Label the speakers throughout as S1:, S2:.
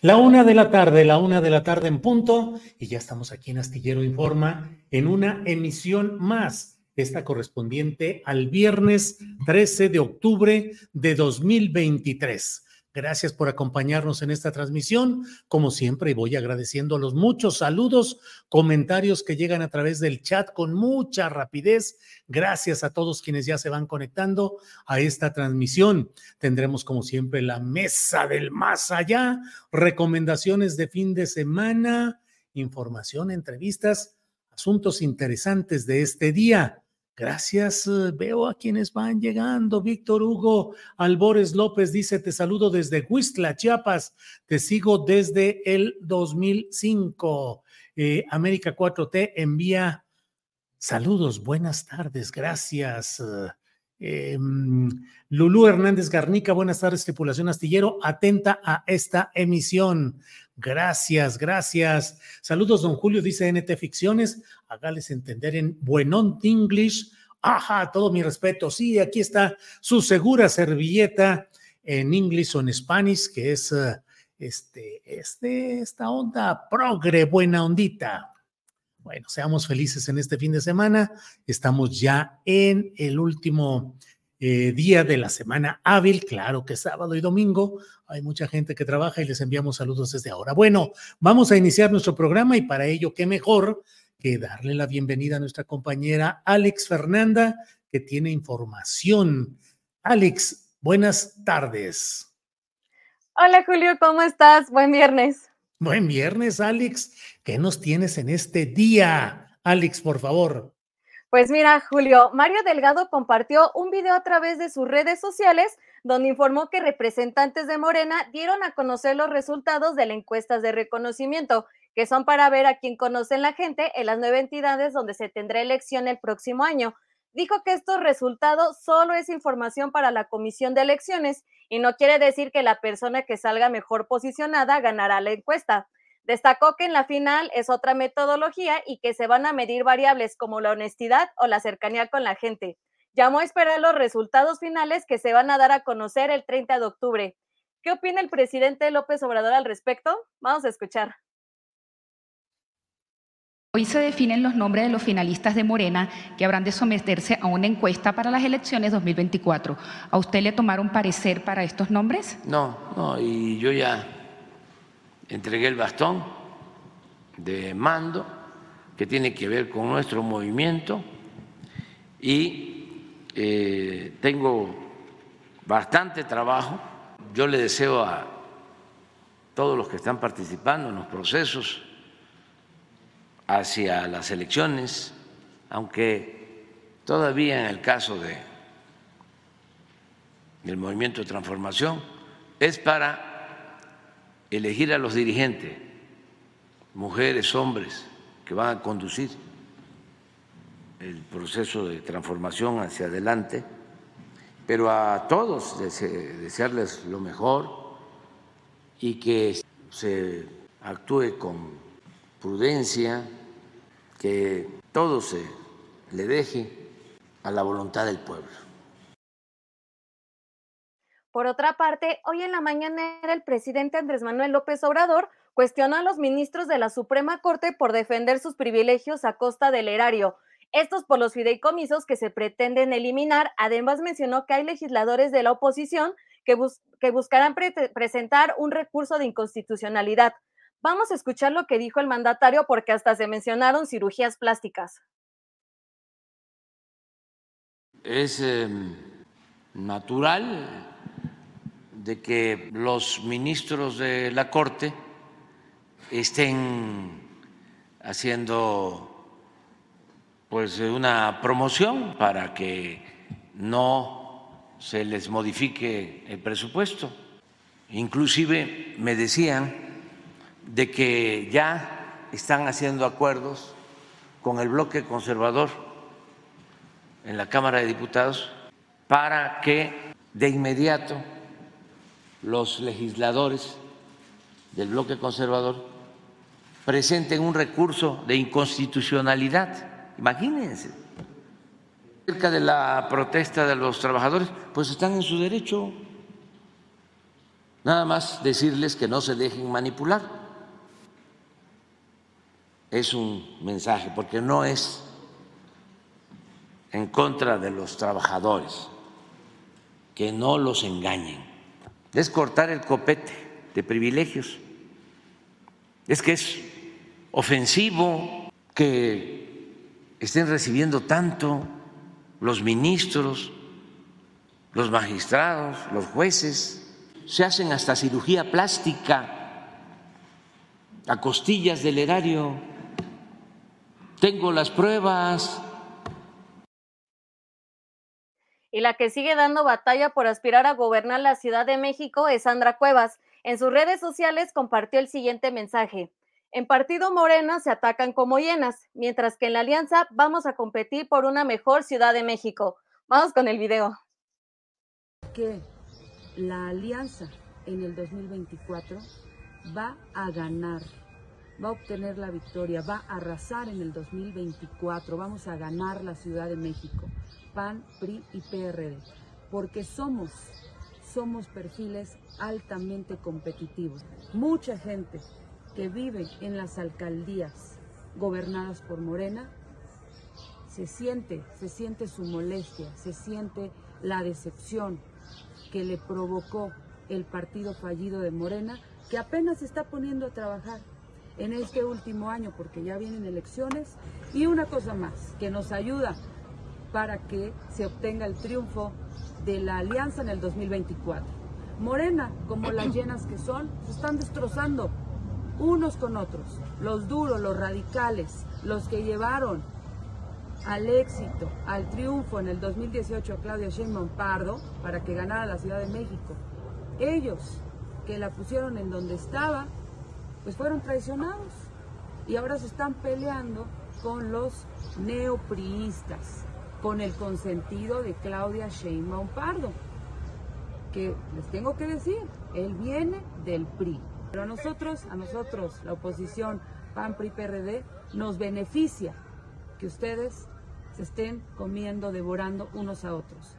S1: La una de la tarde, la una de la tarde en punto, y ya estamos aquí en Astillero Informa en una emisión más, esta correspondiente al viernes 13 de octubre de 2023. Gracias por acompañarnos en esta transmisión. Como siempre, voy agradeciendo los muchos saludos, comentarios que llegan a través del chat con mucha rapidez. Gracias a todos quienes ya se van conectando a esta transmisión. Tendremos, como siempre, la mesa del más allá, recomendaciones de fin de semana, información, entrevistas, asuntos interesantes de este día. Gracias. eh, Veo a quienes van llegando. Víctor Hugo Albores López dice, te saludo desde Huistla, Chiapas. Te sigo desde el 2005. Eh, América 4T envía saludos. Buenas tardes. Gracias. Eh, mm, Lulú Hernández Garnica, buenas tardes, tripulación astillero, atenta a esta emisión. Gracias, gracias. Saludos, don Julio, dice NT Ficciones. Hágales entender en buenón English. Ajá, todo mi respeto. Sí, aquí está su segura servilleta en inglés o en Spanish, que es eh, este, este, esta onda progre, buena ondita. Bueno, seamos felices en este fin de semana. Estamos ya en el último eh, día de la semana hábil, claro que sábado y domingo. Hay mucha gente que trabaja y les enviamos saludos desde ahora. Bueno, vamos a iniciar nuestro programa y para ello, qué mejor que darle la bienvenida a nuestra compañera Alex Fernanda, que tiene información. Alex, buenas tardes.
S2: Hola Julio, ¿cómo estás? Buen viernes.
S1: Buen viernes, Alex. ¿Qué nos tienes en este día? Alex, por favor.
S2: Pues mira, Julio, Mario Delgado compartió un video a través de sus redes sociales donde informó que representantes de Morena dieron a conocer los resultados de las encuestas de reconocimiento, que son para ver a quién conocen la gente en las nueve entidades donde se tendrá elección el próximo año. Dijo que estos resultados solo es información para la comisión de elecciones y no quiere decir que la persona que salga mejor posicionada ganará la encuesta. Destacó que en la final es otra metodología y que se van a medir variables como la honestidad o la cercanía con la gente. Llamó a esperar los resultados finales que se van a dar a conocer el 30 de octubre. ¿Qué opina el presidente López Obrador al respecto? Vamos a escuchar.
S3: Hoy se definen los nombres de los finalistas de Morena que habrán de someterse a una encuesta para las elecciones 2024. ¿A usted le tomaron parecer para estos nombres?
S4: No, no, y yo ya entregué el bastón de mando que tiene que ver con nuestro movimiento y eh, tengo bastante trabajo. Yo le deseo a todos los que están participando en los procesos hacia las elecciones, aunque todavía en el caso de el movimiento de transformación es para elegir a los dirigentes, mujeres, hombres, que van a conducir el proceso de transformación hacia adelante, pero a todos desearles lo mejor y que se actúe con prudencia, que todo se le deje a la voluntad del pueblo.
S2: Por otra parte, hoy en la mañana el presidente Andrés Manuel López Obrador cuestionó a los ministros de la Suprema Corte por defender sus privilegios a costa del erario. Estos por los fideicomisos que se pretenden eliminar. Además mencionó que hay legisladores de la oposición que, que buscarán presentar un recurso de inconstitucionalidad. Vamos a escuchar lo que dijo el mandatario porque hasta se mencionaron cirugías plásticas.
S4: Es em, natural de que los ministros de la Corte estén haciendo pues una promoción para que no se les modifique el presupuesto. Inclusive me decían de que ya están haciendo acuerdos con el bloque conservador en la Cámara de Diputados para que de inmediato los legisladores del bloque conservador presenten un recurso de inconstitucionalidad. Imagínense. Cerca de la protesta de los trabajadores, pues están en su derecho. Nada más decirles que no se dejen manipular. Es un mensaje, porque no es en contra de los trabajadores, que no los engañen. Es cortar el copete de privilegios. Es que es ofensivo que estén recibiendo tanto los ministros, los magistrados, los jueces. Se hacen hasta cirugía plástica a costillas del erario. Tengo las pruebas
S2: y la que sigue dando batalla por aspirar a gobernar la Ciudad de México es Sandra Cuevas. En sus redes sociales compartió el siguiente mensaje. En Partido Morena se atacan como llenas, mientras que en la Alianza vamos a competir por una mejor Ciudad de México. Vamos con el video.
S5: Que la Alianza en el 2024 va a ganar, va a obtener la victoria, va a arrasar en el 2024, vamos a ganar la Ciudad de México. PAN, PRI y PRD, porque somos, somos perfiles altamente competitivos. Mucha gente que vive en las alcaldías gobernadas por Morena se siente, se siente su molestia, se siente la decepción que le provocó el partido fallido de Morena, que apenas se está poniendo a trabajar en este último año, porque ya vienen elecciones, y una cosa más, que nos ayuda para que se obtenga el triunfo de la alianza en el 2024. Morena, como las llenas que son, se están destrozando unos con otros. Los duros, los radicales, los que llevaron al éxito, al triunfo en el 2018 a Claudia Sheinbaum Pardo para que ganara la Ciudad de México. Ellos que la pusieron en donde estaba, pues fueron traicionados y ahora se están peleando con los neopriistas con el consentido de Claudia Sheinbaum Pardo, que les tengo que decir, él viene del PRI. Pero a nosotros, a nosotros, la oposición PAN, PRI, PRD, nos beneficia que ustedes se estén comiendo, devorando unos a otros.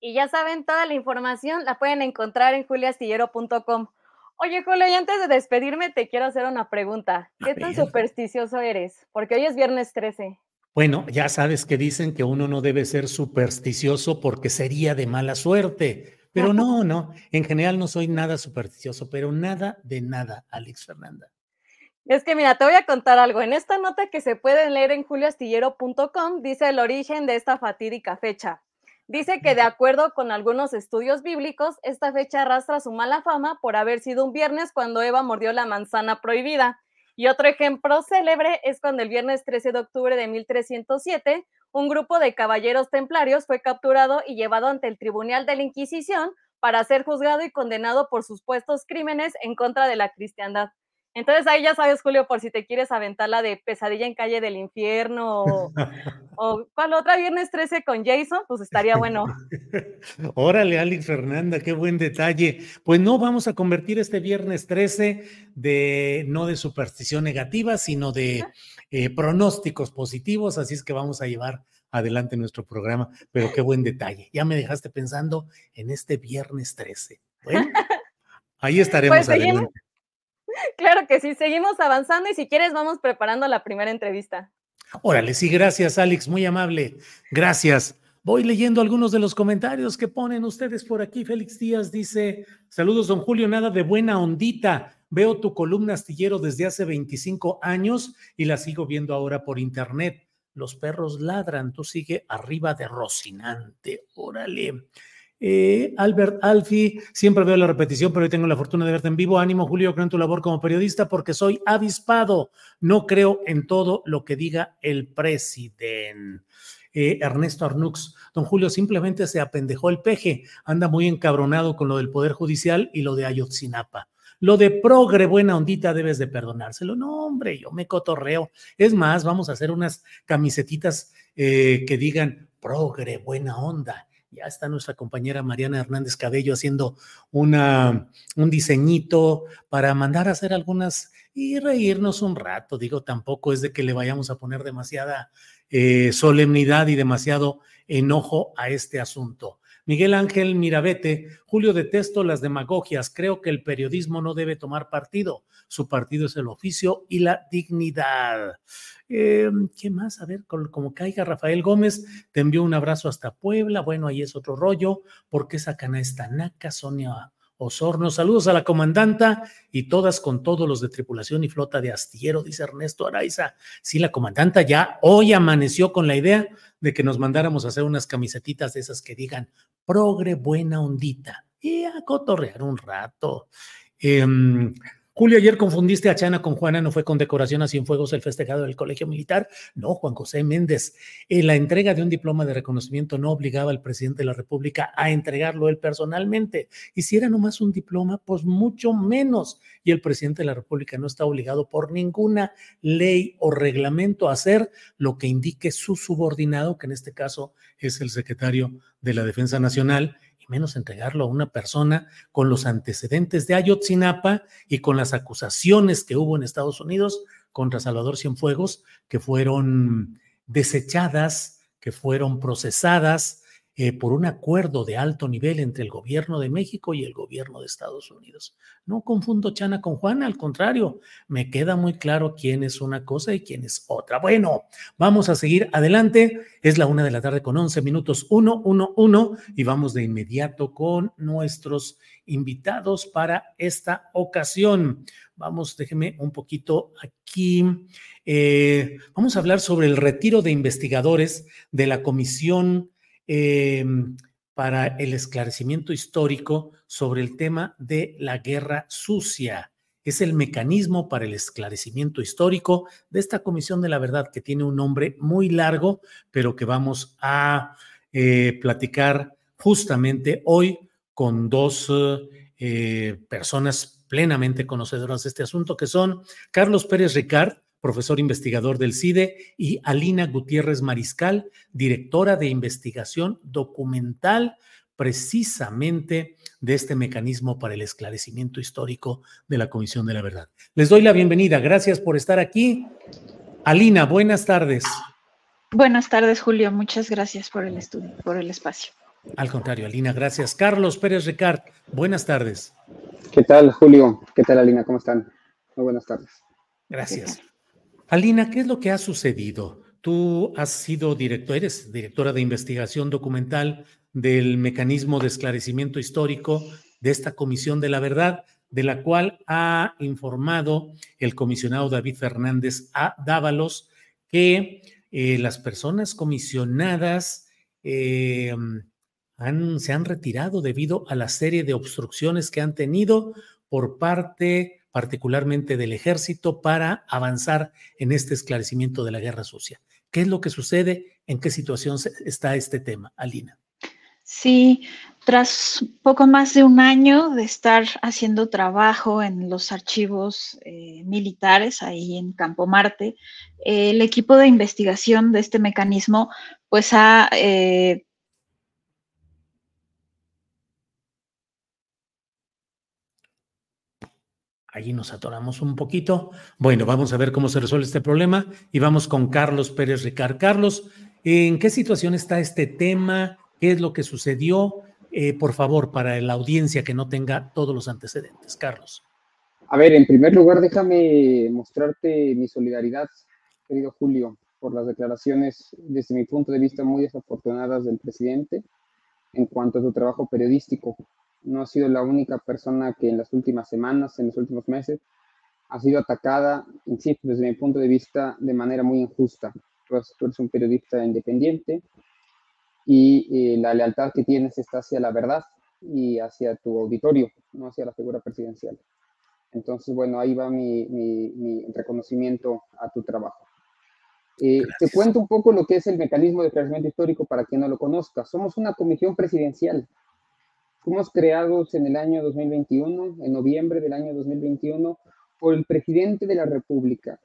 S2: Y ya saben, toda la información la pueden encontrar en juliastillero.com. Oye, Julio, y antes de despedirme, te quiero hacer una pregunta. ¿Qué tan supersticioso eres? Porque hoy es viernes 13.
S1: Bueno, ya sabes que dicen que uno no debe ser supersticioso porque sería de mala suerte. Pero no, no, en general no soy nada supersticioso, pero nada de nada, Alex Fernanda.
S2: Es que mira, te voy a contar algo. En esta nota que se puede leer en julioastillero.com dice el origen de esta fatídica fecha. Dice que de acuerdo con algunos estudios bíblicos, esta fecha arrastra su mala fama por haber sido un viernes cuando Eva mordió la manzana prohibida. Y otro ejemplo célebre es cuando el viernes 13 de octubre de 1307, un grupo de caballeros templarios fue capturado y llevado ante el Tribunal de la Inquisición para ser juzgado y condenado por supuestos crímenes en contra de la cristiandad. Entonces ahí ya sabes, Julio, por si te quieres aventar la de Pesadilla en Calle del Infierno o, o ¿cuál otra? Viernes 13 con Jason, pues estaría bueno.
S1: Órale, Alex Fernanda, qué buen detalle. Pues no vamos a convertir este Viernes 13 de no de superstición negativa, sino de eh, pronósticos positivos, así es que vamos a llevar adelante nuestro programa, pero qué buen detalle. Ya me dejaste pensando en este Viernes 13. Bueno, ahí estaremos
S2: Pues seguimos.
S1: adelante.
S2: Claro que sí, seguimos avanzando y si quieres vamos preparando la primera entrevista.
S1: Órale, sí, gracias, Alex, muy amable. Gracias. Voy leyendo algunos de los comentarios que ponen ustedes por aquí. Félix Díaz dice: Saludos, don Julio, nada de buena ondita. Veo tu columna astillero desde hace 25 años y la sigo viendo ahora por internet. Los perros ladran, tú sigue arriba de Rocinante. Órale. Eh, Albert Alfi, siempre veo la repetición, pero hoy tengo la fortuna de verte en vivo. Ánimo, Julio, creo en tu labor como periodista porque soy avispado. No creo en todo lo que diga el presidente. Eh, Ernesto Arnux, don Julio simplemente se apendejó el peje, anda muy encabronado con lo del Poder Judicial y lo de Ayotzinapa. Lo de progre, buena ondita, debes de perdonárselo. No, hombre, yo me cotorreo. Es más, vamos a hacer unas camisetitas eh, que digan progre, buena onda. Ya está nuestra compañera Mariana Hernández Cabello haciendo una, un diseñito para mandar a hacer algunas y reírnos un rato. Digo, tampoco es de que le vayamos a poner demasiada eh, solemnidad y demasiado enojo a este asunto. Miguel Ángel Mirabete, Julio, detesto las demagogias. Creo que el periodismo no debe tomar partido. Su partido es el oficio y la dignidad. Eh, ¿Qué más? A ver, como caiga Rafael Gómez, te envió un abrazo hasta Puebla. Bueno, ahí es otro rollo. ¿Por qué sacan a esta naca, Sonia Osorno? Saludos a la comandanta y todas con todos los de tripulación y flota de astillero, dice Ernesto Araiza. Sí, la comandanta ya hoy amaneció con la idea de que nos mandáramos a hacer unas camisetitas de esas que digan progre buena ondita y a cotorrear un rato. Eh, Julio, ayer confundiste a Chana con Juana, no fue con decoración a Cienfuegos el festejado del Colegio Militar. No, Juan José Méndez. Eh, la entrega de un diploma de reconocimiento no obligaba al presidente de la República a entregarlo él personalmente. Y si era nomás un diploma, pues mucho menos. Y el presidente de la República no está obligado por ninguna ley o reglamento a hacer lo que indique su subordinado, que en este caso es el secretario de la Defensa Nacional menos entregarlo a una persona con los antecedentes de Ayotzinapa y con las acusaciones que hubo en Estados Unidos contra Salvador Cienfuegos, que fueron desechadas, que fueron procesadas eh, por un acuerdo de alto nivel entre el gobierno de México y el gobierno de Estados Unidos. No confundo Chana con Juana, al contrario, me queda muy claro quién es una cosa y quién es otra. Bueno, vamos a seguir adelante. Es la una de la tarde con 11 minutos, uno, uno, uno, y vamos de inmediato con nuestros invitados para esta ocasión. Vamos, déjeme un poquito aquí. Eh, vamos a hablar sobre el retiro de investigadores de la Comisión eh, para el esclarecimiento histórico sobre el tema de la guerra sucia. Es el mecanismo para el esclarecimiento histórico de esta Comisión de la Verdad que tiene un nombre muy largo, pero que vamos a eh, platicar justamente hoy con dos eh, personas plenamente conocedoras de este asunto, que son Carlos Pérez Ricard, profesor investigador del CIDE, y Alina Gutiérrez Mariscal, directora de investigación documental precisamente de este mecanismo para el esclarecimiento histórico de la Comisión de la Verdad. Les doy la bienvenida. Gracias por estar aquí. Alina, buenas tardes.
S6: Buenas tardes, Julio. Muchas gracias por el estudio, por el espacio.
S1: Al contrario, Alina, gracias. Carlos Pérez Ricard, buenas tardes.
S7: ¿Qué tal, Julio? ¿Qué tal, Alina? ¿Cómo están? Muy buenas tardes.
S1: Gracias. Alina, ¿qué es lo que ha sucedido? Tú has sido director, eres directora de investigación documental del mecanismo de esclarecimiento histórico de esta Comisión de la Verdad, de la cual ha informado el comisionado David Fernández a Dávalos que eh, las personas comisionadas han, se han retirado debido a la serie de obstrucciones que han tenido por parte particularmente del ejército, para avanzar en este esclarecimiento de la guerra sucia. ¿Qué es lo que sucede? ¿En qué situación está este tema, Alina?
S6: Sí, tras poco más de un año de estar haciendo trabajo en los archivos eh, militares ahí en Campo Marte, el equipo de investigación de este mecanismo pues ha eh,
S1: Allí nos atoramos un poquito. Bueno, vamos a ver cómo se resuelve este problema y vamos con Carlos Pérez Ricard. Carlos, ¿en qué situación está este tema? ¿Qué es lo que sucedió? Eh, por favor, para la audiencia que no tenga todos los antecedentes. Carlos.
S7: A ver, en primer lugar, déjame mostrarte mi solidaridad, querido Julio, por las declaraciones, desde mi punto de vista, muy desafortunadas del presidente en cuanto a su trabajo periodístico no ha sido la única persona que en las últimas semanas, en los últimos meses, ha sido atacada, insisto, desde mi punto de vista, de manera muy injusta. Tú, eres un periodista independiente y eh, la lealtad que tienes está hacia la verdad y hacia tu auditorio, no hacia la figura presidencial. Entonces, bueno, ahí va mi, mi, reconocimiento a tu trabajo. Eh, te cuento un poco lo que es el mecanismo de esclarecimiento histórico para quien no lo conozca. Somos una comisión presidencial Fuimos creados en el año 2021, en noviembre del año 2021, por el presidente de la República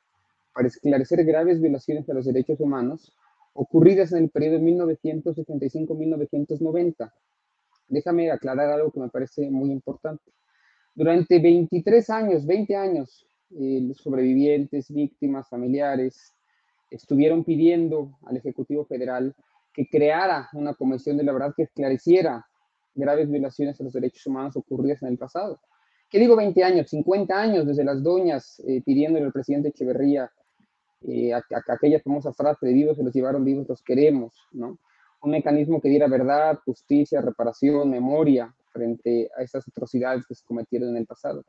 S7: para esclarecer graves violaciones a los derechos humanos ocurridas en el periodo 1975-1990. Déjame aclarar algo que me parece muy importante. Durante 23 años, 20 años, eh, los sobrevivientes, víctimas, familiares, estuvieron pidiendo al Ejecutivo Federal que creara una comisión de la verdad que esclareciera graves violaciones a los derechos humanos ocurridas en el pasado. ¿Qué digo 20 años? 50 años desde las doñas eh, pidiéndole al presidente Echeverría eh, aquella famosa frase de vivos se los llevaron vivos, los queremos, ¿no? Un mecanismo que diera verdad, justicia, reparación, memoria frente a esas atrocidades que se cometieron en el pasado.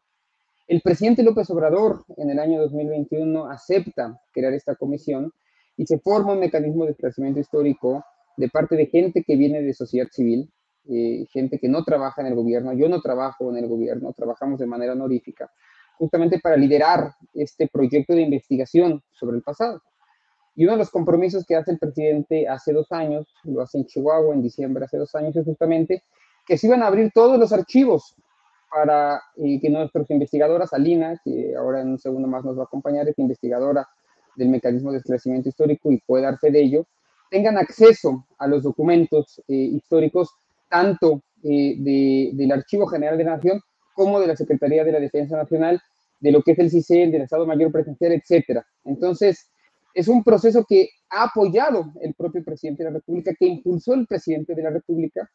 S7: El presidente López Obrador en el año 2021 acepta crear esta comisión y se forma un mecanismo de esclarecimiento histórico de parte de gente que viene de sociedad civil, eh, gente que no trabaja en el gobierno, yo no trabajo en el gobierno, trabajamos de manera honorífica, justamente para liderar este proyecto de investigación sobre el pasado. Y uno de los compromisos que hace el presidente hace dos años, lo hace en Chihuahua en diciembre hace dos años, es justamente que se iban a abrir todos los archivos para eh, que nuestros investigadoras, Alina, que ahora en un segundo más nos va a acompañar, es investigadora del mecanismo de esclarecimiento histórico y puede dar fe de ello, tengan acceso a los documentos eh, históricos tanto eh, del Archivo General de Nación como de la Secretaría de la Defensa Nacional, de lo que es el CICEL, del Estado Mayor Presidencial, etcétera. Entonces, es un proceso que ha apoyado el propio presidente de la República, que impulsó el presidente de la República,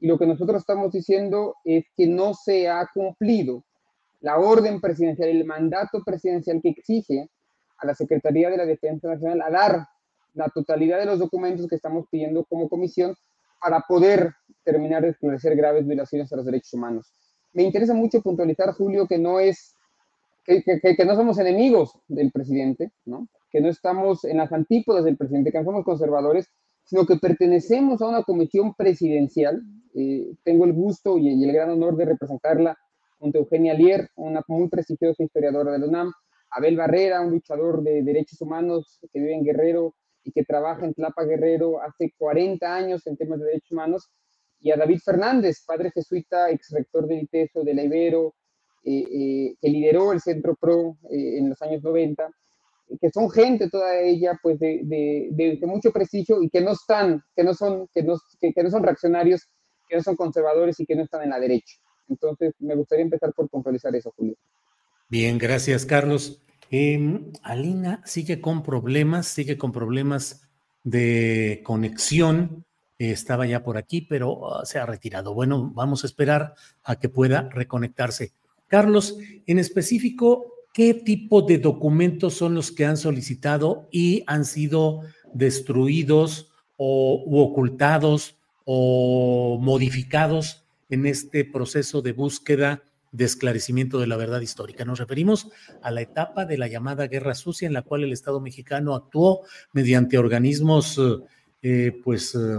S7: y lo que nosotros estamos diciendo es que no se ha cumplido la orden presidencial, el mandato presidencial que exige a la Secretaría de la Defensa Nacional a dar la totalidad de los documentos que estamos pidiendo como comisión para poder terminar de esclarecer graves violaciones a los derechos humanos. Me interesa mucho puntualizar, Julio, que no es que, que, no somos enemigos del presidente, ¿no? que no estamos en las antípodas del presidente, que no somos conservadores, sino que pertenecemos a una comisión presidencial. Eh, tengo el gusto y, y, el gran honor de representarla junto a Eugenia Lier, una muy prestigiosa historiadora de la UNAM, Abel Barrera, un luchador de derechos humanos que vive en Guerrero, y que trabaja en Tlapa Guerrero hace 40 años en temas de derechos humanos, y a David Fernández, padre jesuita, ex rector del ITESO, de la Ibero, eh, eh, que lideró el Centro PRO eh, en los años 90, que son gente toda ella pues de, de, de, mucho prestigio y que no están, que no son, que no, que, que no son reaccionarios, que no son conservadores y que no están en la derecha. Entonces, me gustaría empezar por puntualizar eso, Julio.
S1: Bien, gracias, Carlos. Em, Alina sigue con problemas, sigue con problemas de conexión. estaba ya por aquí, pero ah, se ha retirado. Bueno, vamos a esperar a que pueda reconectarse. Carlos, en específico, ¿qué tipo de documentos son los que han solicitado y han sido destruidos o u ocultados o modificados en este proceso de búsqueda de esclarecimiento de la verdad histórica. Nos referimos a la etapa de la llamada Guerra Sucia en la cual el Estado mexicano actuó mediante organismos eh, pues eh,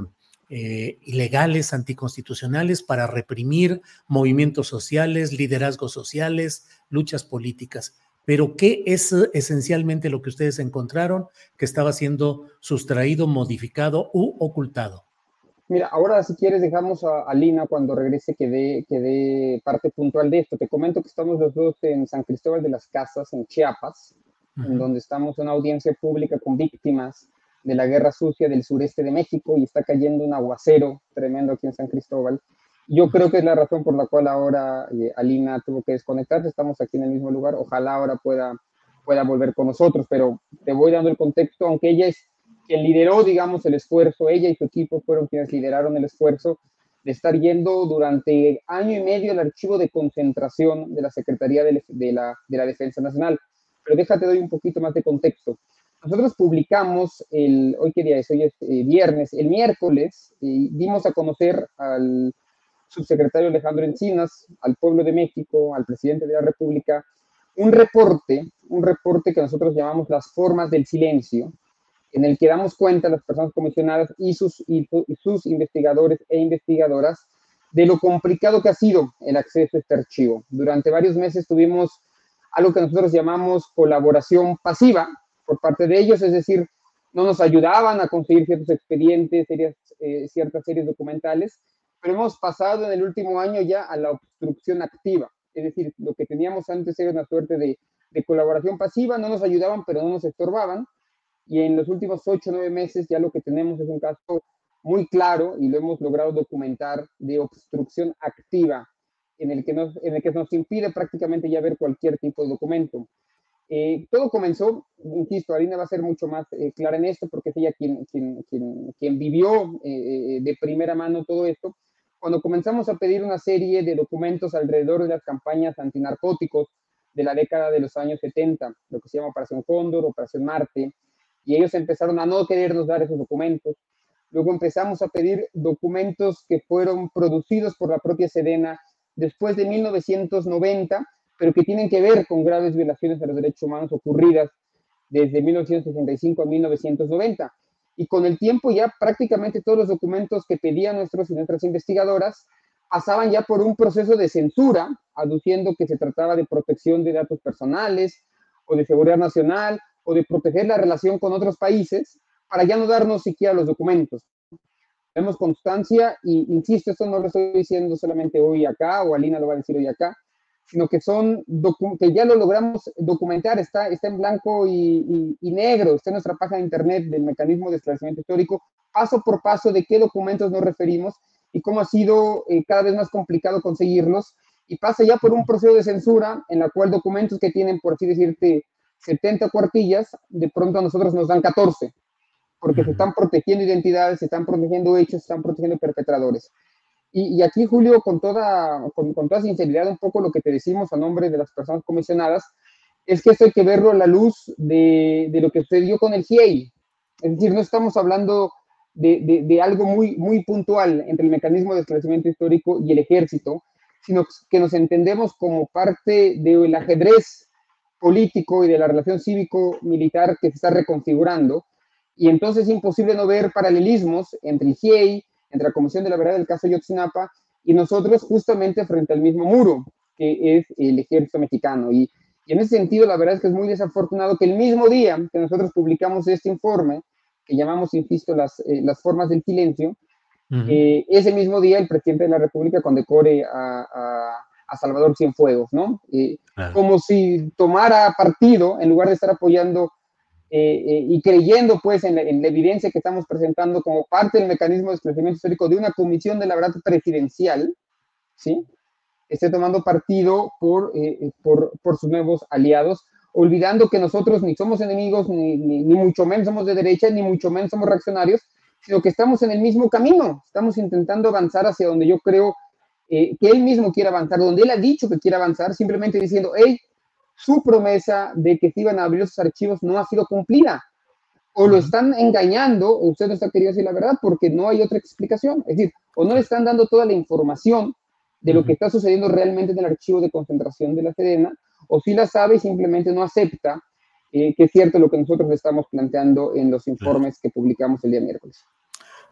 S1: eh, ilegales, anticonstitucionales para reprimir movimientos sociales, liderazgos sociales, luchas políticas. Pero ¿qué es esencialmente lo que ustedes encontraron que estaba siendo sustraído, modificado u ocultado?
S7: Mira, ahora si quieres dejamos a, a Lina cuando regrese que dé, que dé parte puntual de esto. Te comento que estamos los dos en San Cristóbal de las Casas, en Chiapas, en donde estamos en una audiencia pública con víctimas de la guerra sucia del sureste de México y está cayendo un aguacero tremendo aquí en San Cristóbal. Yo creo que es la razón por la cual ahora eh, Alina tuvo que desconectarse. Estamos aquí en el mismo lugar. Ojalá ahora pueda, pueda volver con nosotros, pero te voy dando el contexto, aunque ella es quien lideró, digamos, el esfuerzo, ella y su equipo fueron quienes lideraron el esfuerzo de estar yendo durante año y medio al archivo de concentración de la Secretaría de, la, de la Defensa Nacional. Pero déjate doy un poquito más de contexto. Nosotros publicamos, el, hoy qué día es, hoy es eh, viernes, el miércoles, y dimos a conocer al subsecretario Alejandro Encinas, al pueblo de México, al presidente de la República, un reporte, un reporte que nosotros llamamos las formas del silencio, en el que damos cuenta a las personas comisionadas y sus, y, sus investigadores e investigadoras de lo complicado que ha sido el acceso a este archivo. Durante varios meses tuvimos algo que nosotros llamamos colaboración pasiva por parte de ellos, es decir, no nos ayudaban a conseguir ciertos expedientes, eh, ciertas series documentales, pero hemos pasado en el último año ya a la obstrucción activa. Es decir, lo que teníamos antes era una suerte de, colaboración pasiva, no nos ayudaban, pero no nos estorbaban. Y en los últimos ocho o nueve meses ya lo que tenemos es un caso muy claro y lo hemos logrado documentar de obstrucción activa, en el que nos, en el que nos impide prácticamente ya ver cualquier tipo de documento. Eh, todo comenzó, insisto, Arina va a ser mucho más eh, clara en esto porque es ella quien, quien, quien, quien vivió eh, de primera mano todo esto, cuando comenzamos a pedir una serie de documentos alrededor de las campañas antinarcóticos de la década de los años 70, lo que se llama Operación Cóndor, Operación Marte, y ellos empezaron a no querernos dar esos documentos. Luego empezamos a pedir documentos que fueron producidos por la propia Sedena después de 1990, pero que tienen que ver con graves violaciones de los derechos humanos ocurridas desde 1965 a 1990 y con el tiempo ya prácticamente todos los documentos que pedían nuestros y nuestras investigadoras pasaban ya por un proceso de censura, aduciendo que se trataba de protección de datos personales o de seguridad nacional o de proteger la relación con otros países para ya no darnos siquiera los documentos. Vemos constancia y, insisto, esto no lo estoy diciendo solamente hoy acá o Alina lo va a decir hoy acá, sino que son que ya lo logramos documentar, está, está en blanco y, negro, está en nuestra página de internet del mecanismo de esclarecimiento histórico, paso por paso de qué documentos nos referimos y cómo ha sido eh, cada vez más complicado conseguirlos, y pasa ya por un proceso de censura en la cual documentos que tienen, por así decirte, 70 cuartillas, de pronto a nosotros nos dan 14, porque se están protegiendo identidades, se están protegiendo hechos, se están protegiendo perpetradores. Y, aquí, Julio, con toda, con, toda sinceridad, un poco lo que te decimos a nombre de las personas comisionadas, es que esto hay que verlo a la luz de, de lo que sucedió con el GIEI. Es decir, no estamos hablando de, de, algo muy, muy puntual entre el mecanismo de esclarecimiento histórico y el ejército, sino que nos entendemos como parte del ajedrez político y de la relación cívico-militar que se está reconfigurando. Y entonces es imposible no ver paralelismos entre el GIEI, entre la Comisión de la Verdad del caso Yotzinapa y nosotros justamente frente al mismo muro, que es el ejército mexicano. Y, en ese sentido, la verdad es que es muy desafortunado que el mismo día que nosotros publicamos este informe, que llamamos, insisto, las, eh, las formas del silencio, eh, ese mismo día el presidente de la República condecore a, a, Salvador Cienfuegos, ¿no? Eh, como si tomara partido, en lugar de estar apoyando eh, eh, y creyendo pues en la, evidencia que estamos presentando como parte del mecanismo de esclarecimiento histórico de una comisión de la verdad presidencial, ¿sí? esté tomando partido por, eh, por, por, sus nuevos aliados, olvidando que nosotros ni somos enemigos, ni, ni, mucho menos somos de derecha, ni mucho menos somos reaccionarios, sino que estamos en el mismo camino, estamos intentando avanzar hacia donde yo creo que él mismo quiere avanzar, donde él ha dicho que quiere avanzar, simplemente diciendo, hey, su promesa de que se iban a abrir esos archivos no ha sido cumplida. O lo están engañando, o usted no está queriendo decir la verdad, porque no hay otra explicación. Es decir, o no le están dando toda la información de lo que está sucediendo realmente en el archivo de concentración de la Sedena, o si la sabe y simplemente no acepta eh, que es cierto lo que nosotros estamos planteando en los informes que publicamos el día miércoles.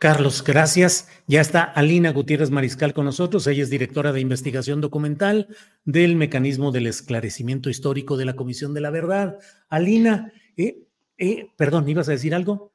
S1: Carlos, gracias. Ya está Alina Gutiérrez Mariscal con nosotros. Ella es directora de investigación documental del mecanismo del esclarecimiento histórico de la Comisión de la Verdad. Alina, eh, eh, perdón, ¿ibas a decir algo?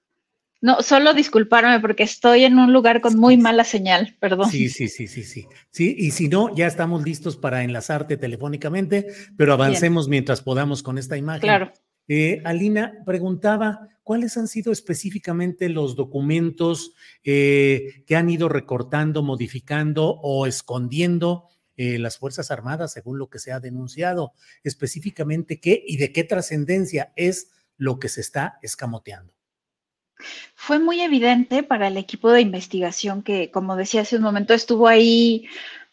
S6: No, solo disculparme porque estoy en un lugar con muy mala señal, perdón.
S1: Sí, sí, sí, sí, sí. Sí, y si no, ya estamos listos para enlazarte telefónicamente, pero avancemos mientras podamos con esta imagen.
S6: Claro.
S1: Eh, Alina preguntaba, ¿cuáles han sido específicamente los documentos eh, que han ido recortando, modificando o escondiendo eh, las Fuerzas Armadas, según lo que se ha denunciado? Específicamente, ¿qué y de qué trascendencia es lo que se está escamoteando?
S6: Fue muy evidente para el equipo de investigación que, como decía hace un momento, estuvo ahí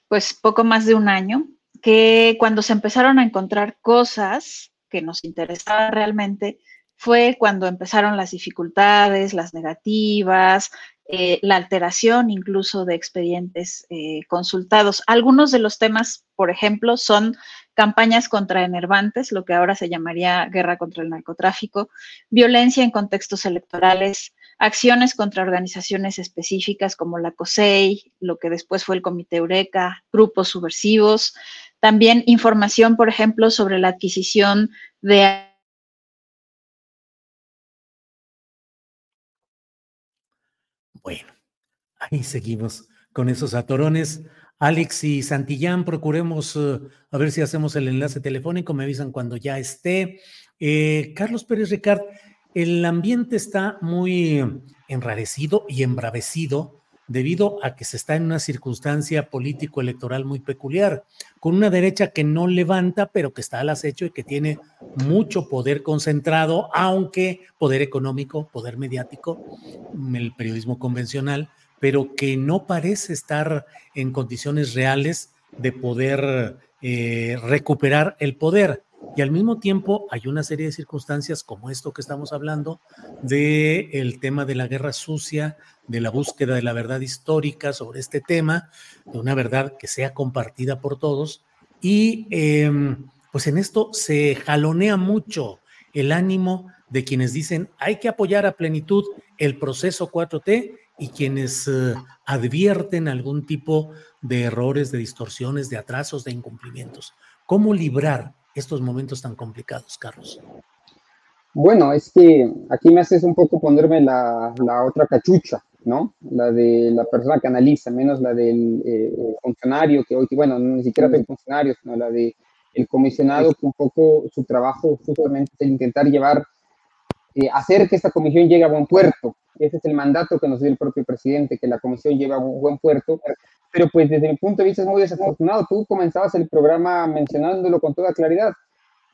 S6: pues poco más de un año, que cuando se empezaron a encontrar cosas que nos interesaban realmente, fue cuando empezaron las dificultades, las negativas, eh, la alteración incluso de expedientes eh, consultados. Algunos de los temas, por ejemplo, son campañas contra enervantes, lo que ahora se llamaría guerra contra el narcotráfico, violencia en contextos electorales, acciones contra organizaciones específicas como la COSEI, lo que después fue el Comité Eureka, grupos subversivos, también información, por ejemplo, sobre la adquisición de
S1: Bueno, ahí seguimos con esos atorones. Alex y Santillán, procuremos uh, a ver si hacemos el enlace telefónico, me avisan cuando ya esté. Eh, Carlos Pérez Ricard, el ambiente está muy enrarecido y embravecido debido a que se está en una circunstancia político-electoral muy peculiar, con una derecha que no levanta, pero que está al acecho y que tiene mucho poder concentrado, aunque poder económico, poder mediático, el periodismo convencional, pero que no parece estar en condiciones reales de poder eh, recuperar el poder. Y al mismo tiempo hay una serie de circunstancias como esto que estamos hablando, de el tema de la guerra sucia, de la búsqueda de la verdad histórica sobre este tema, de una verdad que sea compartida por todos. Y em, pues en esto se jalonea mucho el ánimo de quienes dicen hay que apoyar a plenitud el proceso 4T y quienes eh, advierten algún tipo de errores, de distorsiones, de atrasos, de incumplimientos. ¿Cómo librar estos momentos tan complicados, Carlos?
S7: Bueno, es que aquí me haces un poco ponerme la, otra cachucha, ¿no? La de la persona que analiza, menos la del eh, funcionario que hoy, bueno, ni siquiera del funcionario, sino la de el comisionado que un poco su trabajo justamente es intentar llevar, eh, hacer que esta comisión llegue a buen puerto, ese es el mandato que nos dio el propio presidente, que la comisión lleve a un buen puerto. Pero pues desde mi punto de vista es muy desafortunado. Tú comenzabas el programa mencionándolo con toda claridad.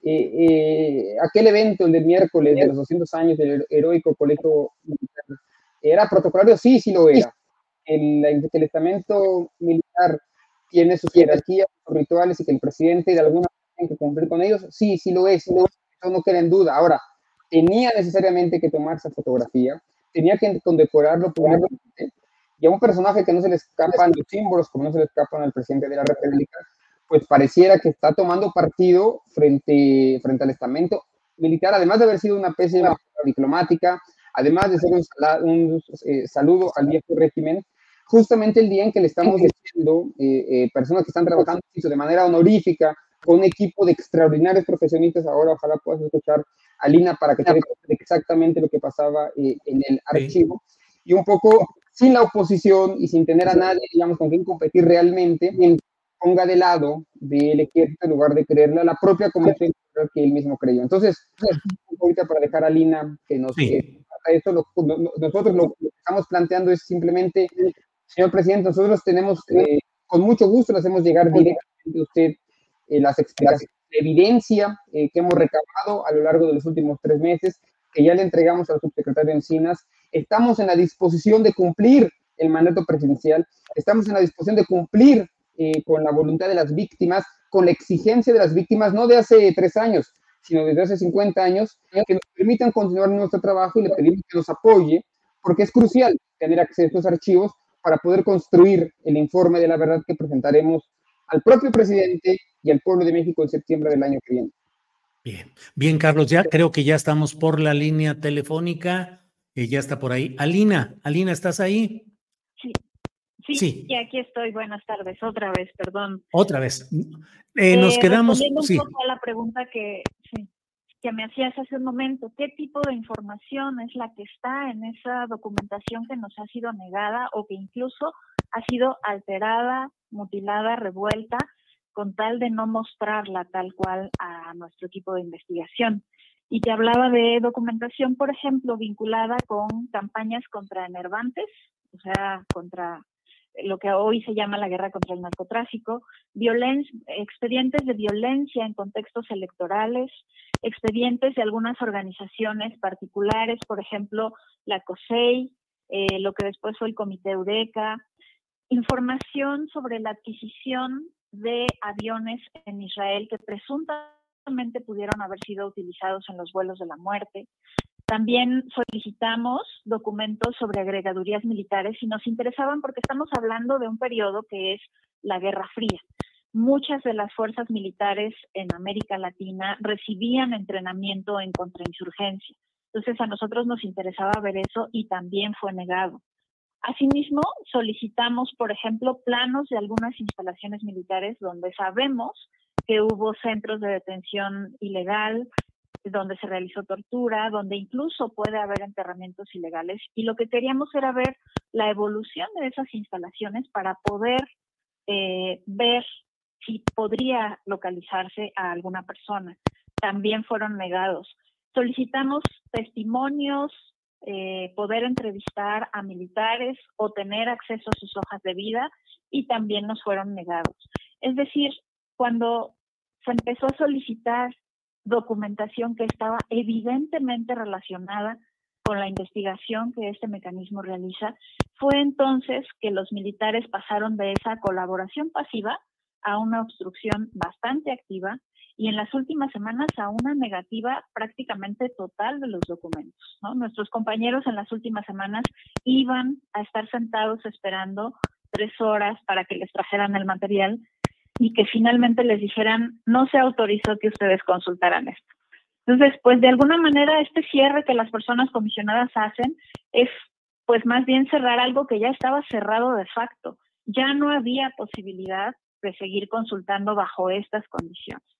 S7: Eh, eh, aquel evento, el del miércoles de los 200 años del heroico colegio militar, ¿era protocolario? Sí, sí lo era. El, el estamento militar tiene sus jerarquías, sus rituales y que el presidente de alguna manera tiene que cumplir con ellos, sí, sí lo es, eso no queda en duda. Ahora, tenía necesariamente que tomar esa fotografía, tenía que condecorarlo públicamente, y a un personaje que no se le escapan los símbolos, como no se le escapan al presidente de la República, pues pareciera que está tomando partido frente, frente al estamento militar, además de haber sido una de diplomática, además de ser un, eh, saludo al viejo régimen, justamente el día en que le estamos diciendo eh, eh, personas que están trabajando de manera honorífica, con un equipo de extraordinarios profesionistas, ahora ojalá puedas escuchar Alina para que te exactamente lo que pasaba eh, en el archivo. Y un poco sin la oposición y sin tener a nadie, digamos, con quien competir realmente, ponga de lado del ejército en lugar de creerle a la propia comisión que él mismo creyó. Entonces, ahorita para dejar a Lina que nos... Sí. esto, nosotros lo, que estamos planteando es simplemente, señor presidente, nosotros tenemos, eh, con mucho gusto, le hacemos llegar directamente a usted eh, las explicaciones evidencia eh, que hemos recabado a lo largo de los últimos tres meses, que ya le entregamos al subsecretario Encinas. Estamos en la disposición de cumplir el mandato presidencial, estamos en la disposición de cumplir eh, con la voluntad de las víctimas, con la exigencia de las víctimas, no de hace tres años, sino desde hace 50 años, que nos permitan continuar nuestro trabajo y le pedimos que nos apoye, porque es crucial tener acceso a estos archivos para poder construir el informe de la verdad que presentaremos al propio presidente y al pueblo de México en septiembre del año que viene.
S1: Bien, bien, Carlos, ya creo que ya estamos por la línea telefónica, y ya está por ahí. Alina, Alina, ¿estás ahí?
S8: Sí. Sí, y aquí estoy. Buenas tardes, otra vez, perdón.
S1: Otra vez. Eh, nos eh, quedamos.
S8: Un poco a la pregunta que. Sí. que me hacías hace un momento, ¿qué tipo de información es la que está en esa documentación que nos ha sido negada o que incluso ha sido alterada, mutilada, revuelta, con tal de no mostrarla tal cual a nuestro equipo de investigación? Y te hablaba de documentación, por ejemplo, vinculada con campañas contra enervantes, o sea, contra lo que hoy se llama la guerra contra el narcotráfico, expedientes de violencia en contextos electorales, expedientes de algunas organizaciones particulares, por ejemplo, la COSEI, eh, lo que después fue el Comité Eureka, información sobre la adquisición de aviones en Israel que presuntamente pudieron haber sido utilizados en los vuelos de la muerte, también solicitamos documentos sobre agregadurías militares y nos interesaban porque estamos hablando de un periodo que es la Guerra Fría. Muchas de las fuerzas militares en América Latina recibían entrenamiento en contrainsurgencia. Entonces a nosotros nos interesaba ver eso y también fue negado. Asimismo, solicitamos, por ejemplo, planos de algunas instalaciones militares donde sabemos que hubo centros de detención ilegal, donde se realizó tortura, donde incluso puede haber enterramientos ilegales. Y lo que queríamos era ver la evolución de esas instalaciones para poder eh, ver si podría localizarse a alguna persona. También fueron negados. Solicitamos testimonios, eh, poder entrevistar a militares o tener acceso a sus hojas de vida y también nos fueron negados. Es decir, cuando se empezó a solicitar documentación que estaba evidentemente relacionada con la investigación que este mecanismo realiza, fue entonces que los militares pasaron de esa colaboración pasiva a una obstrucción bastante activa y en las últimas semanas a una negativa prácticamente total de los documentos. Nuestros compañeros en las últimas semanas iban a estar sentados esperando tres horas para que les trajeran el material y que finalmente les dijeran, no se autorizó que ustedes consultaran esto. Entonces, pues de alguna manera este cierre que las personas comisionadas hacen es pues más bien cerrar algo que ya estaba cerrado de facto. Ya no había posibilidad de seguir consultando bajo estas condiciones.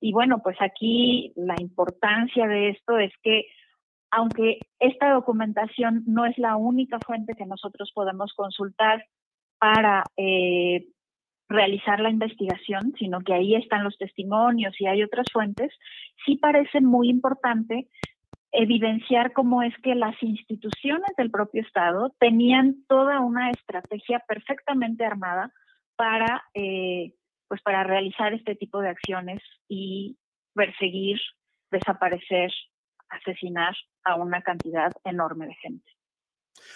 S8: Y bueno, pues aquí la importancia de esto es que aunque esta documentación no es la única fuente que nosotros podemos consultar para eh, realizar la investigación, sino que ahí están los testimonios y hay otras fuentes, sí parece muy importante evidenciar cómo es que las instituciones del propio Estado tenían toda una estrategia perfectamente armada para, eh, pues para realizar este tipo de acciones y perseguir, desaparecer, asesinar a una cantidad enorme de gente.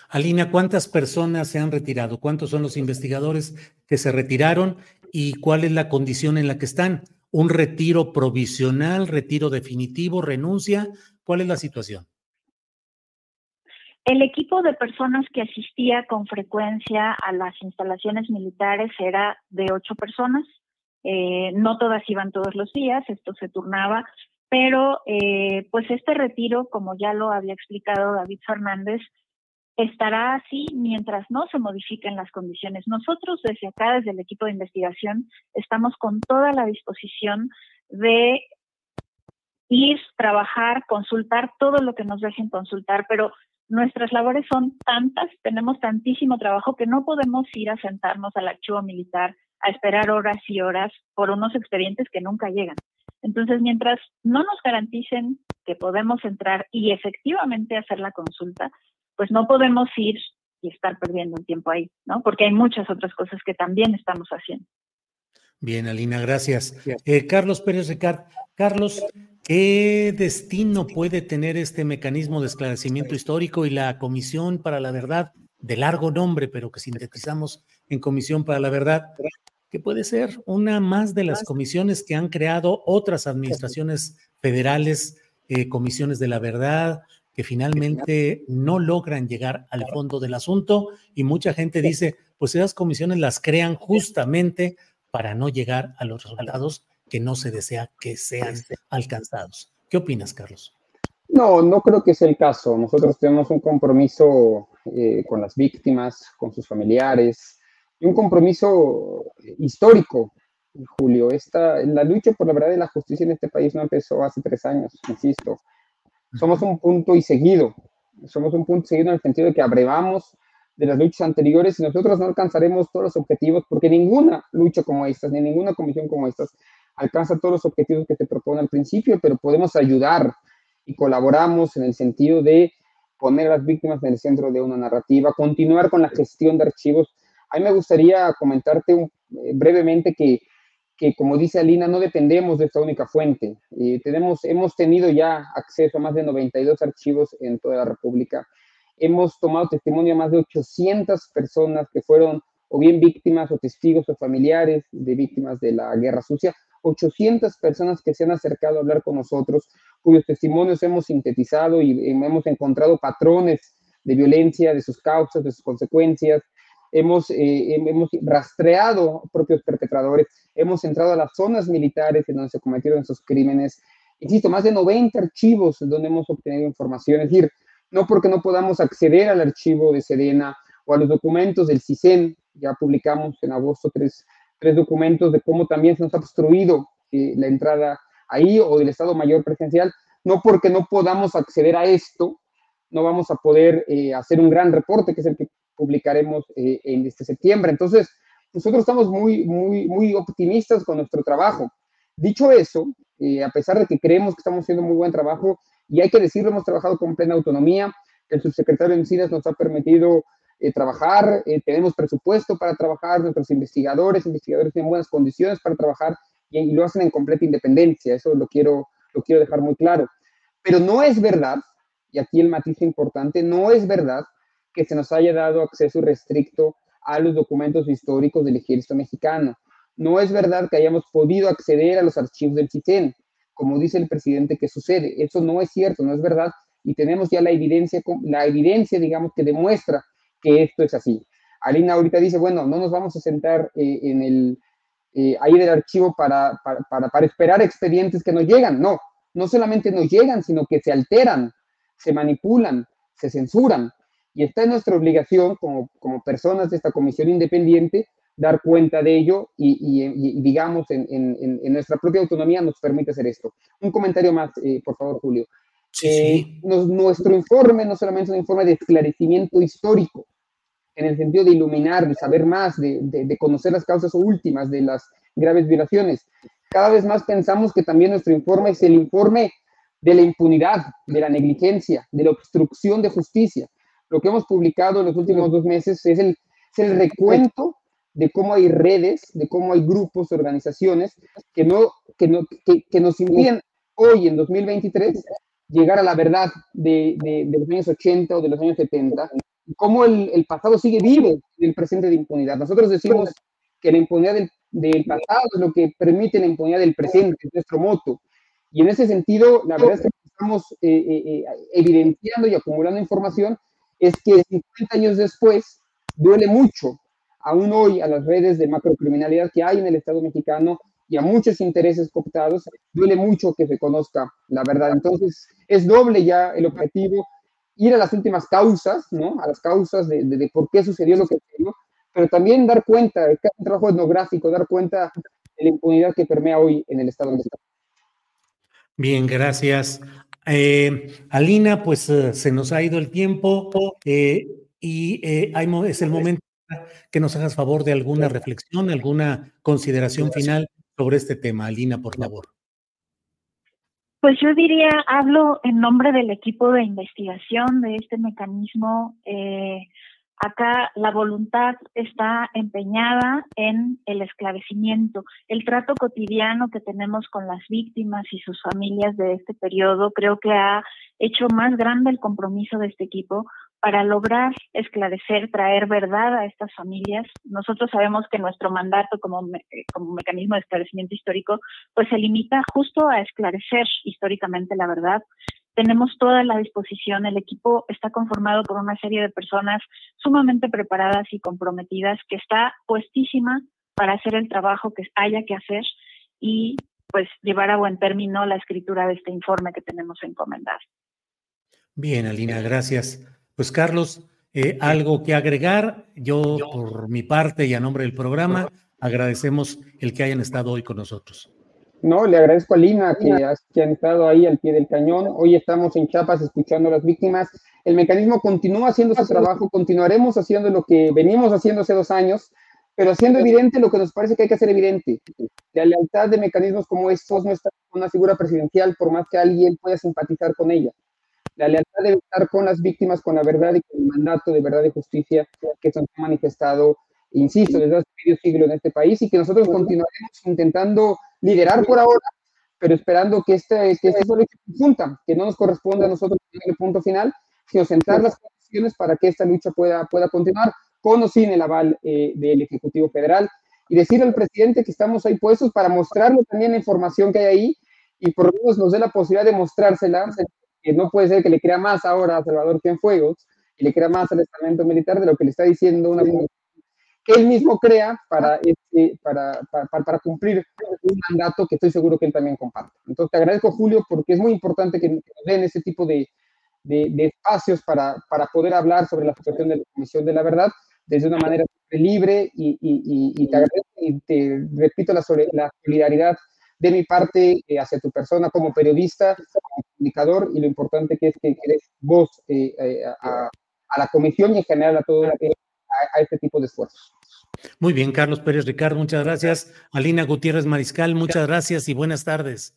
S1: Alina, ¿cuántas personas se han retirado? ¿Cuántos son los investigadores que se retiraron y cuál es la condición en la que están? ¿Un retiro provisional, retiro definitivo, renuncia? ¿Cuál es la situación?
S8: El equipo de personas que asistía con frecuencia a las instalaciones militares era de ocho personas. Eh, no todas iban todos los días, esto se turnaba, pero eh, pues este retiro, como ya lo había explicado David Fernández, estará así mientras no se modifiquen las condiciones. Nosotros desde acá, desde el equipo de investigación, estamos con toda la disposición de ir, trabajar, consultar todo lo que nos dejen consultar, pero nuestras labores son tantas, tenemos tantísimo trabajo que no podemos ir a sentarnos al archivo militar a esperar horas y horas por unos expedientes que nunca llegan. Entonces, mientras no nos garanticen que podemos entrar y efectivamente hacer la consulta, pues no podemos ir y estar perdiendo un tiempo ahí, ¿no? Porque hay muchas otras cosas que también estamos haciendo.
S1: Bien, Alina, gracias. Eh, Carlos Pérez Ricard, Carlos, ¿qué destino puede tener este mecanismo de esclarecimiento histórico y la Comisión para la Verdad, de largo nombre, pero que sintetizamos en Comisión para la Verdad, que puede ser una más de las comisiones que han creado otras administraciones federales, eh, comisiones de la verdad, que finalmente no logran llegar al fondo del asunto y mucha gente dice, pues esas comisiones las crean justamente para no llegar a los resultados que no se desea que sean alcanzados. ¿Qué opinas, Carlos?
S7: No, no creo que sea el caso. Nosotros tenemos un compromiso eh, con las víctimas, con sus familiares, y un compromiso histórico Julio. Esta, la lucha por la verdad y la justicia en este país no empezó hace tres años, insisto. Somos un punto y seguido. Somos un punto seguido en el sentido de que abrevamos de las luchas anteriores y nosotros no alcanzaremos todos los objetivos porque ninguna lucha como esta, ni ninguna comisión como estas alcanza todos los objetivos que se propone al principio, pero podemos ayudar y colaboramos en el sentido de poner a las víctimas en el centro de una narrativa, continuar con la gestión de archivos. A mí me gustaría comentarte eh, brevemente que, que, como dice Alina, no dependemos de esta única fuente. Eh, tenemos, hemos tenido ya acceso a más de 92 archivos en toda la República. Hemos tomado testimonio a más de 800 personas que fueron o bien víctimas o testigos o familiares de víctimas de la guerra sucia 800 personas que se han acercado a hablar con nosotros, cuyos testimonios hemos sintetizado y hemos encontrado patrones de violencia, de sus causas, de sus consecuencias. Hemos, eh, hemos rastreado propios perpetradores, hemos entrado a las zonas militares en donde se cometieron esos crímenes. Insisto, más de 90 archivos donde hemos obtenido información. Es decir, no porque no podamos acceder al archivo de Sedena o a los documentos del CISEN, ya publicamos en agosto tres tres documentos de cómo también se nos ha obstruido eh, la entrada ahí o del Estado Mayor Presencial, no porque no podamos acceder a esto, no vamos a poder eh, hacer un gran reporte, que es el que publicaremos eh, en este septiembre. Entonces, nosotros estamos muy, muy, muy optimistas con nuestro trabajo. Dicho eso, a pesar de que creemos que estamos haciendo muy buen trabajo, y hay que decirlo, hemos trabajado con plena autonomía, el subsecretario Encinas nos ha permitido eh, trabajar, eh, tenemos presupuesto para trabajar, nuestros investigadores, investigadores tienen buenas condiciones para trabajar y, lo hacen en completa independencia, eso lo quiero, lo quiero dejar muy claro. Pero no es verdad, y aquí el matiz importante, no es verdad que se nos haya dado acceso restricto a los documentos históricos del ejército mexicano. No es verdad que hayamos podido acceder a los archivos del CITEN, como dice el presidente que sucede. Eso no es cierto, no es verdad. Y tenemos ya la evidencia, la evidencia, digamos, que demuestra que esto es así. Alina ahorita dice, bueno, no nos vamos a sentar eh, en el, eh, ahí del archivo para, para, para, esperar expedientes que nos llegan. No, no solamente nos llegan, sino que se alteran, se manipulan, se censuran. Y está en nuestra obligación como, como personas de esta comisión independiente dar cuenta de ello y, y, digamos, en, en, en, nuestra propia autonomía nos permite hacer esto. Un comentario más, eh, por favor, Julio. nuestro informe no solamente es un informe de esclarecimiento histórico, en el sentido de iluminar, de saber más, de, de, conocer las causas últimas de las graves violaciones. Cada vez más pensamos que también nuestro informe es el informe de la impunidad, de la negligencia, de la obstrucción de justicia. Lo que hemos publicado en los últimos dos meses es el, es el recuento de cómo hay redes, de cómo hay grupos, organizaciones que, no, que, no, que, que nos impiden hoy, en 2023, llegar a la verdad de, de, de, los años 80 o de los años 70 cómo el, el, pasado sigue vivo en el presente de impunidad. Nosotros decimos que la impunidad del, del, pasado es lo que permite la impunidad del presente, es nuestro moto. Y en ese sentido, la verdad es que estamos eh, eh, eh evidenciando y acumulando información, es que 50 años después duele mucho, aún hoy, a las redes de macrocriminalidad que hay en el Estado mexicano y a muchos intereses cooptados, duele mucho que se conozca la verdad. Entonces, es doble ya el objetivo ir a las últimas causas, ¿no? A las causas de, de, por qué sucedió lo que sucedió, pero también dar cuenta, un trabajo etnográfico, dar cuenta de la impunidad que permea hoy en el Estado mexicano.
S1: Bien, gracias. Eh, Alina, pues eh, se nos ha ido el tiempo eh, y eh, hay, es el momento que nos hagas favor de alguna reflexión, alguna consideración final sobre este tema. Alina, por favor.
S8: Pues yo diría, hablo en nombre del equipo de investigación de este mecanismo. Acá la voluntad está empeñada en el esclarecimiento. El trato cotidiano que tenemos con las víctimas y sus familias de este periodo creo que ha hecho más grande el compromiso de este equipo para lograr esclarecer, traer verdad a estas familias. Nosotros sabemos que nuestro mandato como, como mecanismo de esclarecimiento histórico pues se limita justo a esclarecer históricamente la verdad. Tenemos toda la disposición, el equipo está conformado por una serie de personas sumamente preparadas y comprometidas que está puestísima para hacer el trabajo que haya que hacer y pues llevar a buen término la escritura de este informe que tenemos encomendado.
S1: Bien, Alina, gracias. Pues Carlos, eh, algo que agregar, yo por mi parte y a nombre del programa, agradecemos el que hayan estado hoy con nosotros.
S7: No, le agradezco a Lina que, que han estado ahí al pie del cañón. Hoy estamos en Chiapas escuchando a las víctimas. El mecanismo continúa haciendo su trabajo, continuaremos haciendo lo que venimos haciendo hace dos años, pero haciendo evidente lo que nos parece que hay que hacer evidente. La lealtad de mecanismos como estos no está con una figura presidencial, por más que alguien pueda simpatizar con ella. La lealtad debe estar con las víctimas, con la verdad y con el mandato de verdad y justicia que se han manifestado, insisto, desde hace medio siglo en este país y que nosotros continuaremos intentando liderar por ahora, pero esperando que este, que este conjunta, que no nos corresponda a nosotros el punto final, sino sentar las condiciones para que esta lucha pueda, pueda continuar con o sin el aval eh, del Ejecutivo Federal. Y decirle al presidente que estamos ahí puestos para mostrarle también la información que hay ahí y por lo menos nos dé la posibilidad de mostrársela que no puede ser que le crea más ahora a Salvador Cienfuegos y le crea más al estamento militar de lo que le está diciendo una que él mismo crea para, este, para, para, para, cumplir un mandato que estoy seguro que él también comparte. Entonces, te agradezco, Julio, porque es muy importante que nos den ese tipo de, de, espacios para, para, poder hablar sobre la situación de la Comisión de la Verdad desde una manera libre y, y, y, te agradezco y te repito la, la solidaridad de mi parte eh, hacia tu persona como periodista, como comunicador y lo importante que es que eres voz eh, eh, a, a, la comisión y en general a todo a, a, este tipo de esfuerzos.
S1: Muy bien, Carlos Pérez Ricardo, muchas gracias. Alina Gutiérrez Mariscal, muchas gracias y buenas tardes.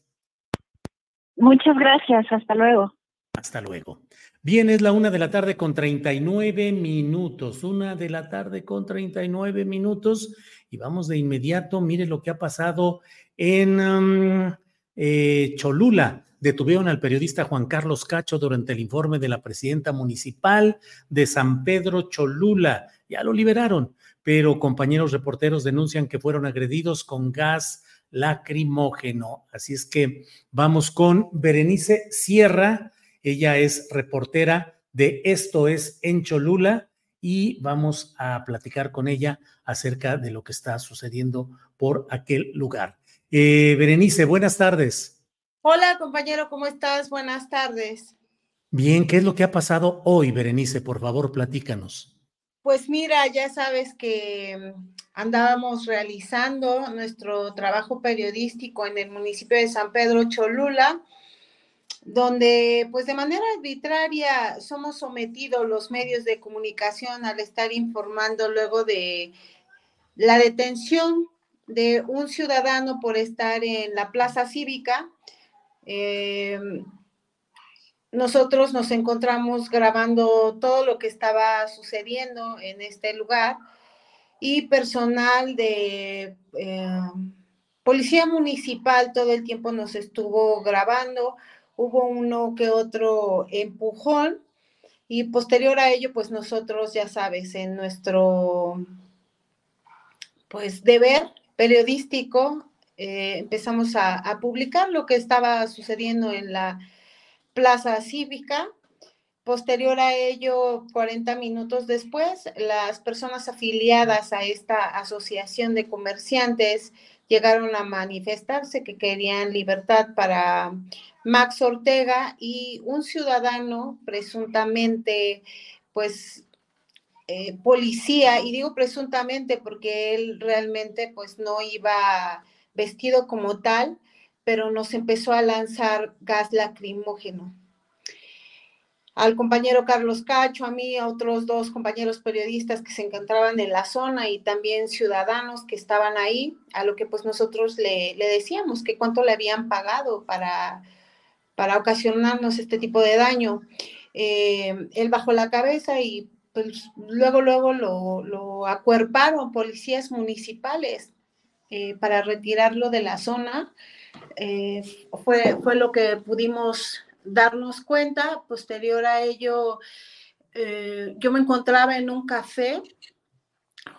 S8: Muchas gracias, hasta luego.
S1: Hasta luego. Bien, es la una de la tarde con 39 minutos. Una de la tarde con 39 minutos. Y vamos de inmediato. Mire lo que ha pasado en um, eh, Cholula. Detuvieron al periodista Juan Carlos Cacho durante el informe de la presidenta municipal de San Pedro Cholula. Ya lo liberaron, pero compañeros reporteros denuncian que fueron agredidos con gas lacrimógeno. Así es que vamos con Berenice Sierra ella es reportera de Esto es en Cholula y vamos a platicar con ella acerca de lo que está sucediendo por aquel lugar. Eh, Berenice, buenas tardes.
S9: Hola, compañero, ¿cómo estás? Buenas tardes.
S1: Bien, ¿qué es lo que ha pasado hoy, Berenice? Por favor, platícanos.
S9: Pues mira, ya sabes que mm, andábamos realizando nuestro trabajo periodístico en el municipio de San Pedro Cholula donde pues de manera arbitraria somos sometidos los medios de comunicación al estar informando luego de la detención de un ciudadano por estar en la plaza cívica. Eh, nosotros nos encontramos grabando todo lo que estaba sucediendo en este lugar y personal de eh, policía municipal todo el tiempo nos estuvo grabando. Hubo uno que otro empujón y posterior a ello, pues nosotros, ya sabes, en nuestro pues deber periodístico, eh, empezamos a, publicar lo que estaba sucediendo en la plaza cívica. Posterior a ello, 40 minutos después, las personas afiliadas a esta asociación de comerciantes llegaron a manifestarse que querían libertad para Max Ortega y un ciudadano presuntamente, pues, eh, policía, y digo presuntamente porque él realmente pues no iba vestido como tal, pero nos empezó a lanzar gas lacrimógeno al compañero Carlos Cacho, a mí, a otros dos compañeros periodistas que se encontraban en la zona y también ciudadanos que estaban ahí, a lo que pues nosotros le, decíamos que cuánto le habían pagado para, para ocasionarnos este tipo de daño. Eh, él bajó la cabeza y pues luego, luego lo, lo acuerparon policías municipales eh, para retirarlo de la zona. Eh, fue, fue lo que pudimos darnos cuenta. Posterior a ello, eh, yo me encontraba en un café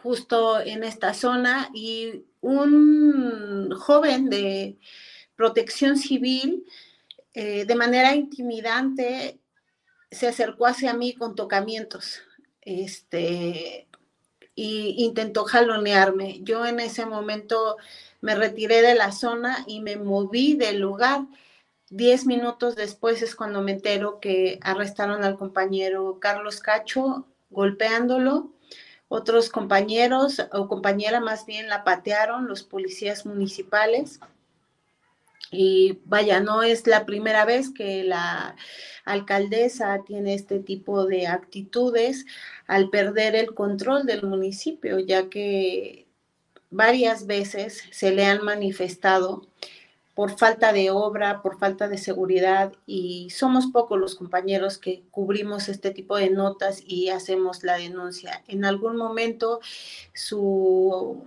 S9: justo en esta zona y un joven de protección civil, de manera intimidante, se acercó hacia mí con tocamientos. Este, y intentó jalonearme. Yo en ese momento me retiré de la zona y me moví del lugar Diez minutos después es cuando me entero que arrestaron al compañero Carlos Cacho golpeándolo Otros compañeros o compañera más bien la patearon los policías municipales. Y vaya, no es la primera vez que la alcaldesa tiene este tipo de actitudes al perder el control del municipio, ya que varias veces se le han manifestado por falta de obra, por falta de seguridad y somos pocos los compañeros que cubrimos este tipo de notas y hacemos la denuncia. En algún momento su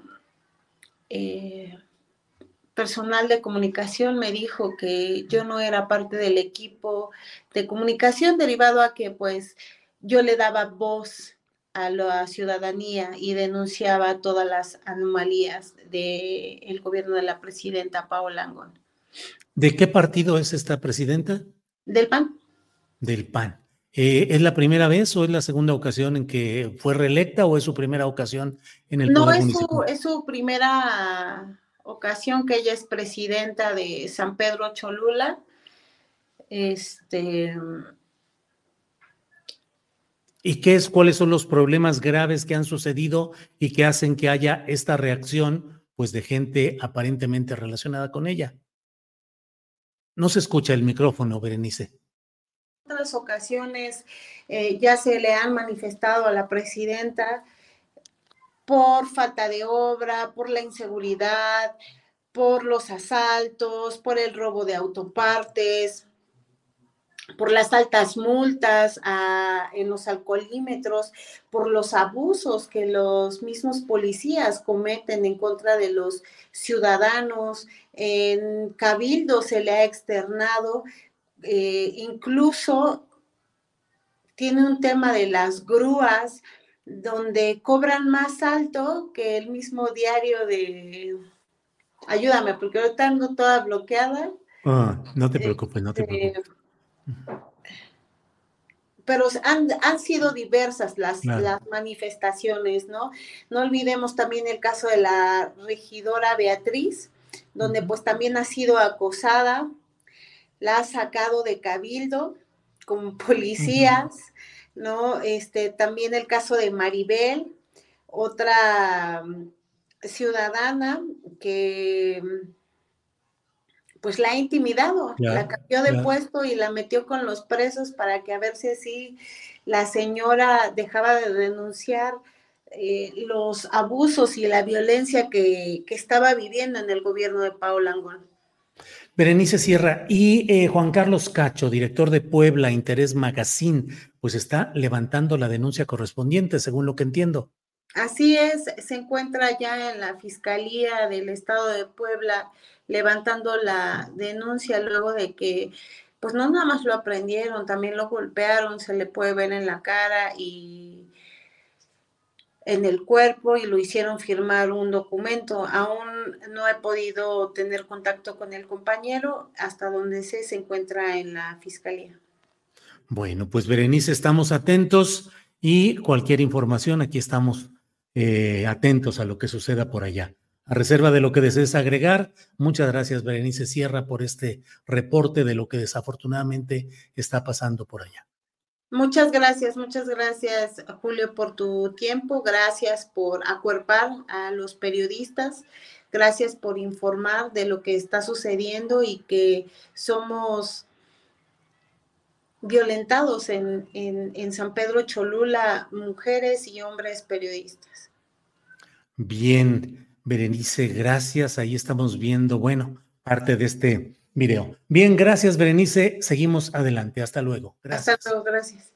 S9: eh, personal de comunicación me dijo que yo no era parte del equipo de comunicación derivado a que pues yo le daba voz a la ciudadanía y denunciaba todas las anomalías del gobierno de la presidenta Paola Angón.
S1: ¿De qué partido es esta presidenta?
S9: Del PAN.
S1: Del PAN. Eh, ¿Es la primera vez o es la segunda ocasión en que fue reelecta o es su primera ocasión en el
S9: No, es su, es su primera ocasión que ella es presidenta de San Pedro Cholula. Este,
S1: ¿Y qué es, cuáles son los problemas graves que han sucedido y que hacen que haya esta reacción, pues, de gente aparentemente relacionada con ella? No se escucha el micrófono, Berenice.
S9: En otras ocasiones eh, ya se le han manifestado a la presidenta por falta de obra, por la inseguridad, por los asaltos, por el robo de autopartes, por las altas multas en los alcoholímetros, por los abusos que los mismos policías cometen en contra de los ciudadanos. En Cabildo se le ha externado, eh, incluso tiene un tema de las grúas, donde cobran más alto que el mismo diario de... Ayúdame, porque ahorita ando toda bloqueada.
S1: Ah, no te preocupes, no te este, preocupes
S9: pero han, sido diversas las, las, manifestaciones, ¿no? No olvidemos también el caso de la regidora Beatriz, donde pues también ha sido acosada, la ha sacado de cabildo con policías, ¿no? Este, también el caso de Maribel, otra mm, ciudadana que pues la ha intimidado, la cambió de puesto y la metió con los presos para que a ver si así la señora dejaba de denunciar eh, los abusos y la violencia que, estaba viviendo en el gobierno de Paul Angón.
S1: Berenice Sierra y eh, Juan Carlos Cacho, director de Puebla Interés Magazine, pues está levantando la denuncia correspondiente, según lo que entiendo.
S9: Así es, se encuentra ya en la Fiscalía del Estado de Puebla levantando la denuncia luego de que, pues no nada más lo aprendieron, también lo golpearon, se le puede ver en la cara y en el cuerpo y lo hicieron firmar un documento. Aún no he podido tener contacto con el compañero hasta donde sé se encuentra en la fiscalía.
S1: Bueno, pues Berenice, estamos atentos y cualquier información, aquí estamos eh, atentos a lo que suceda por allá. A reserva de lo que desees agregar, muchas gracias Berenice Sierra por este reporte de lo que desafortunadamente está pasando por allá.
S9: Muchas gracias, muchas gracias Julio por tu tiempo, gracias por acuerpar a los periodistas, gracias por informar de lo que está sucediendo y que somos violentados en, en, en San Pedro Cholula, mujeres y hombres periodistas.
S1: Bien, Berenice, gracias. Ahí estamos viendo, bueno, parte de este video. Bien, gracias, Berenice. Seguimos adelante. Hasta luego.
S9: Gracias. Hasta luego, gracias.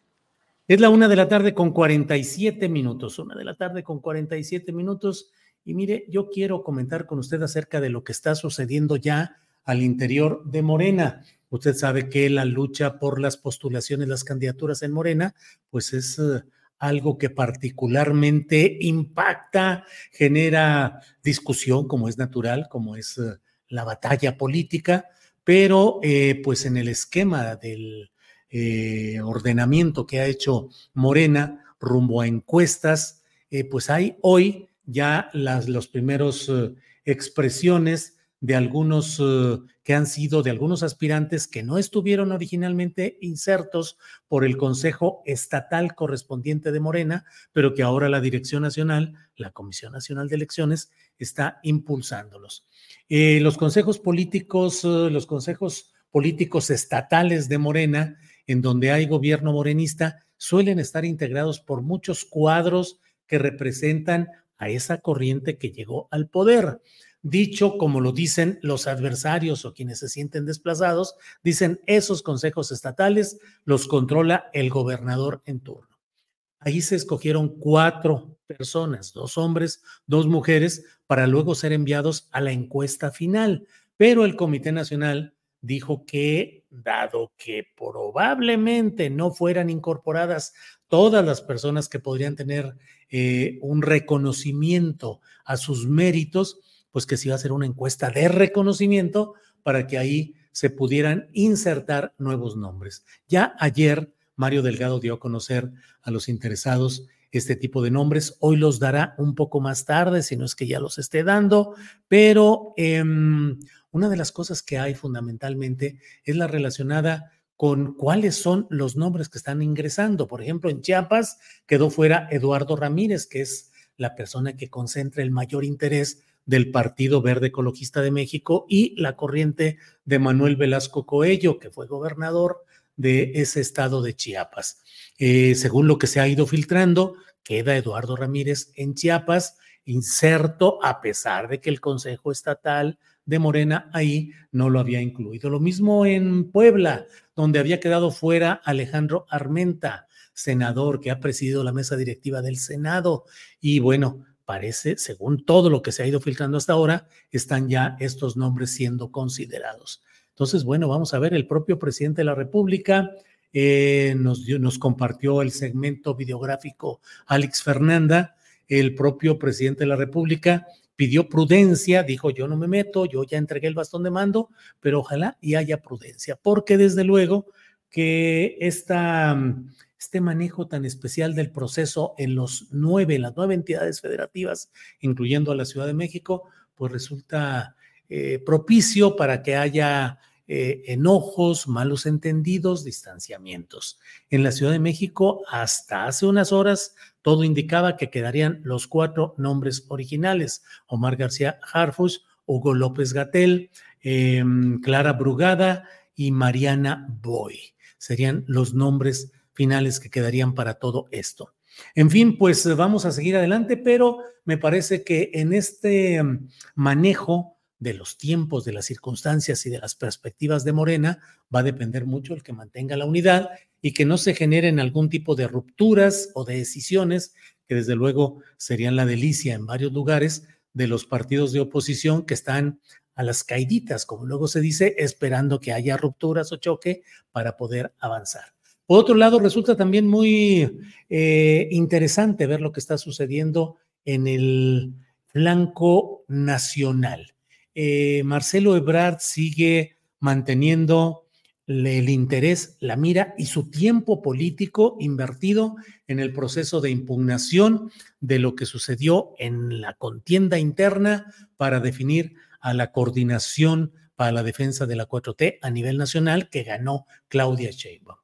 S1: Es la una de la tarde con 47 minutos. Una de la tarde con 47 minutos. Y mire, yo quiero comentar con usted acerca de lo que está sucediendo ya al interior de Morena. Usted sabe que la lucha por las postulaciones, las candidaturas en Morena, pues es eh, algo que particularmente impacta, genera discusión, como es natural, como es eh, la batalla política, pero eh, pues en el esquema del eh, ordenamiento que ha hecho Morena rumbo a encuestas, pues hay hoy ya las los primeros expresiones de algunos eh, que han sido de algunos aspirantes que no estuvieron originalmente insertos por el Consejo Estatal correspondiente de Morena, pero que ahora la Dirección Nacional, la Comisión Nacional de Elecciones, está impulsándolos. Eh, los consejos políticos, eh, los consejos políticos estatales de Morena, en donde hay gobierno morenista, suelen estar integrados por muchos cuadros que representan a esa corriente que llegó al poder. Dicho como lo dicen los adversarios o quienes se sienten desplazados, dicen esos consejos estatales los controla el gobernador en turno. Ahí se escogieron cuatro personas, dos hombres, dos mujeres, para luego ser enviados a la encuesta final. Pero el Comité Nacional dijo que, dado que probablemente no fueran incorporadas todas las personas que podrían tener eh, un reconocimiento a sus méritos, pues que se iba a hacer una encuesta de reconocimiento para que ahí se pudieran insertar nuevos nombres. Ya ayer Mario Delgado dio a conocer a los interesados este tipo de nombres. Hoy los dará un poco más tarde, si no es que ya los esté dando, pero em, una de las cosas que hay fundamentalmente es la relacionada con cuáles son los nombres que están ingresando. Por ejemplo, en Chiapas quedó fuera Eduardo Ramírez, que es la persona que concentra el mayor interés del Partido Verde Ecologista de México y la corriente de Manuel Velasco Coello, que fue gobernador de ese estado de Chiapas. Eh, según lo que se ha ido filtrando, queda Eduardo Ramírez en Chiapas, inserto, a pesar de que el Consejo Estatal de Morena ahí no lo había incluido. Lo mismo en Puebla, donde había quedado fuera Alejandro Armenta, senador que ha presidido la mesa directiva del Senado. Y bueno, parece, según todo lo que se ha ido filtrando hasta ahora, están ya estos nombres siendo considerados. Entonces, bueno, vamos a ver, el propio presidente de la República eh, nos, nos compartió el segmento videográfico Alex Fernanda, el propio presidente de la República pidió prudencia, dijo yo no me meto, yo ya entregué el bastón de mando, pero ojalá y haya prudencia, porque desde luego que esta, este manejo tan especial del proceso en los nueve, las nueve entidades federativas, incluyendo a la Ciudad de México, pues resulta eh, propicio para que haya eh, enojos, malos entendidos, distanciamientos. En la Ciudad de México, hasta hace unas horas, todo indicaba que quedarían los cuatro nombres originales, Omar García Harfus, Hugo López Gatel, em, Clara Brugada y Mariana Boy. Serían los nombres finales que quedarían para todo esto. En fin, pues vamos a seguir adelante, pero me parece que en este em, manejo de los tiempos, de las circunstancias y de las perspectivas de Morena, va a depender mucho el que mantenga la unidad y que no se generen algún tipo de rupturas o de decisiones que desde luego serían la delicia en varios lugares de los partidos de oposición que están a las caiditas, como luego se dice, esperando que haya rupturas o choque para poder avanzar. Por otro lado, resulta también muy eh, interesante ver lo que está sucediendo en el flanco nacional. Eh, Marcelo Ebrard sigue manteniendo el interés, la mira y su tiempo político invertido en el proceso de impugnación de lo que sucedió en la contienda interna para definir a la coordinación para la defensa de la 4T a nivel nacional que ganó Claudia Sheinbaum.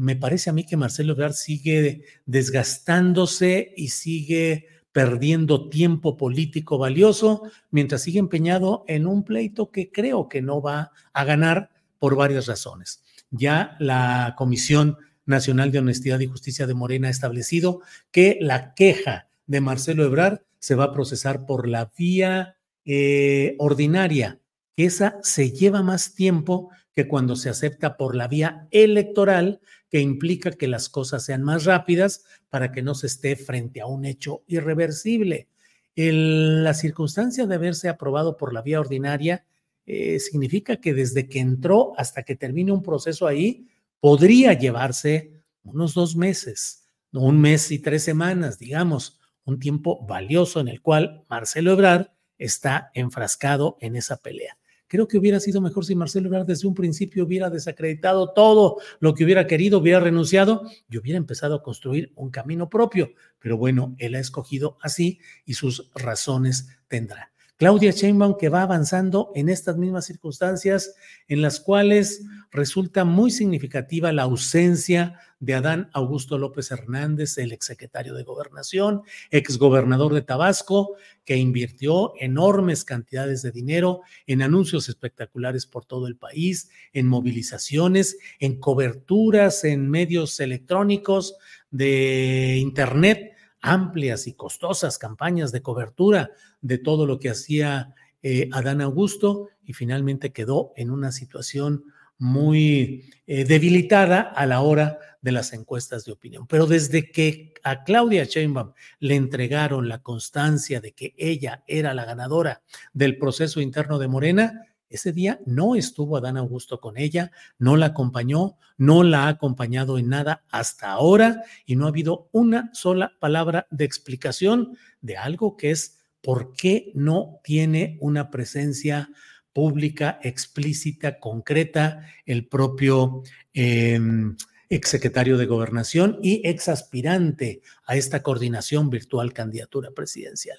S1: Me parece a mí que Marcelo Ebrard sigue desgastándose y sigue perdiendo tiempo político valioso mientras sigue empeñado en un pleito que creo que no va a ganar por varias razones. Ya la Comisión Nacional de Honestidad y Justicia de Morena ha establecido que la queja de Marcelo Ebrard se va a procesar por la vía eh, ordinaria, que esa se lleva más tiempo que cuando se acepta por la vía electoral, que implica que las cosas sean más rápidas para que no se esté frente a un hecho irreversible. la circunstancia de haberse aprobado por la vía ordinaria eh, significa que desde que entró hasta que termine un proceso ahí, podría llevarse unos dos meses, un mes y tres semanas, digamos, un tiempo valioso en el cual Marcelo Ebrard está enfrascado en esa pelea. Creo que hubiera sido mejor si Marcelo Ebrard desde un principio hubiera desacreditado todo lo que hubiera querido, hubiera renunciado y hubiera empezado a construir un camino propio. Pero bueno, él ha escogido así y sus razones tendrá. Claudia Sheinbaum que va avanzando en estas mismas circunstancias en las cuales resulta muy significativa la ausencia de Adán Augusto López Hernández, el exsecretario de Gobernación, exgobernador de Tabasco, que invirtió enormes cantidades de dinero en anuncios espectaculares por todo el país, en movilizaciones, en coberturas en medios electrónicos de Internet amplias y costosas campañas de cobertura de todo lo que hacía eh, Adán Augusto y finalmente quedó en una situación muy eh, debilitada a la hora de las encuestas de opinión. Pero desde que a Claudia Sheinbaum le entregaron la constancia de que ella era la ganadora del proceso interno de Morena, ese día no estuvo Adán Augusto con ella, no la acompañó, no la ha acompañado en nada hasta ahora y no ha habido una sola palabra de explicación de algo que es por qué no tiene una presencia pública, explícita, concreta, el propio eh, exsecretario de Gobernación y exaspirante a esta coordinación virtual candidatura presidencial.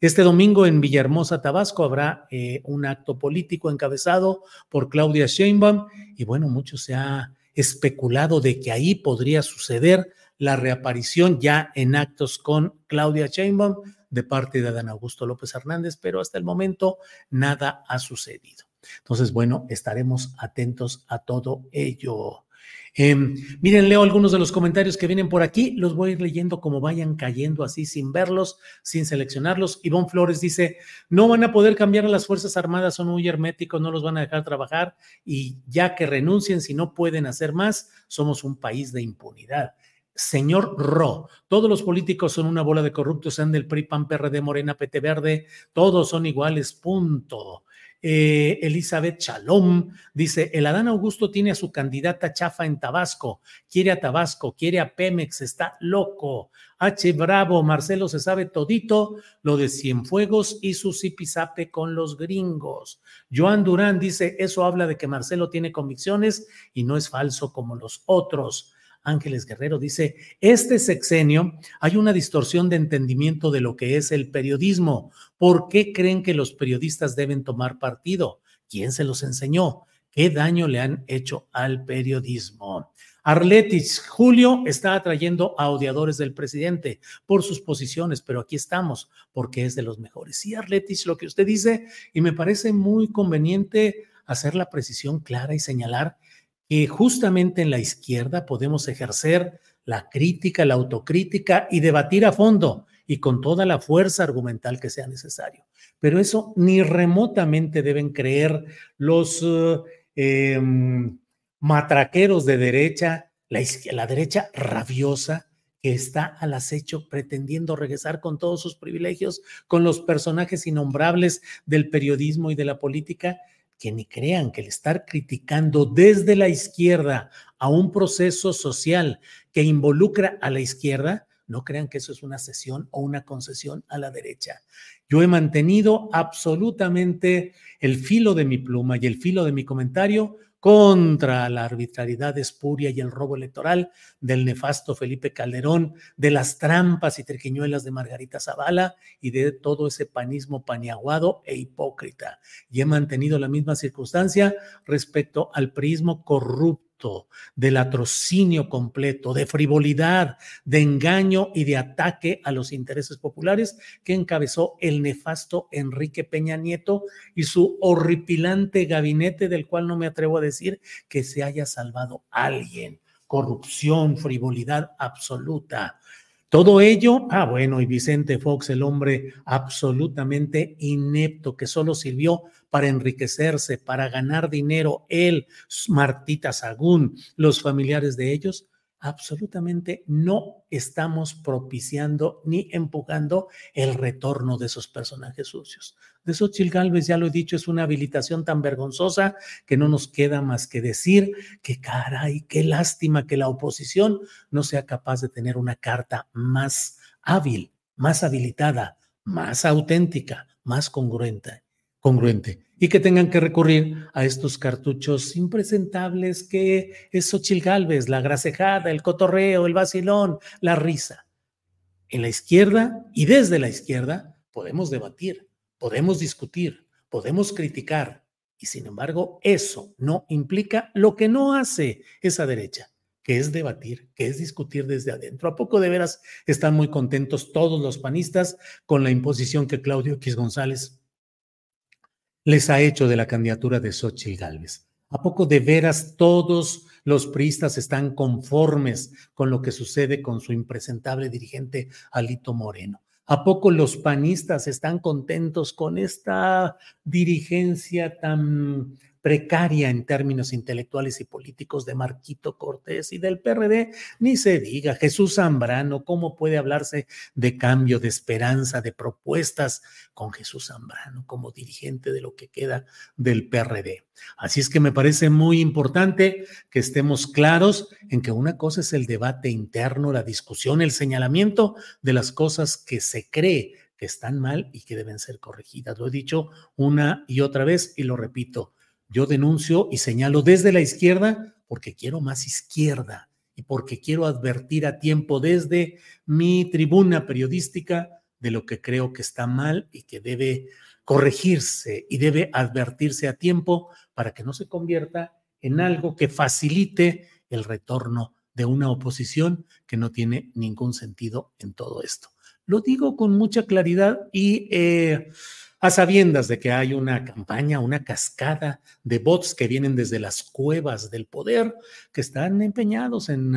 S1: Este domingo en Villahermosa, Tabasco, habrá eh, un acto político encabezado por Claudia Sheinbaum y bueno, mucho se ha especulado de que ahí podría suceder la reaparición ya en actos con Claudia Sheinbaum de parte de Adán Augusto López Hernández, pero hasta el momento nada ha sucedido. Entonces, bueno, estaremos atentos a todo ello. Em, miren, leo algunos de los comentarios que vienen por aquí, los voy a ir leyendo como vayan cayendo así, sin verlos, sin seleccionarlos. Ivonne Flores dice, no van a poder cambiar a las Fuerzas Armadas, son muy herméticos, no los van a dejar trabajar y ya que renuncien, si no pueden hacer más, somos un país de impunidad. Señor Ro, todos los políticos son una bola de corruptos, sean del PRI, PAN, PRD, Morena, PT Verde, todos son iguales, punto. Eh, Elizabeth Chalom dice, el Adán Augusto tiene a su candidata chafa en Tabasco, quiere a Tabasco, quiere a Pemex, está loco. H. Bravo, Marcelo se sabe todito lo de Cienfuegos y su zipizape con los gringos. Joan Durán dice, eso habla de que Marcelo tiene convicciones y no es falso como los otros. Ángeles Guerrero dice, este sexenio hay una distorsión de entendimiento de lo que es el periodismo. ¿Por qué creen que los periodistas deben tomar partido? ¿Quién se los enseñó? ¿Qué daño le han hecho al periodismo? Arletis, Julio está atrayendo a odiadores del presidente por sus posiciones, pero aquí estamos porque es de los mejores. Sí, Arletis, lo que usted dice, y me parece muy conveniente hacer la precisión clara y señalar que justamente en la izquierda podemos ejercer la crítica, la autocrítica y debatir a fondo y con toda la fuerza argumental que sea necesario. Pero eso ni remotamente deben creer los uh, em, matraqueros de derecha, la, la derecha rabiosa que está al acecho pretendiendo regresar con todos sus privilegios, con los personajes innombrables del periodismo y de la política que ni crean que el estar criticando desde la izquierda a un proceso social que involucra a la izquierda, no crean que eso es una cesión o una concesión a la derecha. Yo he mantenido absolutamente el filo de mi pluma y el filo de mi comentario contra la arbitrariedad espuria y el robo electoral del nefasto Felipe Calderón, de las trampas y triquiñuelas de Margarita Zavala y de todo ese panismo paniaguado e hipócrita. Y he mantenido la misma circunstancia respecto al prismo corrupto del atrocinio completo, de frivolidad, de engaño y de ataque a los intereses populares que encabezó el nefasto Enrique Peña Nieto y su horripilante gabinete del cual no me atrevo a decir que se haya salvado alguien. Corrupción, frivolidad absoluta. Todo ello, ah, bueno, y Vicente Fox, el hombre absolutamente inepto que solo sirvió para enriquecerse, para ganar dinero, él, Martita Sagún, los familiares de ellos, absolutamente no estamos propiciando ni empujando el retorno de esos personajes sucios. De Xochitl Galvez, ya lo he dicho, es una habilitación tan vergonzosa que no nos queda más que decir que caray, qué lástima que la oposición no sea capaz de tener una carta más hábil, más habilitada, más auténtica, más congruente, congruente y que tengan que recurrir a estos cartuchos impresentables que es Xochil Galvez, la grasejada, el cotorreo, el vacilón, la risa. En la izquierda y desde la izquierda podemos debatir, podemos discutir, podemos criticar, y sin embargo eso no implica lo que no hace esa derecha, que es debatir, que es discutir desde adentro. ¿A poco de veras están muy contentos todos los panistas con la imposición que Claudio X González les ha hecho de la candidatura de Xochitl Gálvez? ¿A poco de veras todos los priistas están conformes con lo que sucede con su impresentable dirigente Alito Moreno? ¿A poco los panistas están contentos con esta dirigencia tan precaria en términos intelectuales y políticos de Marquito Cortés y del PRD, ni se diga, Jesús Zambrano, ¿cómo puede hablarse de cambio, de esperanza, de propuestas con Jesús Zambrano como dirigente de lo que queda del PRD? Así es que me parece muy importante que estemos claros en que una cosa es el debate interno, la discusión, el señalamiento de las cosas que se cree que están mal y que deben ser corregidas. Lo he dicho una y otra vez y lo repito. Yo denuncio y señalo desde la izquierda porque quiero más izquierda y porque quiero advertir a tiempo desde mi tribuna periodística de lo que creo que está mal y que debe corregirse y debe advertirse a tiempo para que no se convierta en algo que facilite el retorno de una oposición que no tiene ningún sentido en todo esto. Lo digo con mucha claridad y eh, a sabiendas de que hay una campaña, una cascada de bots que vienen desde las cuevas del poder, que están empeñados en,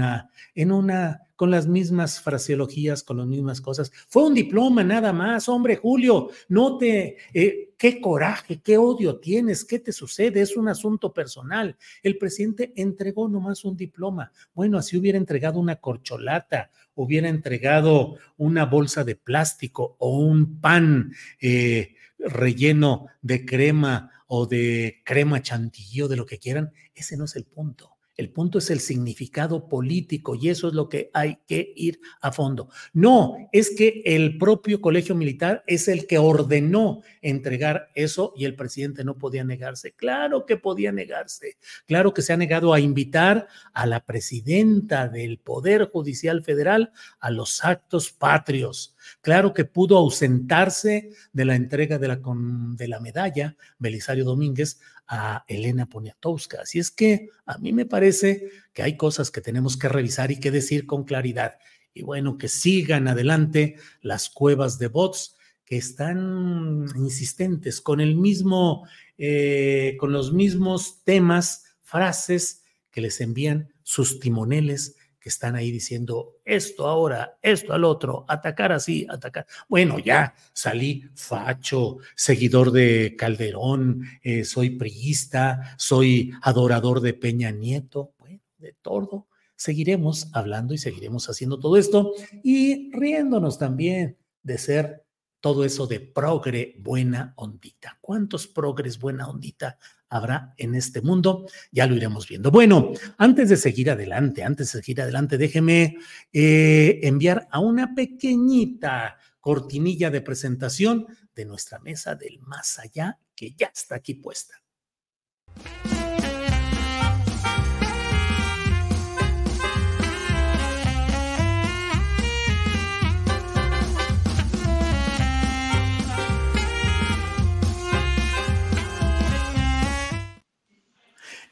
S1: en una, con las mismas fraseologías, con las mismas cosas. Fue un diploma nada más, hombre, Julio, no te, eh, qué coraje, qué odio tienes, qué te sucede, es un asunto personal. El presidente entregó nomás un diploma. Bueno, así hubiera entregado una corcholata, hubiera entregado una bolsa de plástico o un pan. Eh, relleno de crema o de crema chantilly de lo que quieran, ese no es el punto. El punto es el significado político y eso es lo que hay que ir a fondo. No, es que el propio colegio militar es el que ordenó entregar eso y el presidente no podía negarse. Claro que podía negarse. Claro que se ha negado a invitar a la presidenta del Poder Judicial Federal a los actos patrios. Claro que pudo ausentarse de la entrega de la, de la medalla Belisario Domínguez a Elena Poniatowska. Así es que a mí me parece que hay cosas que tenemos que revisar y que decir con claridad. Y bueno, que sigan adelante las cuevas de bots que están insistentes con el mismo, eh, con los mismos temas, frases que les envían sus timoneles que están ahí diciendo esto ahora, esto al otro, atacar así, atacar. Bueno, ya salí facho, seguidor de Calderón, eh, soy priista, soy adorador de Peña Nieto, de todo. Seguiremos hablando y seguiremos haciendo todo esto y riéndonos también de ser todo eso de progre buena ondita. ¿Cuántos progres buena ondita habrá en este mundo. Ya lo iremos viendo. Bueno, antes de seguir adelante, antes de seguir adelante, déjeme eh, enviar a una pequeñita cortinilla de presentación de nuestra mesa del más allá que ya está aquí puesta.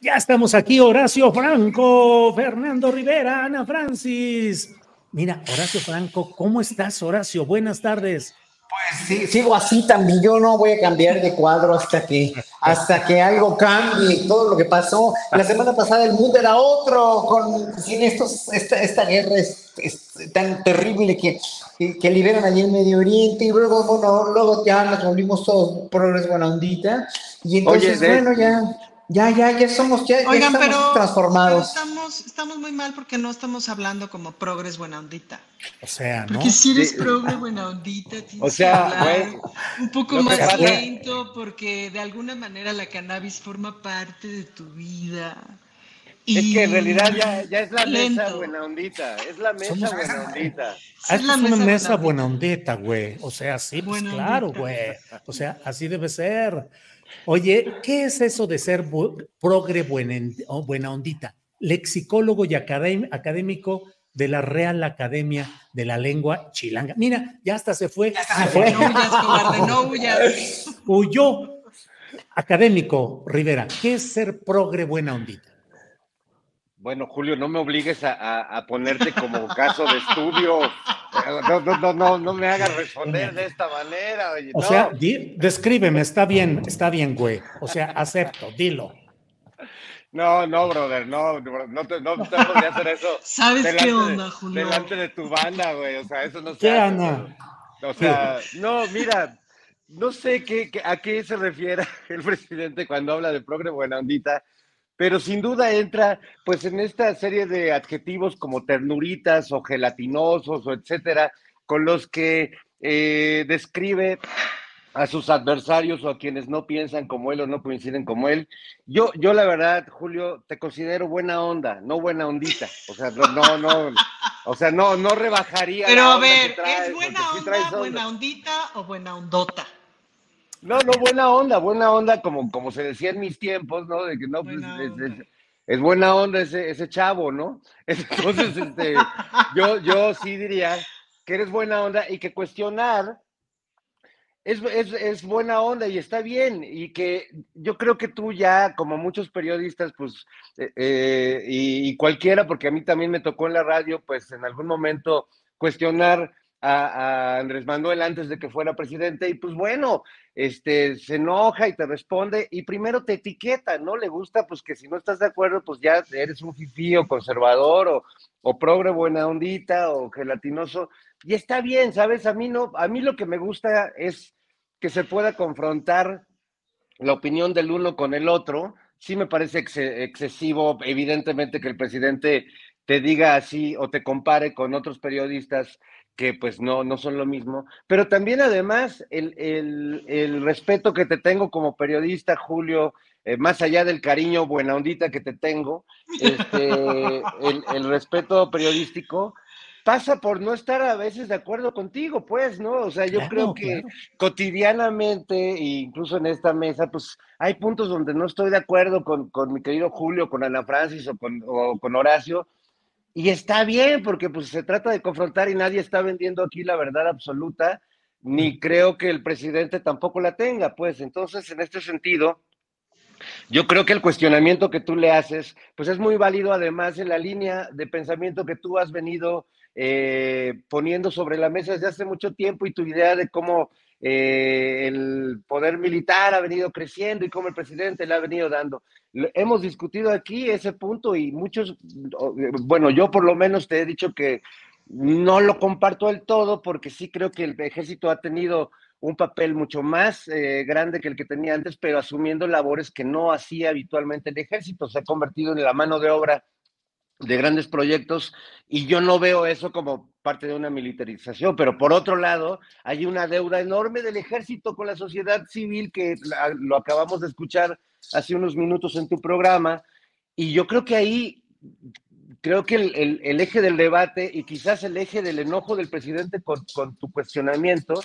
S1: Ya estamos aquí, Horacio Franco, Fernando Rivera, Ana Francis. Mira, Horacio Franco, ¿cómo estás, Horacio? Buenas tardes.
S10: Pues sí, sigo así también. Yo no voy a cambiar de cuadro hasta que, hasta que algo cambie. Todo lo que pasó la semana pasada, el mundo era otro. Con sin estos, esta, esta guerra es, tan terrible que, que, liberan allí en Medio Oriente y luego, bueno, luego ya nos volvimos todos progres buena ondita. Y entonces, bueno, ya ya, ya, ya somos, ya, estamos transformados.
S11: estamos, estamos muy mal porque no estamos hablando como progres buena ondita.
S1: O sea,
S11: ¿no? Porque si eres progres buena ondita, o sea, un poco más lento porque de alguna manera la cannabis forma parte de tu vida.
S12: Es que en realidad ya, ya es la mesa buena ondita, es la mesa buena ondita.
S1: es, la una mesa buena ondita, güey. O sea, sí, pues claro, güey. O sea, así debe ser. Oye, ¿qué es eso de ser progre buena, buena ondita? Lexicólogo y académico de la Real Academia de la Lengua Chilanga. Mira, ya hasta se fue.
S11: se fue. No huyas, cobarde, no huyas.
S1: Huyó. Académico Rivera, ¿qué es ser progre buena ondita?
S12: Bueno, Julio, no me obligues a, ponerte como caso de estudio. No, no, no, no, me hagas responder de esta manera.
S1: o sea, descríbeme, está bien, está bien, güey. O sea, acepto, dilo.
S12: No, no, brother, no, no te, no te podría hacer eso.
S11: ¿Sabes qué onda, Julio?
S12: Delante de tu banda, güey, o sea, eso no se
S1: ¿Qué, Ana?
S12: O sea, no, mira, no sé qué, a qué se refiere el presidente cuando habla de progre buena ondita, pero sin duda entra pues en esta serie de adjetivos como ternuritas o gelatinosos o etcétera, con los que eh, describe a sus adversarios o a quienes no piensan como él o no coinciden como él. Yo, yo la verdad, Julio, te considero buena onda, no buena ondita. O sea, no, no, no o sea, no, no rebajaría.
S11: Pero a ver, ¿es buena onda, buena ondita o buena ondota?
S12: No, no, buena onda, buena onda, como, como se decía en mis tiempos, ¿no? De que no, pues, es, buena onda ese, ese chavo, ¿no? Entonces, este, yo, yo sí diría que eres buena onda y que cuestionar es, es, buena onda y está bien. Y que yo creo que tú ya, como muchos periodistas, pues, eh, eh, y, cualquiera, porque a mí también me tocó en la radio, pues en algún momento cuestionar a, Andrés Manuel antes de que fuera presidente, y pues bueno, este, se enoja y te responde, y primero te etiqueta, ¿no? Le gusta, pues que si no estás de acuerdo, pues ya eres un fifí o conservador o, o progre buena ondita o gelatinoso, y está bien, ¿sabes? A mí no, a mí lo que me gusta es que se pueda confrontar la opinión del uno con el otro. Sí me parece excesivo, evidentemente, que el presidente te diga así o te compare con otros periodistas que pues no, no son lo mismo, pero también además el, respeto que te tengo como periodista, Julio, eh, más allá del cariño buena ondita que te tengo, este, el, el, respeto periodístico, pasa por no estar a veces de acuerdo contigo, pues, ¿no? O sea, yo creo que cotidianamente, e incluso en esta mesa, pues hay puntos donde no estoy de acuerdo con, mi querido Julio, con Ana Francis o con, o con Horacio, y está bien, porque pues se trata de confrontar y nadie está vendiendo aquí la verdad absoluta, ni creo que el presidente tampoco la tenga, pues. Entonces en este sentido, yo creo que el cuestionamiento que tú le haces, pues es muy válido además en la línea de pensamiento que tú has venido eh, poniendo sobre la mesa desde hace mucho tiempo y tu idea de cómo eh, el poder militar ha venido creciendo y cómo el presidente le ha venido dando. Hemos discutido aquí ese punto y muchos, bueno, yo por lo menos te he dicho que no lo comparto del todo porque sí creo que el ejército ha tenido un papel mucho más eh, grande que el que tenía antes, pero asumiendo labores que no hacía habitualmente el ejército. Se ha convertido en la mano de obra de grandes proyectos y yo no veo eso como parte de una militarización, pero por otro lado hay una deuda enorme del ejército con la sociedad civil que lo acabamos de escuchar hace unos minutos en tu programa y yo creo que ahí creo que el, eje del debate y quizás el eje del enojo del presidente con, con tu cuestionamiento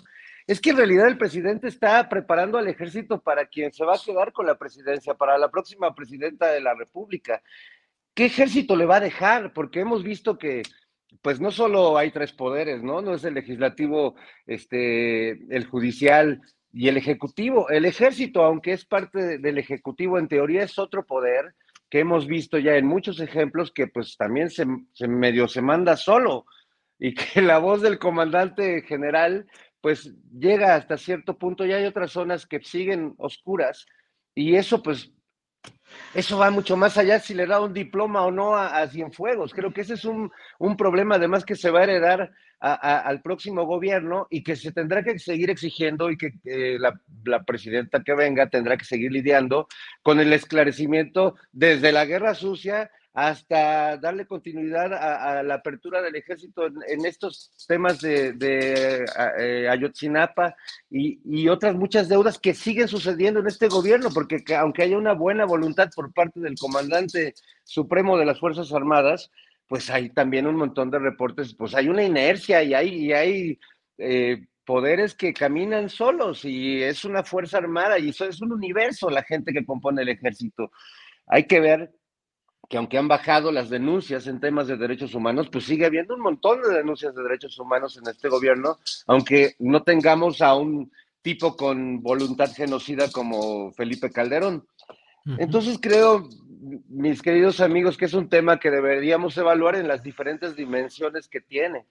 S12: es que en realidad el presidente está preparando al ejército para quien se va a quedar con la presidencia, para la próxima presidenta de la República. ¿Qué ejército le va a dejar? Porque hemos visto que, pues no solo hay tres poderes, ¿no? No es el legislativo, este, el judicial y el ejecutivo. El ejército, aunque es parte del ejecutivo, en teoría es otro poder que hemos visto ya en muchos ejemplos que pues también se, se medio se manda solo y que la voz del comandante general pues llega hasta cierto punto y hay otras zonas que siguen oscuras y eso pues eso va mucho más allá si le da un diploma o no a, Cienfuegos. Creo que ese es un, problema además que se va a heredar al próximo gobierno y que se tendrá que seguir exigiendo y que la, la, presidenta que venga tendrá que seguir lidiando con el esclarecimiento desde la guerra sucia hasta darle continuidad a, la apertura del ejército en, estos temas de, eh, Ayotzinapa y, otras muchas deudas que siguen sucediendo en este gobierno, porque aunque haya una buena voluntad por parte del comandante supremo de las Fuerzas Armadas, pues hay también un montón de reportes, pues hay una inercia y hay, y hay eh, poderes que caminan solos y es una fuerza armada y eso es un universo la gente que compone el ejército. Hay que ver que aunque han bajado las denuncias en temas de derechos humanos, pues sigue habiendo un montón de denuncias de derechos humanos en este gobierno, aunque no tengamos a un tipo con voluntad genocida como Felipe Calderón. Entonces creo, mis queridos amigos, que es un tema que deberíamos evaluar en las diferentes dimensiones que tiene.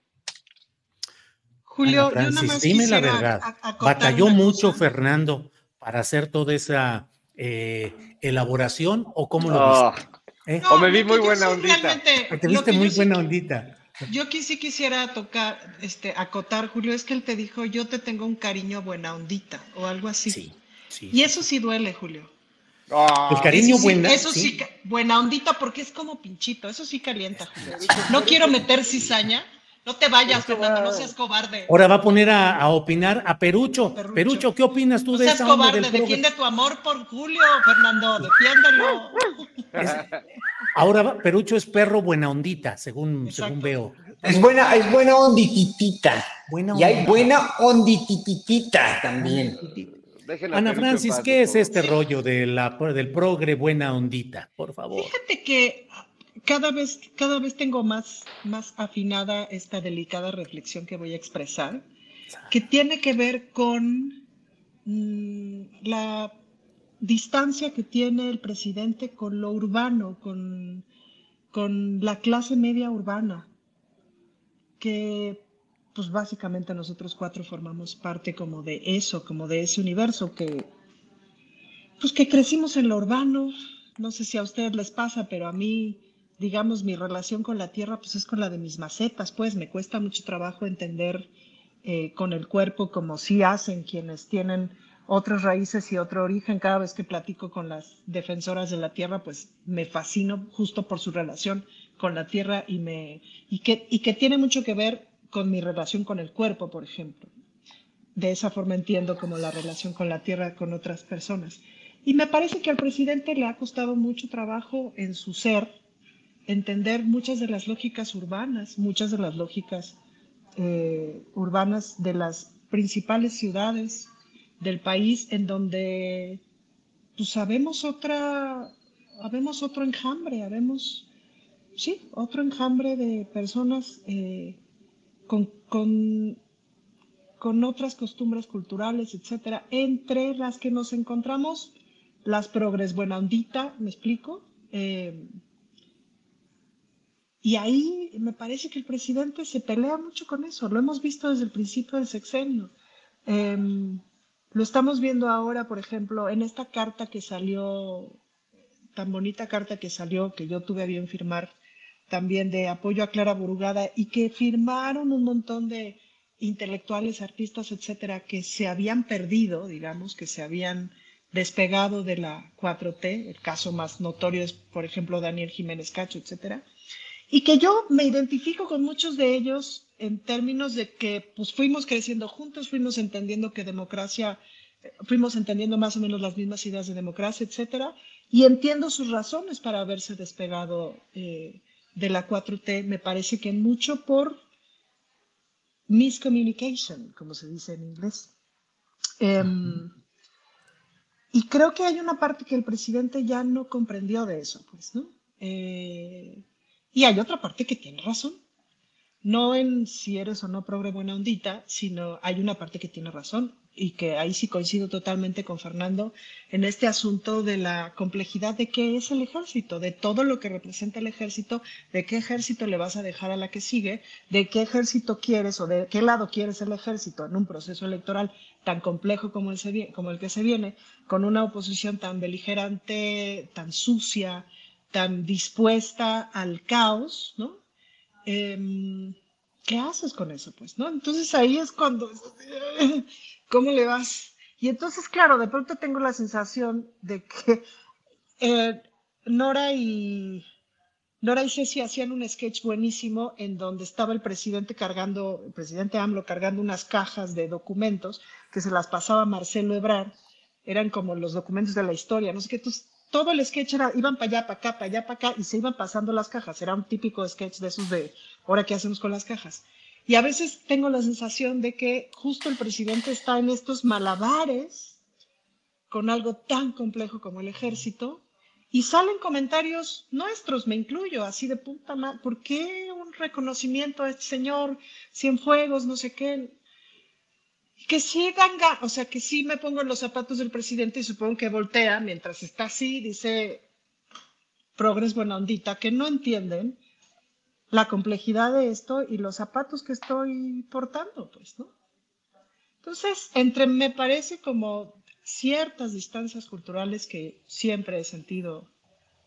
S1: Julio, Francis, dime la verdad. ¿Batalló mucho Fernando para hacer toda esa eh, elaboración o cómo lo
S12: oh, ¿Eh? o me vi muy buena ondita.
S1: Te viste muy buena ondita.
S11: Yo sí quisiera tocar, este, acotar, Julio, es que él te dijo, yo te tengo un cariño buena ondita, o algo así. Sí, sí. Y eso sí duele, Julio.
S1: Ah. el cariño buena.
S11: Eso sí, buena ondita, porque es como pinchito, eso sí calienta, Julio. No quiero meter cizaña, no te vayas, Fernando, no seas cobarde.
S1: Ahora va a poner a, opinar a Perucho. Perucho. ¿qué opinas tú
S11: no
S1: de
S11: seas cobarde, defiende tu amor por Julio, Fernando, defiéndelo.
S1: ahora Perucho es perro buena ondita, según, según veo.
S10: Es buena, es buena ondititita. y hay buena ondititita también.
S1: Ana Francis, ¿qué es este rollo de la, del progre buena ondita? Por favor.
S11: Fíjate que cada vez, cada vez tengo más, más afinada esta delicada reflexión que voy a expresar, que tiene que ver con mm, la distancia que tiene el presidente con lo urbano, con, con la clase media urbana, que pues básicamente nosotros cuatro formamos parte como de eso, como de ese universo que, pues que crecimos en lo urbano, no sé si a ustedes les pasa, pero a mí digamos, mi relación con la tierra, pues es con la de mis macetas, pues me cuesta mucho trabajo entender eh, con el cuerpo como sí hacen quienes tienen otras raíces y otro origen. Cada vez que platico con las defensoras de la tierra, pues me fascino justo por su relación con la tierra y, me, y, que, y que tiene mucho que ver con mi relación con el cuerpo, por ejemplo. De esa forma entiendo como la relación con la tierra con otras personas. Y me parece que al presidente le ha costado mucho trabajo en su ser entender muchas de las lógicas urbanas, muchas de las lógicas eh, urbanas de las principales ciudades del país, en donde pues sabemos otra, habemos otro enjambre, habemos, sí, otro enjambre de personas eh, con, con, con, otras costumbres culturales, etcétera, entre las que nos encontramos las progres buena ondita, me explico, eh, y ahí me parece que el presidente se pelea mucho con eso. Lo hemos visto desde el principio del sexenio. Em, lo estamos viendo ahora, por ejemplo, en esta carta que salió, tan bonita carta que salió, que yo tuve a bien firmar también de apoyo a Clara Burugada y que firmaron un montón de intelectuales, artistas, etcétera, que se habían perdido, digamos, que se habían despegado de la 4T. El caso más notorio es, por ejemplo, Daniel Jiménez Cacho, etcétera y que yo me identifico con muchos de ellos en términos de que pues fuimos creciendo juntos, fuimos entendiendo que democracia, fuimos entendiendo más o menos las mismas ideas de democracia, etcétera, y entiendo sus razones para haberse despegado eh, de la 4T, me parece que mucho por miscommunication, como se dice en inglés. Em, y creo que hay una parte que el presidente ya no comprendió de eso, pues, ¿no? Eh, y hay otra parte que tiene razón. No en si eres o no progre buena ondita, sino hay una parte que tiene razón y que ahí sí coincido totalmente con Fernando en este asunto de la complejidad de qué es el ejército, de todo lo que representa el ejército, de qué ejército le vas a dejar a la que sigue, de qué ejército quieres o de qué lado quieres el ejército en un proceso electoral tan complejo como el, como el que se viene, con una oposición tan beligerante, tan sucia, tan dispuesta al caos, ¿no? Em, ¿Qué haces con eso, pues, no? Entonces ahí es cuando, ¿cómo le vas? Y entonces, claro, de pronto tengo la sensación de que eh, Nora y Nora y Ceci hacían un sketch buenísimo en donde estaba el presidente cargando, el presidente AMLO cargando unas cajas de documentos que se las pasaba Marcelo Ebrard, eran como los documentos de la historia, no sé qué, todo el sketch era, iban para allá, para acá, para allá, para acá, y se iban pasando las cajas. Era un típico sketch de esos de, ahora qué hacemos con las cajas. Y a veces tengo la sensación de que justo el presidente está en estos malabares con algo tan complejo como el ejército Y salen comentarios nuestros, me incluyo, así de puta madre, ¿por qué un reconocimiento a este señor, Cienfuegos, no sé qué? Que sí dan o sea, que sí me pongo en los zapatos del presidente y supongo que voltea mientras está así, dice progres buena ondita, que no entienden la complejidad de esto y los zapatos que estoy portando, pues, ¿no? Entonces, entre me parece como ciertas distancias culturales que siempre he sentido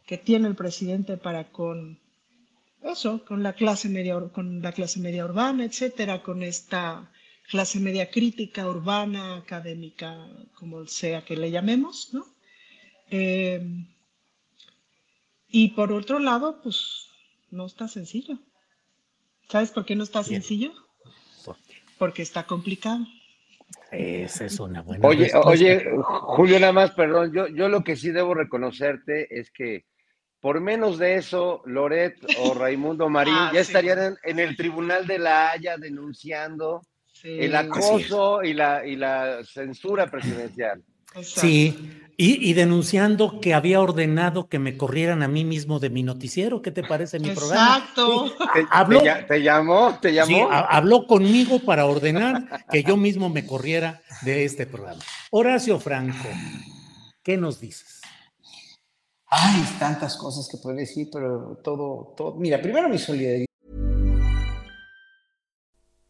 S11: que tiene el presidente para con eso, con la clase media, con la clase media urbana, etcétera, con esta clase media crítica, urbana, académica, como sea que le llamemos, ¿no? Eh, y por otro lado, pues no está sencillo. ¿Sabes por qué no está sencillo? Porque está complicado.
S1: Esa es una buena
S12: Oye, oye, Julio, nada más, perdón, yo, yo lo que sí debo reconocerte es que por menos de eso, Loret o Raimundo Marín ah, ya estarían en, el Tribunal de la Haya denunciando el acoso y la, y la censura presidencial.
S1: Sí, y, denunciando que había ordenado que me corrieran a mí mismo de mi noticiero. ¿Qué te parece mi programa?
S11: Exacto.
S12: ¿Te, llamó? ¿Te llamó?
S1: Sí, habló conmigo para ordenar que yo mismo me corriera de este programa. Horacio Franco, ¿qué nos dices?
S10: Hay tantas cosas que puedo decir, pero todo, todo. Mira, primero mi solidaridad.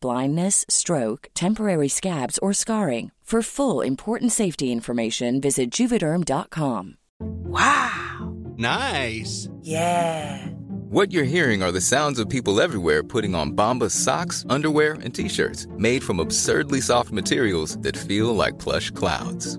S13: blindness, stroke, temporary scabs, or scarring. For full important safety information, visit juvederm.com.
S14: Wow! Nice!
S13: Yeah!
S14: What you're hearing are the sounds of people everywhere putting on Bombas socks, underwear, and t shirts made from absurdly soft materials that feel like plush clouds.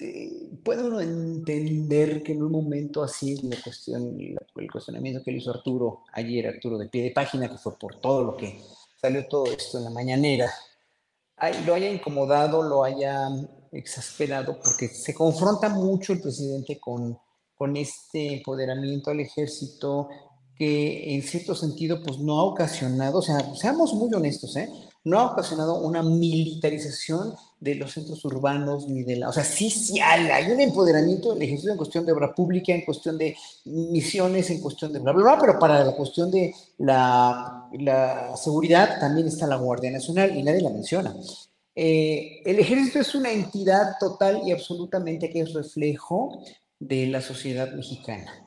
S10: eh, puedo entender que en un momento así, la cuestión, el cuestionamiento que le hizo Arturo ayer, Arturo de pie de página, que fue por todo lo que salió todo esto en la mañanera, lo haya incomodado, lo haya exasperado, porque se confronta mucho el presidente con, con este empoderamiento al ejército que en cierto sentido pues no ha ocasionado, o sea, seamos muy honestos, ¿eh? No ha ocasionado una militarización de los centros urbanos ni de la, o sea, sí, sí hay, un empoderamiento del ejército en cuestión de obra pública, en cuestión de misiones, en cuestión de bla, bla, bla, pero para la cuestión de la, la seguridad también está la Guardia Nacional y nadie la menciona. Eh, el ejército es una entidad total y absolutamente que es reflejo de la sociedad mexicana.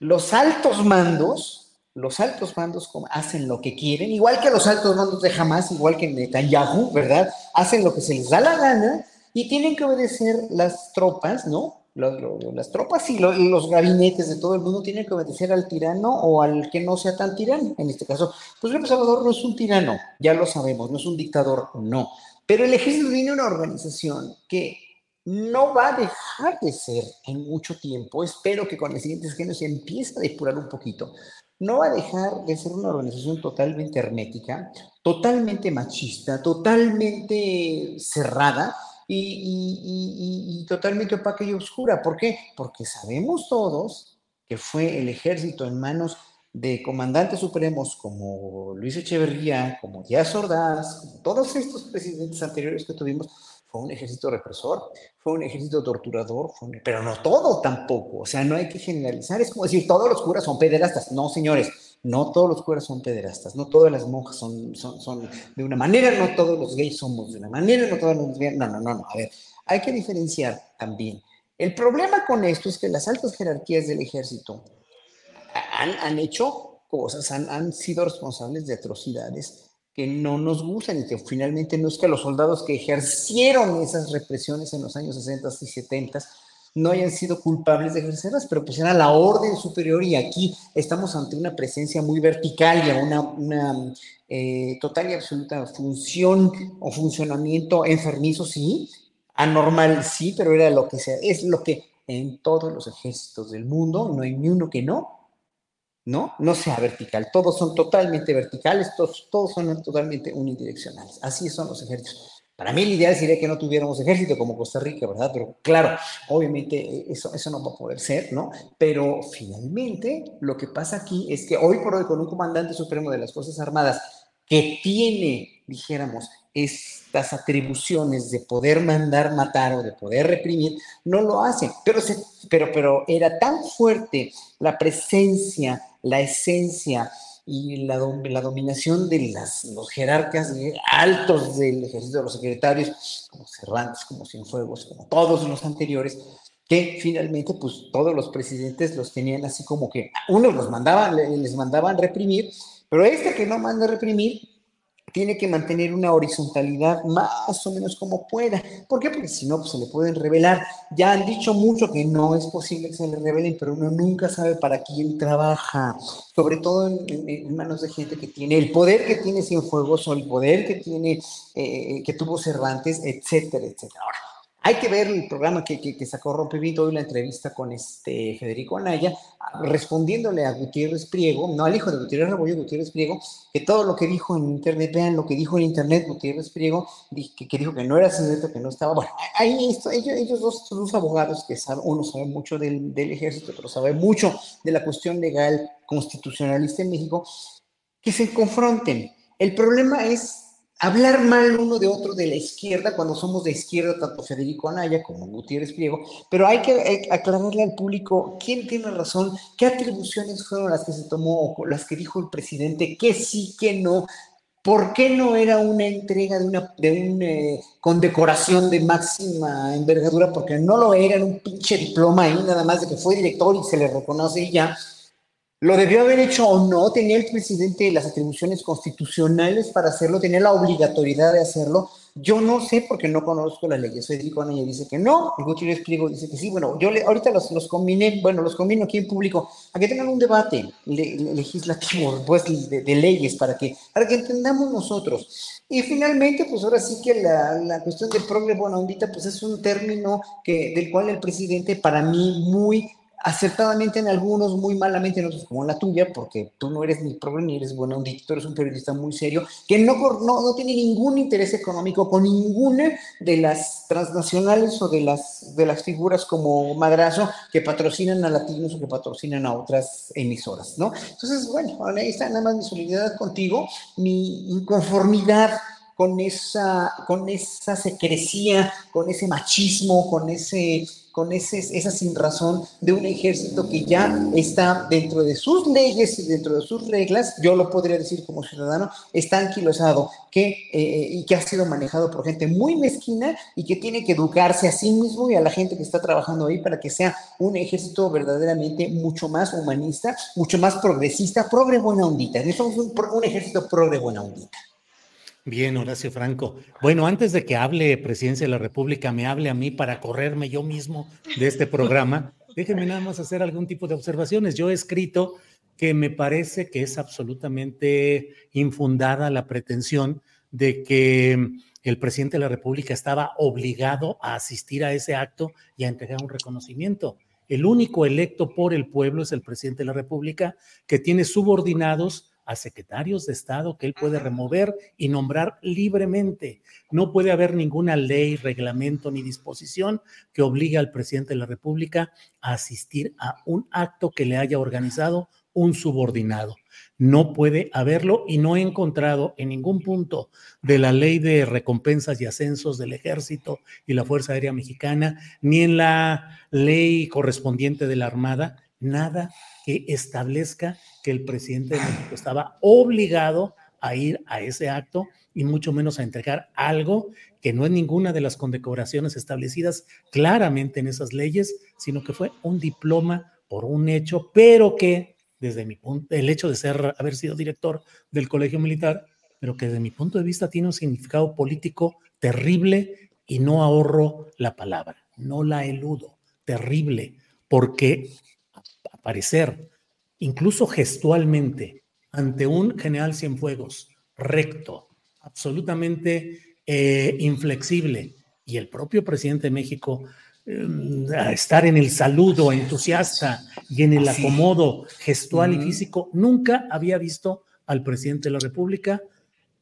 S10: Los altos mandos, los altos mandos hacen lo que quieren, igual que los altos mandos de Hamas, igual que Netanyahu, ¿verdad? Hacen lo que se les da la gana y tienen que obedecer las tropas, ¿no? las tropas y los gabinetes de todo el mundo tienen que obedecer al tirano o al que no sea tan tirano. En este caso, pues el Salvador no es un tirano, ya lo sabemos, no es un dictador, no. Pero el ejército tiene una organización que no va a dejar de ser en mucho tiempo. Espero que con el siguiente sexenio se empiece a depurar un poquito no va a dejar de ser una organización totalmente hermética, totalmente machista, totalmente cerrada y, totalmente opaca y oscura. ¿Por qué? Porque sabemos todos que fue el ejército en manos de comandantes supremos como Luis Echeverría, como Díaz Ordaz, como todos estos presidentes anteriores que tuvimos, fue un ejército represor, un ejército torturador, pero no todo tampoco, o sea, no hay que generalizar, es como decir, todos los curas son pederastas, no señores, no todos los curas son pederastas, no todas las monjas son, son, son de una manera, no todos los gays somos de una manera, no todos los no, no, no, no, a ver, hay que diferenciar también. El problema con esto es que las altas jerarquías del ejército han, han hecho cosas, han, han sido responsables de atrocidades que no nos gustan y que finalmente no es que los soldados que ejercieron esas represiones en los años 60 y 70 no hayan sido culpables de ejercerlas, pero pues era la orden superior y aquí estamos ante una presencia muy vertical y una, una eh, total y absoluta función o funcionamiento enfermizo, sí, anormal, sí, pero era lo que sea, es lo que en todos los ejércitos del mundo, no hay ni uno que no, ¿no? No sea vertical, todos son totalmente verticales, todos, todos son totalmente unidireccionales. Así son los ejércitos. Para mí el ideal sería que no tuviéramos ejército como Costa Rica, ¿verdad? Pero claro, obviamente eh, eso, eso no va a poder ser, ¿no? Pero finalmente lo que pasa aquí es que hoy por hoy con un comandante supremo de las Fuerzas Armadas que tiene, dijéramos, estas atribuciones de poder mandar matar o de poder reprimir, no lo hace. Pero, se, pero, pero era tan fuerte la presencia la esencia y la, la dominación de las, los jerarcas altos del ejército de los secretarios, como Cervantes, como Cienfuegos, como todos los anteriores, que finalmente pues todos los presidentes los tenían así como que unos los mandaban, les mandaban reprimir, pero este que no manda reprimir tiene que mantener una horizontalidad más o menos como pueda. ¿Por qué? Porque si no, pues se le pueden revelar. Ya han dicho mucho que no es posible que se le revelen, pero uno nunca sabe para quién trabaja, sobre todo en, manos de gente que tiene el poder que tiene Cienfuegos o el poder que tiene, eh, que tuvo Cervantes, etcétera, etcétera. Ahora, hay que ver el programa que, que, que sacó Rompevito hoy, la entrevista con este Federico Anaya, respondiéndole a Gutiérrez Priego, no al hijo de Gutiérrez Rebollo, Gutiérrez Priego, que todo lo que dijo en Internet, vean lo que dijo en Internet Gutiérrez Priego, que, que dijo que no era cierto, que no estaba. Bueno, ahí esto, ellos, ellos dos abogados que saben, uno sabe mucho del, del ejército, pero sabe mucho de la cuestión legal constitucionalista en México, que se confronten. El problema es hablar mal uno de otro de la izquierda cuando somos de izquierda, tanto Federico Anaya como Gutiérrez Priego, pero hay que aclararle al público quién tiene razón, qué atribuciones fueron las que se tomó, las que dijo el presidente, qué sí, qué no, ¿Por qué no era una entrega de una de un, eh, condecoración de máxima envergadura? Porque no lo era, era un pinche diploma ahí, nada más de que fue director y se le reconoce y ya. ¿Lo debió haber hecho o no? ¿Tenía el presidente las atribuciones constitucionales para hacerlo? ¿Tenía la obligatoriedad de hacerlo? Yo no sé porque no conozco las leyes. Federico Anaya dice que no, el Gutiérrez Pliego dice que sí. Bueno, yo le, ahorita los, los combiné, bueno, los combino aquí en público, a que tengan un debate legislativo, pues, de, de, leyes, para que, para que entendamos nosotros. Y finalmente, pues ahora sí que la, la cuestión de progre buena pues es un término que, del cual el presidente, para mí, muy acertadamente en algunos, muy malamente en otros, como la tuya, porque tú no eres ni progre ni eres bueno, tú eres un periodista muy serio, que no, no, no, tiene ningún interés económico con ninguna de las transnacionales o de las, de las figuras como Madrazo que patrocinan a latinos o que patrocinan a otras emisoras, ¿no? Entonces, bueno, ahí está nada más mi solidaridad contigo, mi inconformidad con esa, con esa secrecía, con ese machismo, con ese con ese, esa sin razón de un ejército que ya está dentro de sus leyes y dentro de sus reglas, yo lo podría decir como ciudadano, está anquilosado que, eh, y que ha sido manejado por gente muy mezquina y que tiene que educarse a sí mismo y a la gente que está trabajando ahí para que sea un ejército verdaderamente mucho más humanista, mucho más progresista, progre buena ondita. Un, un ejército progre buena ondita.
S1: Bien, Horacio Franco. Bueno, antes de que hable Presidencia de la República, me hable a mí para correrme yo mismo de este programa, déjenme nada más hacer algún tipo de observaciones. Yo he escrito que me parece que es absolutamente infundada la pretensión de que el presidente de la República estaba obligado a asistir a ese acto y a entregar un reconocimiento. El único electo por el pueblo es el presidente de la República, que tiene subordinados a secretarios de Estado que él puede remover y nombrar libremente. No puede haber ninguna ley, reglamento ni disposición que obligue al presidente de la República a asistir a un acto que le haya organizado un subordinado. No puede haberlo y no he encontrado en ningún punto de la ley de recompensas y ascensos del ejército y la Fuerza Aérea Mexicana, ni en la ley correspondiente de la Armada, nada que establezca que el presidente de México estaba obligado a ir a ese acto y mucho menos a entregar algo que no es ninguna de las condecoraciones establecidas claramente en esas leyes, sino que fue un diploma por un hecho, pero que desde mi punto, el hecho de ser, haber sido director del colegio militar, pero que desde mi punto de vista tiene un significado político terrible y no ahorro la palabra, no la eludo, terrible, porque aparecer, incluso gestualmente, ante un general Cienfuegos recto, absolutamente eh, inflexible, y el propio presidente de México Em, a estar en el saludo entusiasta y en el acomodo gestual y físico, nunca había visto al presidente de la República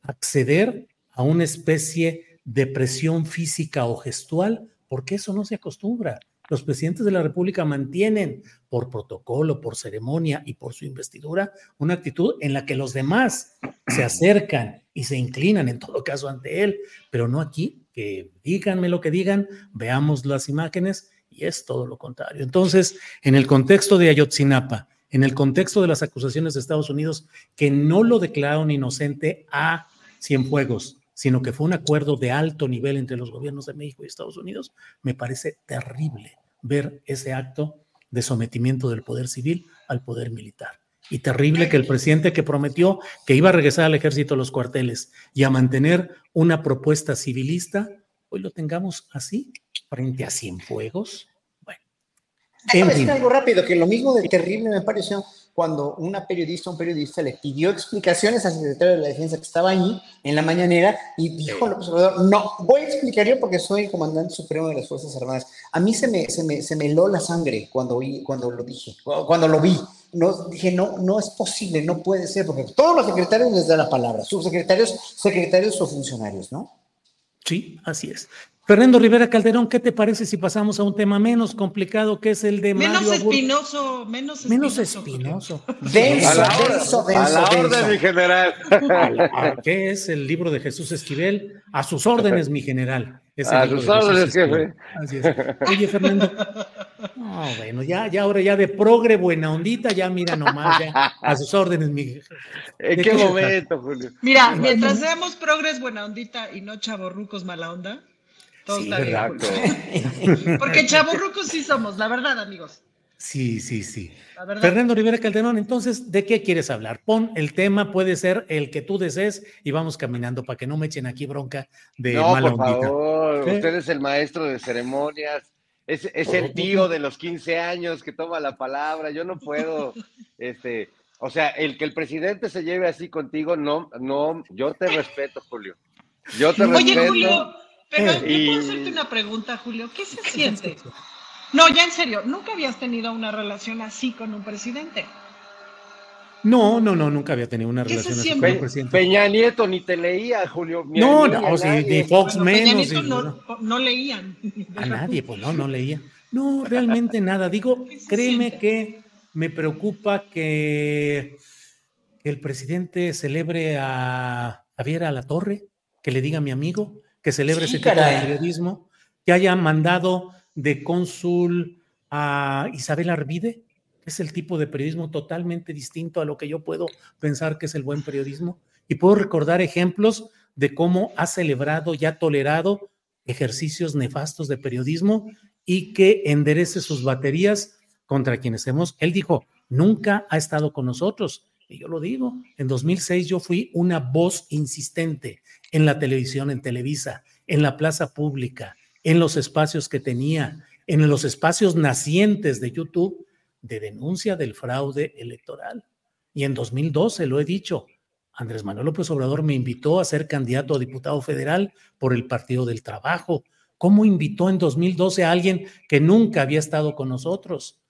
S1: acceder a una especie de presión física o gestual, porque eso no se acostumbra. Los presidentes de la República mantienen por protocolo, por ceremonia y por su investidura una actitud en la que los demás se acercan y se inclinan en todo caso ante él, pero no aquí que díganme lo que digan, veamos las imágenes y es todo lo contrario. Entonces, en el contexto de Ayotzinapa, en el contexto de las acusaciones de Estados Unidos que no lo declararon inocente a Cienfuegos, sino que fue un acuerdo de alto nivel entre los gobiernos de México y Estados Unidos, me parece terrible ver ese acto de sometimiento del poder civil al poder militar y terrible que el presidente que prometió que iba a regresar al ejército a los cuarteles y a mantener una propuesta civilista, hoy lo tengamos así, frente a Cienfuegos. Bueno.
S10: Déjame decir algo rápido, que lo mismo de terrible me pareció cuando una periodista, un periodista le pidió explicaciones al secretario de la Defensa que estaba allí en la mañanera y dijo López Obrador, no, voy a explicar yo porque soy el comandante supremo de las Fuerzas Armadas. A mí se me, se me, se me heló la sangre cuando, cuando lo dije, cuando lo vi no, dije, no, no es posible, no puede ser, porque todos los secretarios les dan la palabra, subsecretarios, secretarios o funcionarios, ¿no?
S1: Sí, así es. Fernando Rivera Calderón, ¿qué te parece si pasamos a un tema menos complicado que es el de
S11: menos espinoso, menos espinoso,
S1: menos espinoso.
S12: Denso, a la, denso, a la orden, mi general.
S1: ¿Qué es el libro de Jesús Esquivel? A sus órdenes, mi general.
S12: a sus órdenes, jefe.
S1: Así es. Oye, Fernando. No, bueno, ya, ya ahora ya de progre buena ondita, ya mira nomás, ya a sus órdenes, mi
S12: ¿En qué, momento, Julio?
S11: Mira, mientras seamos progres buena ondita y no chavorrucos mala onda, sí, exacto. Porque chaburrucos sí somos, la verdad, amigos.
S1: Sí, sí, sí. Fernando Rivera Calderón, entonces, ¿de qué quieres hablar? Pon el tema, puede ser el que tú desees y vamos caminando para que no me echen aquí bronca de
S12: no, por favor, usted es el maestro de ceremonias, es, es el tío de los 15 años que toma la palabra, yo no puedo, este, o sea, el que el presidente se lleve así contigo, no, no, yo te respeto, Julio. Yo te
S11: Oye,
S12: respeto.
S11: Julio, pero yo puedo hacerte una pregunta, Julio. ¿Qué se siente? No, ya en serio, ¿nunca habías tenido una relación así con un presidente?
S1: No, no, no, nunca había tenido una relación así con un presidente.
S12: Peña Nieto ni te leía, Julio.
S1: no, no, sí, ni Fox menos. Peña
S11: Nieto no, no, leían.
S1: A nadie, pues no, no leía. No, realmente nada. Digo, créeme que me preocupa que el presidente celebre a Javier a la Torre, que le diga a mi amigo, que celebre ese tipo de periodismo, que haya mandado de cónsul a Isabel Arvide, que es el tipo de periodismo totalmente distinto a lo que yo puedo pensar que es el buen periodismo. Y puedo recordar ejemplos de cómo ha celebrado y ha tolerado ejercicios nefastos de periodismo y que enderece sus baterías contra quienes hemos. Él dijo, nunca ha estado con nosotros. Y yo lo digo, en 2006 yo fui una voz insistente en la televisión, en Televisa, en la plaza pública, en los espacios que tenía, en los espacios nacientes de YouTube de denuncia del fraude electoral. Y en 2012, lo he dicho, Andrés Manuel López Obrador me invitó a ser candidato a diputado federal por el Partido del Trabajo. ¿Cómo invitó en 2012 a alguien que nunca había estado con nosotros?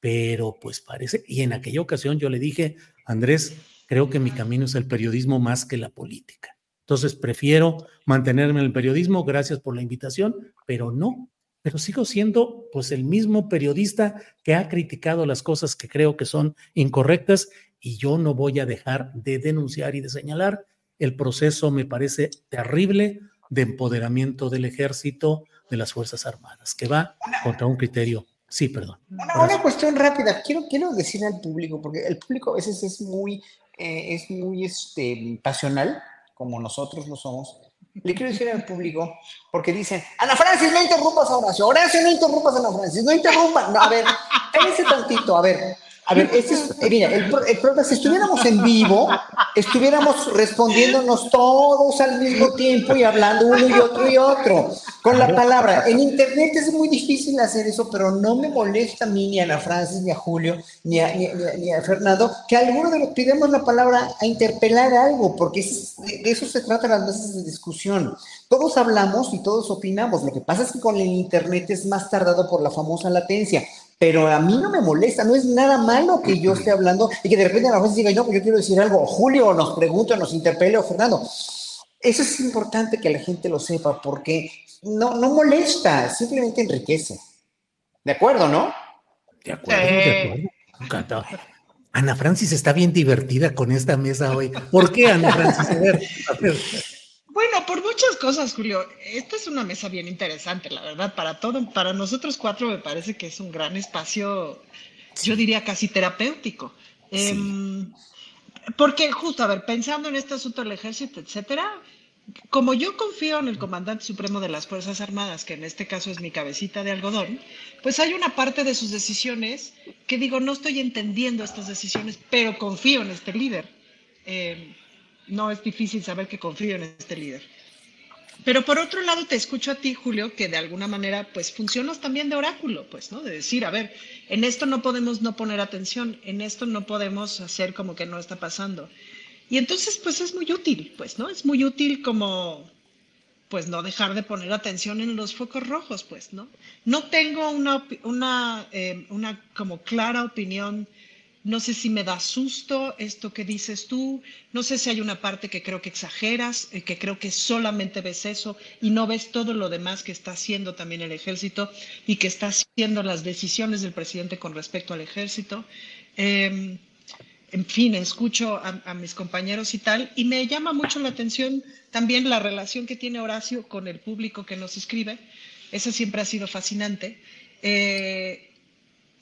S1: Pero pues parece, y en aquella ocasión yo le dije, Andrés, creo que mi camino es el periodismo más que la política. Entonces prefiero mantenerme en el periodismo, gracias por la invitación, pero no, pero sigo siendo pues el mismo periodista que ha criticado las cosas que creo que son incorrectas y yo no voy a dejar de denunciar y de señalar. El proceso me parece terrible de empoderamiento del ejército, de las Fuerzas Armadas, que va contra un criterio. Sí, perdón.
S10: Una, cuestión rápida. Quiero, quiero decirle al público, porque el público a veces es muy, eh, es muy este, pasional, como nosotros lo somos. Le quiero decir al público, porque dicen, Ana Francis, no interrumpas a Horacio, Horacio, no interrumpas a Ana Francis, no interrumpas. A ver, cállese tantito, a ver, a ver, este es, eh, mira, el, problema si estuviéramos en vivo, estuviéramos respondiéndonos todos al mismo tiempo y hablando uno y otro y otro, con la palabra. En internet es muy difícil hacer eso, pero no me molesta a mí, ni a Ana Francis, ni a Julio, ni a, ni, a, Fernando, que alguno de los pidamos la palabra a interpelar algo, porque de eso se trata las veces de discusión. Todos hablamos y todos opinamos. Lo que pasa es que con el internet es más tardado por la famosa latencia pero a mí no me molesta, no es nada malo que yo esté hablando y que de repente la vez diga, no, pues yo quiero decir algo, o Julio nos pregunta, nos interpele, o Fernando. Eso es importante que la gente lo sepa, porque no, no molesta, simplemente enriquece. ¿De acuerdo, no?
S1: De acuerdo, de acuerdo. Ana Francis está bien divertida con esta mesa hoy. ¿Por qué, Ana Francis? A ver, a ver.
S11: Bueno, por muchas cosas, Julio. Esta es una mesa bien interesante, la verdad. Para todo, para nosotros cuatro me parece que es un gran espacio, yo diría casi terapéutico. Em, porque justo, a ver, pensando en este asunto del ejército, etcétera, como yo confío en el comandante supremo de las Fuerzas Armadas, que en este caso es mi cabecita de algodón, pues hay una parte de sus decisiones que digo, no estoy entendiendo estas decisiones, pero confío en este líder. Eh, no es difícil saber que confío en este líder. Pero por otro lado te escucho a ti, Julio, que de alguna manera pues funcionas también de oráculo, pues, ¿no? De decir, a ver, en esto no podemos no poner atención, en esto no podemos hacer como que no está pasando. Y entonces pues es muy útil, pues, ¿no? Es muy útil como pues no dejar de poner atención en los focos rojos, pues, ¿no? No tengo una, una, eh, una como clara opinión no sé si me da susto esto que dices tú, no sé si hay una parte que creo que exageras, eh, que creo que solamente ves eso y no ves todo lo demás que está haciendo también el ejército y que está haciendo las decisiones del presidente con respecto al ejército. Em, en fin, escucho a, mis compañeros y tal, y me llama mucho la atención también la relación que tiene Horacio con el público que nos escribe. Esa siempre ha sido fascinante. Eh,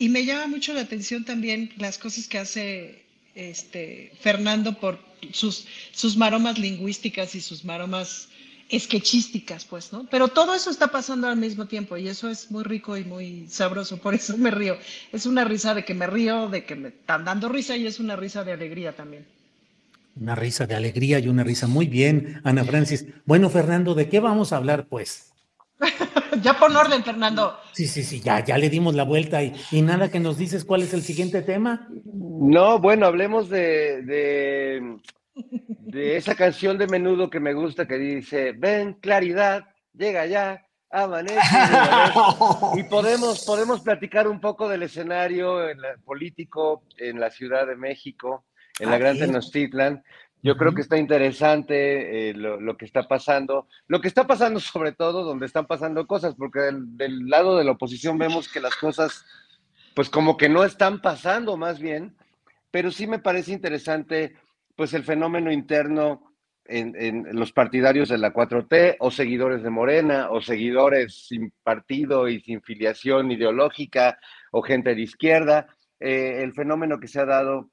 S11: y me llama mucho la atención también las cosas que hace este, Fernando por sus, sus maromas lingüísticas y sus maromas esquechísticas, pues, ¿no? Pero todo eso está pasando al mismo tiempo y eso es muy rico y muy sabroso, por eso me río. Es una risa de que me río, de que me están dando risa y es una risa de alegría también.
S1: Una risa de alegría y una risa muy bien, Ana Francis. Bueno, Fernando, ¿de qué vamos a hablar, pues?
S11: ya pon orden, Fernando.
S1: Sí, sí, sí, ya, ya le dimos la vuelta y, y nada que nos dices cuál es el siguiente tema.
S12: No, bueno, hablemos de, de, de esa canción de menudo que me gusta que dice, ven, claridad, llega ya, amanece. y podemos, podemos platicar un poco del escenario en la, político en la Ciudad de México, en la Gran Tenochtitlan. Yo creo que está interesante eh, lo, que está pasando. Lo que está pasando sobre todo donde están pasando cosas, porque del, lado de la oposición vemos que las cosas, pues como que no están pasando más bien, pero sí me parece interesante, pues el fenómeno interno en, en los partidarios de la 4T o seguidores de Morena o seguidores sin partido y sin filiación ideológica o gente de izquierda. Eh, el fenómeno que se ha dado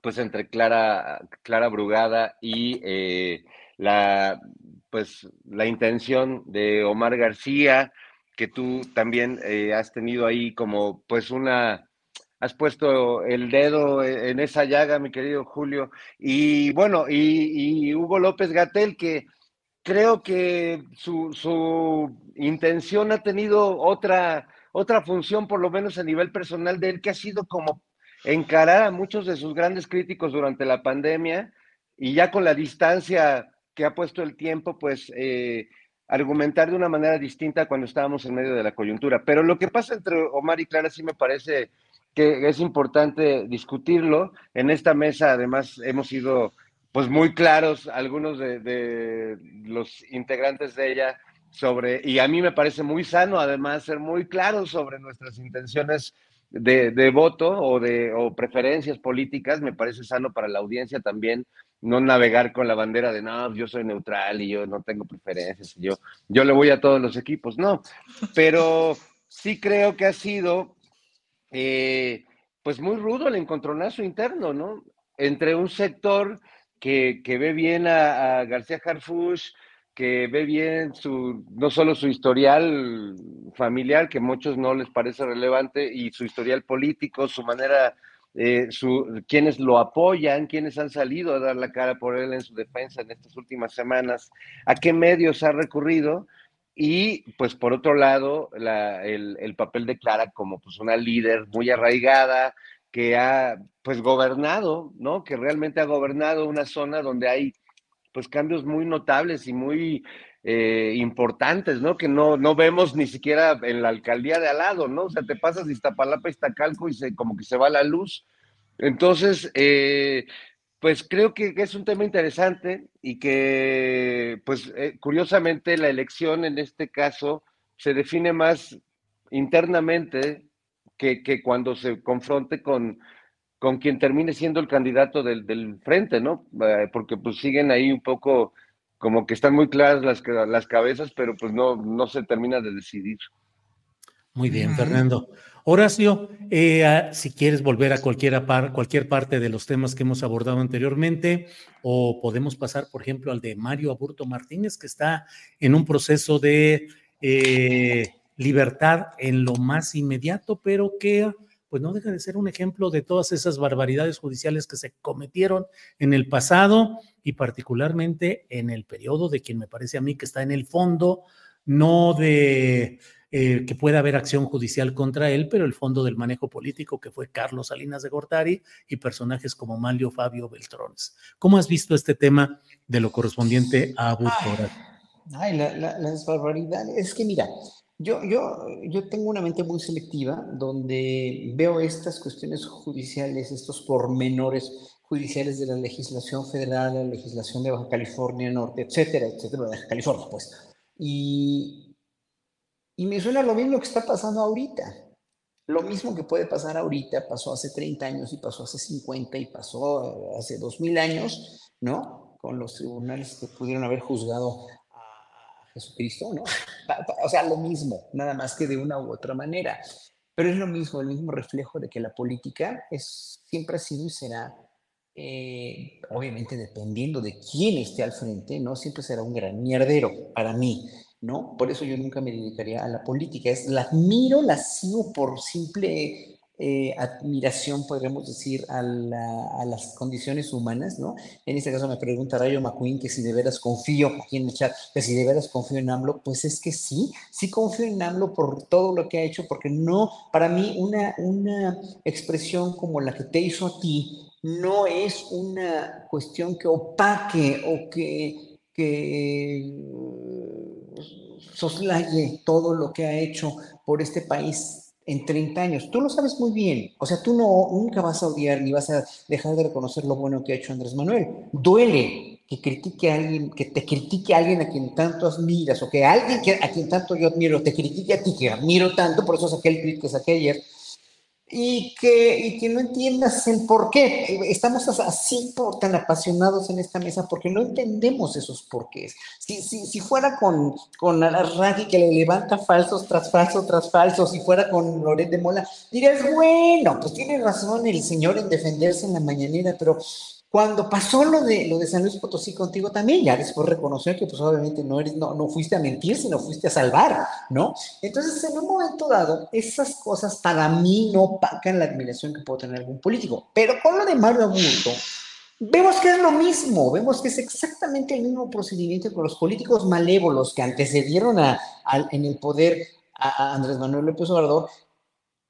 S12: pues entre Clara, Clara Brugada y eh, la, pues, la intención de Omar García, que tú también eh, has tenido ahí como pues una, has puesto el dedo e, en esa llaga, mi querido Julio. Y bueno, y, Hugo López Gatel, que creo que su, su, intención ha tenido otra, otra función, por lo menos a nivel personal de él, que ha sido como encarar a muchos de sus grandes críticos durante la pandemia y ya con la distancia que ha puesto el tiempo, pues eh, argumentar de una manera distinta cuando estábamos en medio de la coyuntura. Pero lo que pasa entre Omar y Clara sí me parece que es importante discutirlo. En esta mesa, además, hemos sido pues muy claros, algunos de, de los integrantes de ella, sobre, y a mí me parece muy sano además ser muy claros sobre nuestras intenciones de, voto o de o preferencias políticas, me parece sano para la audiencia también no navegar con la bandera de no, yo soy neutral y yo no tengo preferencias, yo, yo le voy a todos los equipos, no, pero sí creo que ha sido eh, pues muy rudo el encontronazo interno, ¿no? Entre un sector que, ve bien a, García Harfush, que ve bien su, no solo su historial familiar, que muchos no les parece relevante, y su historial político, su manera, eh, su, quienes lo apoyan, quienes han salido a dar la cara por él en su defensa en estas últimas semanas, a qué medios ha recurrido, y pues por otro lado, el, papel de Clara como pues una líder muy arraigada, que ha pues gobernado, ¿no? Que realmente ha gobernado una zona donde hay pues cambios muy notables y muy eh, importantes, ¿no? Que no, no vemos ni siquiera en la alcaldía de al lado, ¿no? O sea, te pasas Iztapalapa a Iztacalco y se, como que se va la luz. Entonces, eh, pues creo que, es un tema interesante y que, pues eh, curiosamente, la elección en este caso se define más internamente que, cuando se confronte con, con quien termine siendo el candidato del, frente, ¿no? Eh, porque pues siguen ahí un poco como que están muy claras las, las cabezas, pero pues no, no se termina de decidir.
S1: Muy bien, Fernando. Horacio, eh, si quieres volver a cualquier, cualquier parte de los temas que hemos abordado anteriormente, o podemos pasar, por ejemplo, al de Mario Aburto Martínez, que está en un proceso de eh, libertad en lo más inmediato, pero que pues no deja de ser un ejemplo de todas esas barbaridades judiciales que se cometieron en el pasado y particularmente en el periodo de quien me parece a mí que está en el fondo, no de eh, que pueda haber acción judicial contra él, pero el fondo del manejo político que fue Carlos Salinas de Gortari y personajes como Manlio Fabio Beltrones. ¿Cómo has visto este tema de lo correspondiente a Abu
S10: Ay, las barbaridades. Es que mira, yo, yo, yo tengo una mente muy selectiva donde veo estas cuestiones judiciales, estos pormenores judiciales de la legislación federal, la legislación de Baja California Norte, etcétera, etcétera, Baja California, pues. Y, y me suena lo mismo que está pasando ahorita. Lo mismo que puede pasar ahorita, pasó hace 30 años y pasó hace 50 y pasó hace 2000 años, ¿no? Con los tribunales que pudieron haber juzgado Jesucristo, ¿no? O sea, lo mismo, nada más que de una u otra manera. Pero es lo mismo, el mismo reflejo de que la política es, siempre ha sido y será, eh, obviamente dependiendo de quién esté al frente, ¿no? Siempre será un gran mierdero para mí. ¿no? Por eso yo nunca me dedicaría a la política. Es, la admiro, la sigo por simple eh, admiración, podríamos decir, a, las condiciones humanas, ¿no? En este caso me pregunta Rayo McQueen que si de veras confío, aquí en el chat, que si de veras confío en AMLO, pues es que sí, sí confío en AMLO por todo lo que ha hecho, porque no, para mí una, una expresión como la que te hizo a ti no es una cuestión que opaque o que, que soslaye todo lo que ha hecho por este país en 30 años. Tú lo sabes muy bien. O sea, tú no, nunca vas a odiar ni vas a dejar de reconocer lo bueno que ha hecho Andrés Manuel. Duele que critique a alguien, que te critique a alguien a quien tanto admiras, o que alguien a quien tanto yo admiro te critique a ti que admiro tanto, por eso saqué el tweet que saqué ayer, y que, y que no entiendas el por qué. Estamos así por, tan apasionados en esta mesa porque no entendemos esos porqués. Si, si, si fuera con, con Raggi que le levanta falsos tras falsos tras falsos, si fuera con Loret de Mola, dirías, bueno, pues tiene razón el señor en defenderse en la mañanera, pero cuando pasó lo de, lo de San Luis Potosí contigo también, ya después reconoció que pues obviamente no, no, no fuiste a mentir, sino fuiste a salvar, ¿no? Entonces, en un momento dado, esas cosas para mí no opacan la admiración que puedo tener algún político. Pero con lo de Mario Aburto, vemos que es lo mismo, vemos que es exactamente el mismo procedimiento con los políticos malévolos que antecedieron a, en el poder a Andrés Manuel López Obrador,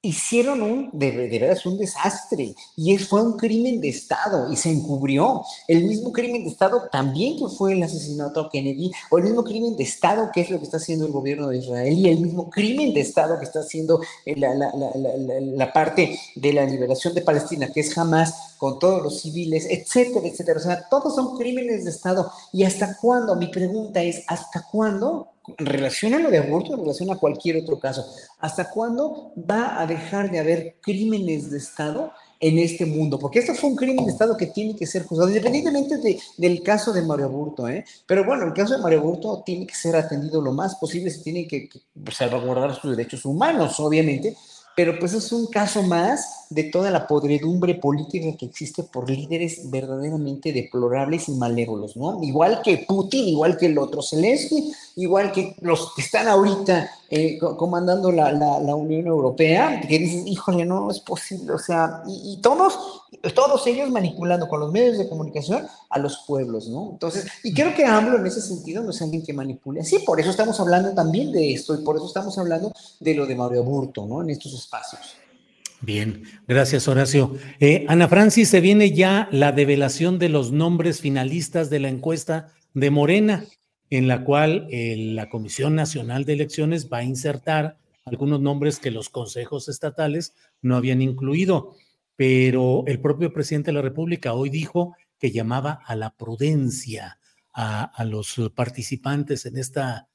S10: hicieron un, de, de, veras, un desastre y fue un crimen de Estado y se encubrió. El mismo crimen de Estado también que fue el asesinato a Kennedy, o el mismo crimen de Estado que es lo que está haciendo el gobierno de Israel y el mismo crimen de Estado que está haciendo la, la, la, la parte de la liberación de Palestina, que es jamás con todos los civiles, etcétera, etcétera. O sea, todos son crímenes de Estado. ¿Y hasta cuándo? Mi pregunta es, ¿hasta cuándo en relación a lo de aborto, en relación a cualquier otro caso. ¿Hasta cuándo va a dejar de haber crímenes de Estado en este mundo? Porque esto fue un crimen de Estado que tiene que ser juzgado, independientemente de, del caso de Mario Aburto. ¿eh? Pero bueno, el caso de Mario Aburto tiene que ser atendido lo más posible, se tiene que, que salvaguardar sus derechos humanos, obviamente, pero pues es un caso más de toda la podredumbre política que existe por líderes verdaderamente deplorables y malévolos, ¿no? Igual que Putin, igual que el otro Zelensky, igual que los que están ahorita eh, comandando la, la, Unión Europea, que dicen, híjole, no, es posible, o sea, y, todos, todos ellos manipulando con los medios de comunicación a los pueblos, ¿no? Entonces, y creo que AMLO en ese sentido no es alguien que manipule así, por eso estamos hablando también de esto, y por eso estamos hablando de lo de Mario Burto, ¿no? En estos espacios.
S1: Bien, gracias Horacio. Eh, Ana Francis, se viene ya la develación de los nombres finalistas de la encuesta de Morena en la cual eh, la Comisión Nacional de Elecciones va a insertar algunos nombres que los consejos estatales no habían incluido, pero el propio presidente de la República hoy dijo que llamaba a la prudencia a, los participantes en esta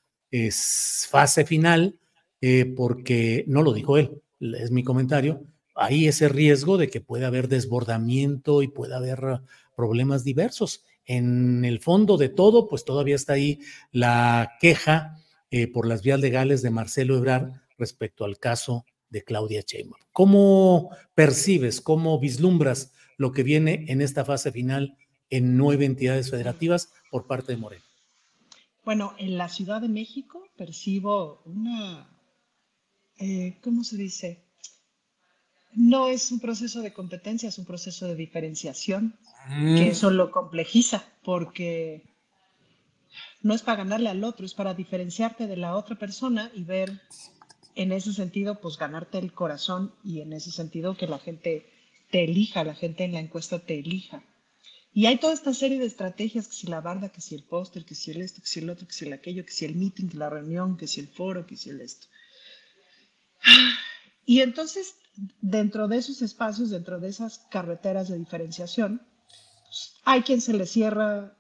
S1: fase final, eh, porque no lo dijo él, es mi comentario, hay ese riesgo de que pueda haber desbordamiento y pueda haber problemas diversos en el fondo de todo, pues todavía está ahí la queja eh, por las vías legales de Marcelo Ebrard respecto al caso de Claudia Sheinbaum. ¿Cómo percibes, cómo vislumbras lo que viene en esta fase final en nueve entidades federativas por parte de Moreno?
S11: Bueno, en la Ciudad de México percibo una, eh, ¿cómo se dice? No es un proceso de competencia, es un proceso de diferenciación que mm. eso lo complejiza porque no es para ganarle al otro, es para diferenciarte de la otra persona y ver en ese sentido, pues ganarte el corazón y en ese sentido que la gente te elija, la gente en la encuesta te elija. Y hay toda esta serie de estrategias, que si la barda, que si el póster, que si el esto, que si el otro, que si el aquello, que si el meeting, que la reunión, que si el foro, que si el esto. Y entonces, dentro de esos espacios, dentro de esas carreteras de diferenciación, hay quien se le cierra,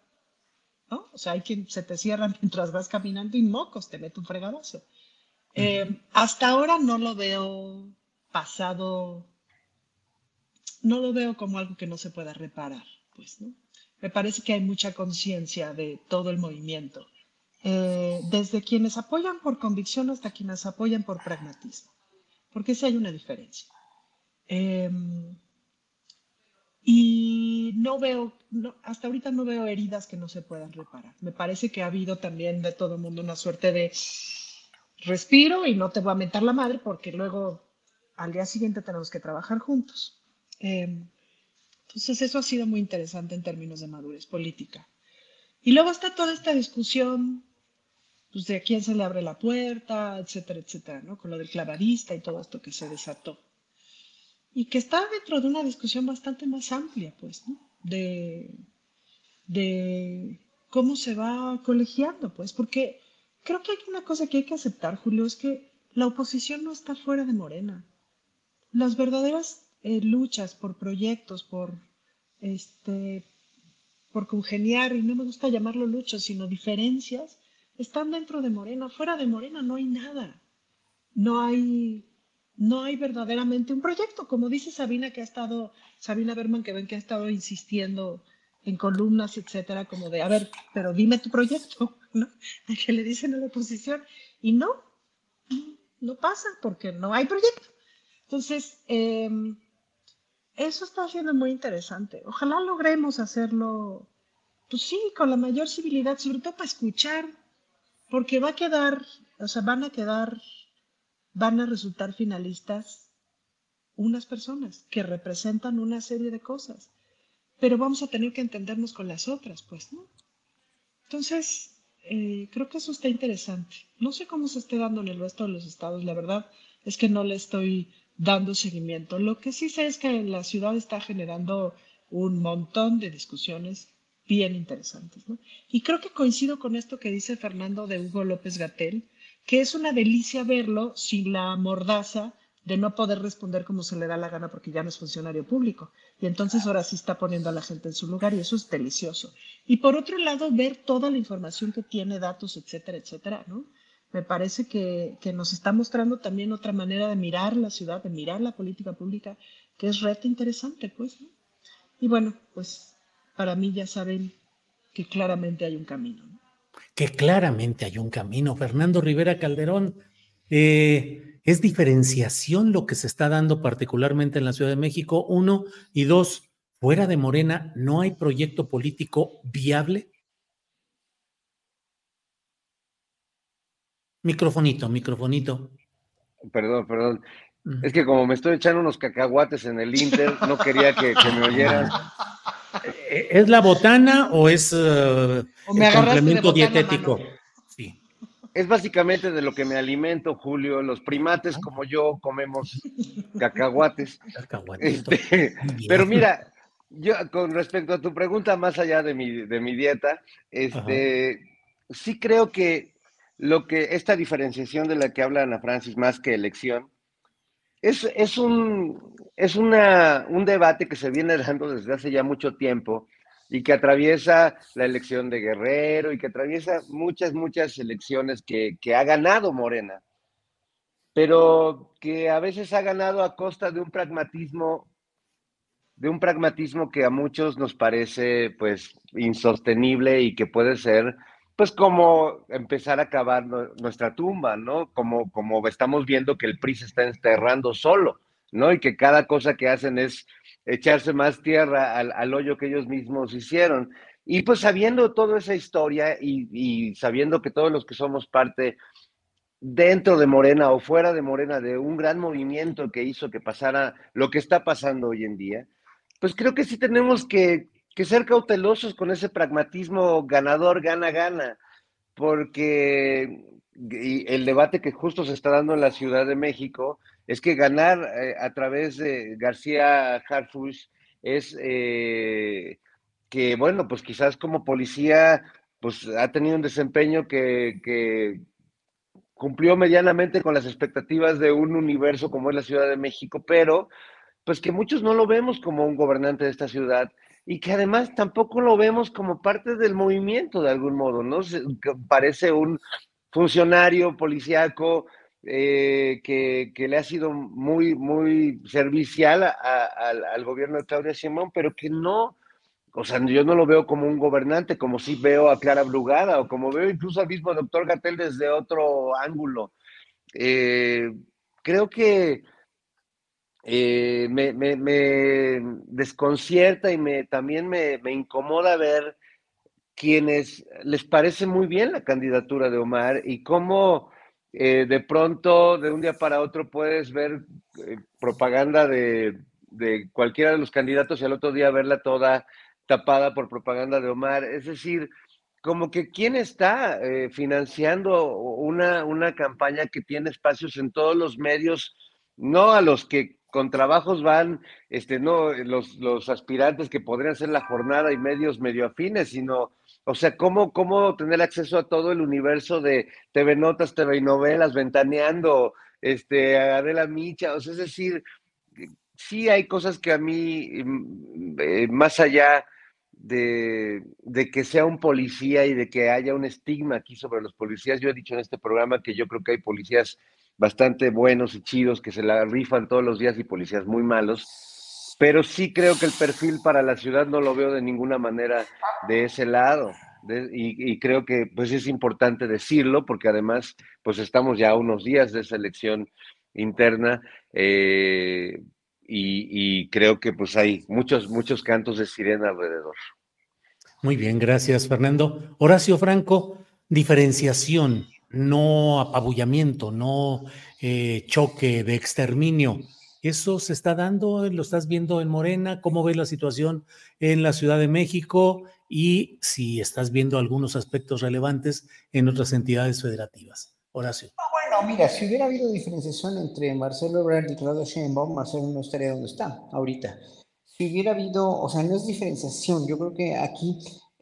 S11: ¿no? O sea, hay quien se te cierra mientras vas caminando y mocos, te mete un fregadazo. Eh, hasta ahora no lo veo pasado, no lo veo como algo que no se pueda reparar, pues, ¿no? Me parece que hay mucha conciencia de todo el movimiento, eh, desde quienes apoyan por convicción hasta quienes apoyan por pragmatismo, porque sí hay una diferencia. Eh, y no veo, hasta ahorita no veo heridas que no se puedan reparar. Me parece que ha habido también de todo el mundo una suerte de respiro y no te voy a mentar la madre porque luego al día siguiente tenemos que trabajar juntos. Em, entonces eso ha sido muy interesante en términos de madurez política. Y luego está toda esta discusión pues, de a quién se le abre la puerta, etcétera, etcétera, ¿no? Con lo del clavadista y todo esto que se desató y que está dentro de una discusión bastante más amplia, pues. De, de cómo se va colegiando, pues, porque creo que hay una cosa que hay que aceptar, Julio, es que la oposición no está fuera de Morena. Las verdaderas eh, luchas por proyectos, por, este, por congeniar, y no me gusta llamarlo luchas, sino diferencias, están dentro de Morena. Fuera de Morena no hay nada. No hay no hay verdaderamente un proyecto, como dice Sabina que ha estado, Sabina Berman que ven que ha estado insistiendo en columnas, etcétera, como de, a ver, pero dime tu proyecto, ¿no? Que le dicen a la oposición, y no, no pasa porque no hay proyecto. Entonces, em, eso está siendo muy interesante. Ojalá logremos hacerlo, pues sí, con la mayor civilidad, sobre todo para escuchar, porque va a quedar, o sea, van a quedar van a resultar finalistas unas personas que representan una serie de cosas, pero vamos a tener que entendernos con las otras, pues, ¿no? Entonces, eh, creo que eso está interesante. No sé cómo se esté dando en el resto de los estados, la verdad es que no le estoy dando seguimiento. Lo que sí sé es que la ciudad está generando un montón de discusiones bien interesantes, ¿no? Y creo que coincido con esto que dice Fernando de Hugo López Gatel, que es una delicia verlo sin la mordaza de no poder responder como se le da la gana porque ya no es funcionario público. Y entonces ahora sí está poniendo a la gente en su lugar y eso es delicioso. Y por otro lado, ver toda la información que tiene, datos, etcétera, etcétera, ¿no? Me parece que, nos está mostrando también otra manera de mirar la ciudad, de mirar la política pública, que es reta interesante, pues. Y bueno, pues para mí ya saben que claramente hay un camino.
S1: Que claramente hay un camino. Fernando Rivera Calderón, eh, ¿es diferenciación lo que se está dando particularmente en la Ciudad de México? Uno, y dos, fuera de Morena, ¿no hay proyecto político viable? Microfonito, microfonito.
S12: Perdón, perdón. Es que como me estoy echando unos cacahuates en el Inter, no quería que, me oyeran.
S1: ¿Es la botana o es uh, el complemento dietético?
S12: Sí. Es básicamente de lo que me alimento, Julio. Los primates como yo comemos cacahuates. Este, pero mira, yo con respecto a tu pregunta, más allá de mi, de mi dieta, este, sí creo que lo que esta diferenciación de la que habla Ana Francis, más que elección, es, es, un, es una, un debate que se viene dando desde hace ya mucho tiempo y que atraviesa la elección de Guerrero y que atraviesa muchas, muchas elecciones que, que ha ganado Morena, pero que a veces ha ganado a costa de un pragmatismo de un pragmatismo que a muchos nos parece pues insostenible y que puede ser pues como empezar a cavar nuestra tumba, ¿no? Como, como estamos viendo que el PRI se está enterrando solo, ¿no? Y que cada cosa que hacen es echarse más tierra al, hoyo que ellos mismos hicieron. Y pues sabiendo toda esa historia y, y, sabiendo que todos los que somos parte dentro de Morena o fuera de Morena de un gran movimiento que hizo que pasara lo que está pasando hoy en día, pues creo que sí tenemos que, que ser cautelosos con ese pragmatismo ganador, gana, gana, porque el debate que justo se está dando en la Ciudad de México es que ganar eh, a través de García Harfush es eh, que, bueno, pues quizás como policía, pues ha tenido un desempeño que, que cumplió medianamente con las expectativas de un universo como es la Ciudad de México, pero pues que muchos no lo vemos como un gobernante de esta ciudad y que además tampoco lo vemos como parte del movimiento de algún modo, ¿no? parece un funcionario policíaco eh, que, le ha sido muy, muy servicial al gobierno de Claudia Simón, pero que no, o sea, yo no lo veo como un gobernante, como si veo a Clara Brugada o como veo incluso al mismo doctor Gatel desde otro ángulo. Eh, creo que eh, me, desconcierta y me, también me, incomoda ver quienes les parece muy bien la candidatura de Omar y cómo eh, de pronto, de un día para otro, puedes ver eh, propaganda de, de, cualquiera de los candidatos y al otro día verla toda tapada por propaganda de Omar. Es decir, como que quién está financiando una, una campaña que tiene espacios en todos los medios, no a los que con trabajos van, este, no, los, los aspirantes que podrían ser la jornada y medios medio afines, sino, o sea, cómo, cómo tener acceso a todo el universo de TV Notas, TV novelas, ventaneando, este, Adela Micha, o sea, es decir, sí hay cosas que a mí, mm, eh, más allá de, de, que sea un policía y de que haya un estigma aquí sobre los policías, yo he dicho en este programa que yo creo que hay policías bastante buenos y chidos que se la rifan todos los días y policías muy malos, pero sí creo que el perfil para la ciudad no lo veo de ninguna manera de ese lado. y, creo que pues es importante decirlo porque además pues estamos ya a unos días de esa elección interna eh, y, y, creo que pues hay muchos, muchos cantos de sirena alrededor.
S1: Muy bien, gracias Fernando. Horacio Franco, diferenciación no apabullamiento, no eh, choque de exterminio. ¿Eso se está dando? ¿Lo estás viendo en Morena? ¿Cómo ves la situación en la Ciudad de México? Y si estás viendo algunos aspectos relevantes en otras entidades federativas. Horacio.
S10: bueno, mira, si hubiera habido diferenciación entre Marcelo Ebrard y Claudio Sheinbaum, Marcelo no estaría donde está ahorita. Si hubiera habido, o sea, no es diferenciación, yo creo que aquí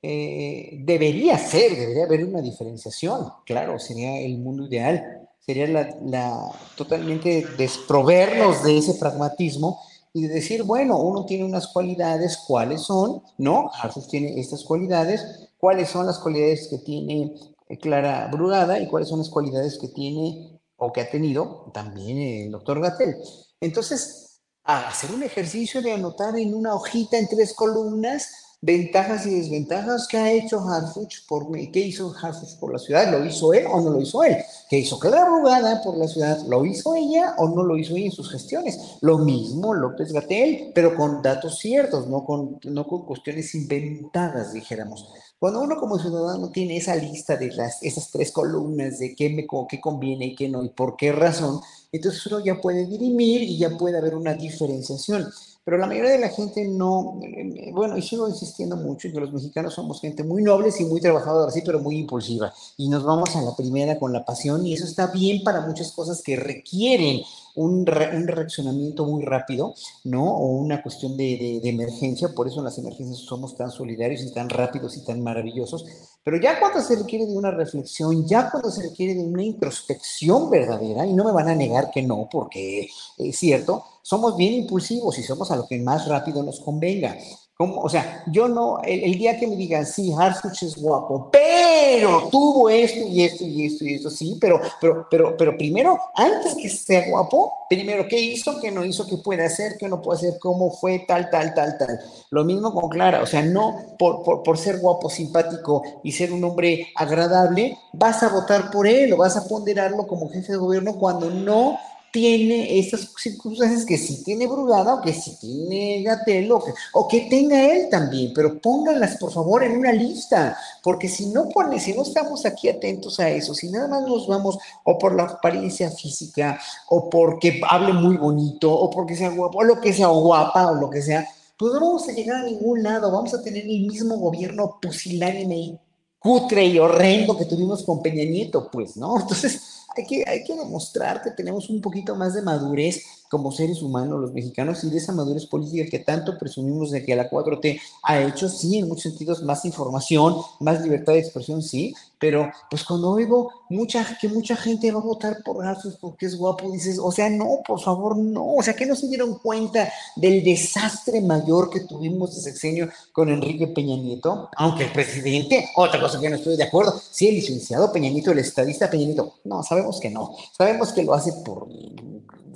S10: eh, debería ser, debería haber una diferenciación, claro, sería el mundo ideal, sería la, totalmente desprovernos de ese pragmatismo y decir, bueno, uno tiene unas cualidades, ¿cuáles son? ¿No? Arthur tiene estas cualidades, ¿cuáles son las cualidades que tiene eh, Clara Brugada y cuáles son las cualidades que tiene o que ha tenido también el doctor Gatel. Entonces, a hacer un ejercicio de anotar en una hojita en tres columnas ventajas y desventajas que ha hecho Harfuch por qué hizo Harfuch por la ciudad, lo hizo él o no lo hizo él, qué hizo Clara Rugada por la ciudad, lo hizo ella o no lo hizo ella en sus gestiones, lo mismo López Gatel, pero con datos ciertos, no con, no con cuestiones inventadas, dijéramos. Cuando uno como ciudadano tiene esa lista de las, esas tres columnas de qué, me, qué conviene y qué no y por qué razón, entonces uno ya puede dirimir y ya puede haber una diferenciación pero la mayoría de la gente no, eh, bueno, y sigo insistiendo mucho que los mexicanos somos gente muy nobles y muy trabajadora, sí, pero muy impulsiva, y nos vamos a la primera con la pasión, y eso está bien para muchas cosas que requieren un, un reaccionamiento muy rápido, ¿no? O una cuestión de, de, emergencia, por eso en las emergencias somos tan solidarios y tan rápidos y tan maravillosos, pero ya cuando se requiere de una reflexión, ya cuando se requiere de una introspección verdadera, y no me van a negar que no, porque es cierto, somos bien impulsivos y somos a lo que más rápido nos convenga. O sea, yo no, el, día que me digan, sí, Harsuch es guapo, pero tuvo esto y esto y esto y esto, sí, pero, pero, pero, pero primero, antes que sea guapo, primero, ¿qué hizo, qué no hizo, qué puede hacer, qué no puede hacer, cómo fue, tal, tal, tal, tal. Lo mismo con Clara, o sea, no por, por, por ser guapo, simpático y ser un hombre agradable, vas a votar por él o vas a ponderarlo como jefe de gobierno cuando no tiene estas circunstancias que sí tiene Brugada o que sí tiene Gatel o que, o que tenga él también, pero pónganlas por favor en una lista, porque si no pone, si no estamos aquí atentos a eso, si nada más nos vamos o por la apariencia física o porque hable muy bonito o porque sea guapo o lo que sea o guapa o lo que sea, pues no vamos a llegar a ningún lado, vamos a tener el mismo gobierno pusilánime cutre y horrendo que tuvimos con Peña Nieto, pues, ¿no? Entonces, hay que, hay que demostrar que tenemos un poquito más de madurez como seres humanos los mexicanos y de esa madurez política que tanto presumimos de que la 4T ha hecho, sí, en muchos sentidos más información, más libertad de expresión, sí, pero pues cuando oigo mucha, que mucha gente va a votar por Garfield porque es guapo, dices, o sea, no, por favor, no, o sea, que no se dieron cuenta del desastre mayor que tuvimos de sexenio con Enrique Peña Nieto, aunque el presidente, otra cosa que no estoy de acuerdo, sí, el licenciado Peña Nieto, el estadista Peña Nieto, no, sabemos que no, sabemos que lo hace por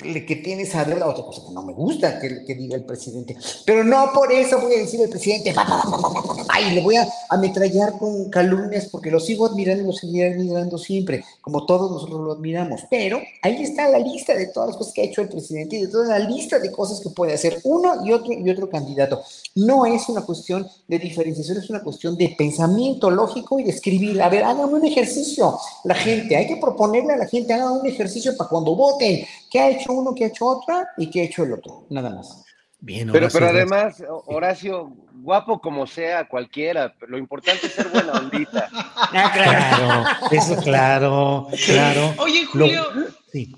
S10: que tiene esa deuda, otra cosa que no me gusta que, diga el presidente, pero no por eso voy a decir el presidente, ay, le voy a ametrallar con calumnias porque lo sigo admirando y lo seguiré admirando siempre, como todos nosotros lo admiramos, pero ahí está la lista de todas las cosas que ha hecho el presidente y de toda la lista de cosas que puede hacer uno y otro y otro candidato. No es una cuestión de diferenciación, es una cuestión de pensamiento lógico y de escribir. A ver, hagan un ejercicio, la gente, hay que proponerle a la gente, hagan un ejercicio para cuando voten, ¿qué ha hecho uno, qué ha hecho otra y qué ha hecho el otro? Nada más.
S12: Bien, pero, pero además, Horacio, guapo como sea cualquiera, lo importante es ser buena ondita.
S1: Ah, claro, eso claro, claro.
S11: Oye, Julio. sí.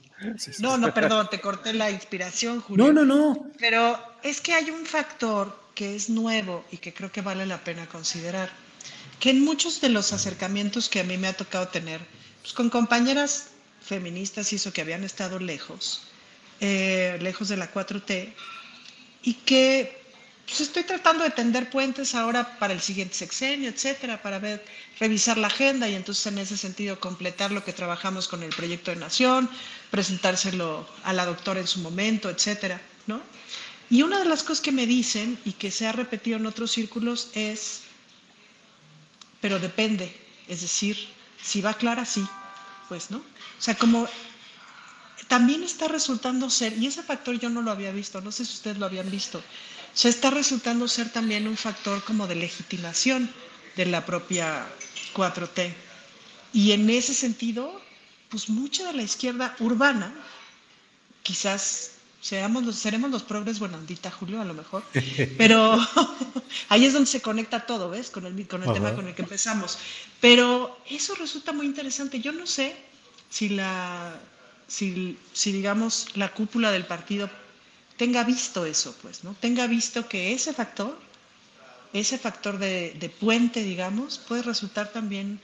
S11: no, no, perdón, te corté la inspiración, Julio.
S1: No, no, no.
S11: Pero es que hay un factor que es nuevo y que creo que vale la pena considerar. Que en muchos de los acercamientos que a mí me ha tocado tener, pues con compañeras feministas y eso que habían estado lejos, eh, lejos de la 4T, y que pues, estoy tratando de tender puentes ahora para el siguiente sexenio, etcétera, para ver, revisar la agenda y entonces en ese sentido completar lo que trabajamos con el proyecto de nación, presentárselo a la doctora en su momento, etcétera, ¿no? Y una de las cosas que me dicen y que se ha repetido en otros círculos es, pero depende, es decir, si va clara, sí, pues, ¿no? O sea, como también está resultando ser, y ese factor yo no lo había visto, no sé si ustedes lo habían visto, o sea, está resultando ser también un factor como de legitimación de la propia 4T. Y en ese sentido, pues mucha de la izquierda urbana, quizás Seamos los, seremos los progres buenandita, Julio, a lo mejor. Pero ahí es donde se conecta todo, ¿ves? Con el, con el tema con el que empezamos. Pero eso resulta muy interesante. Yo no sé si la, si, si digamos, la cúpula del partido tenga visto eso, pues, ¿no? Tenga visto que ese factor, ese factor de, de puente, digamos, puede resultar también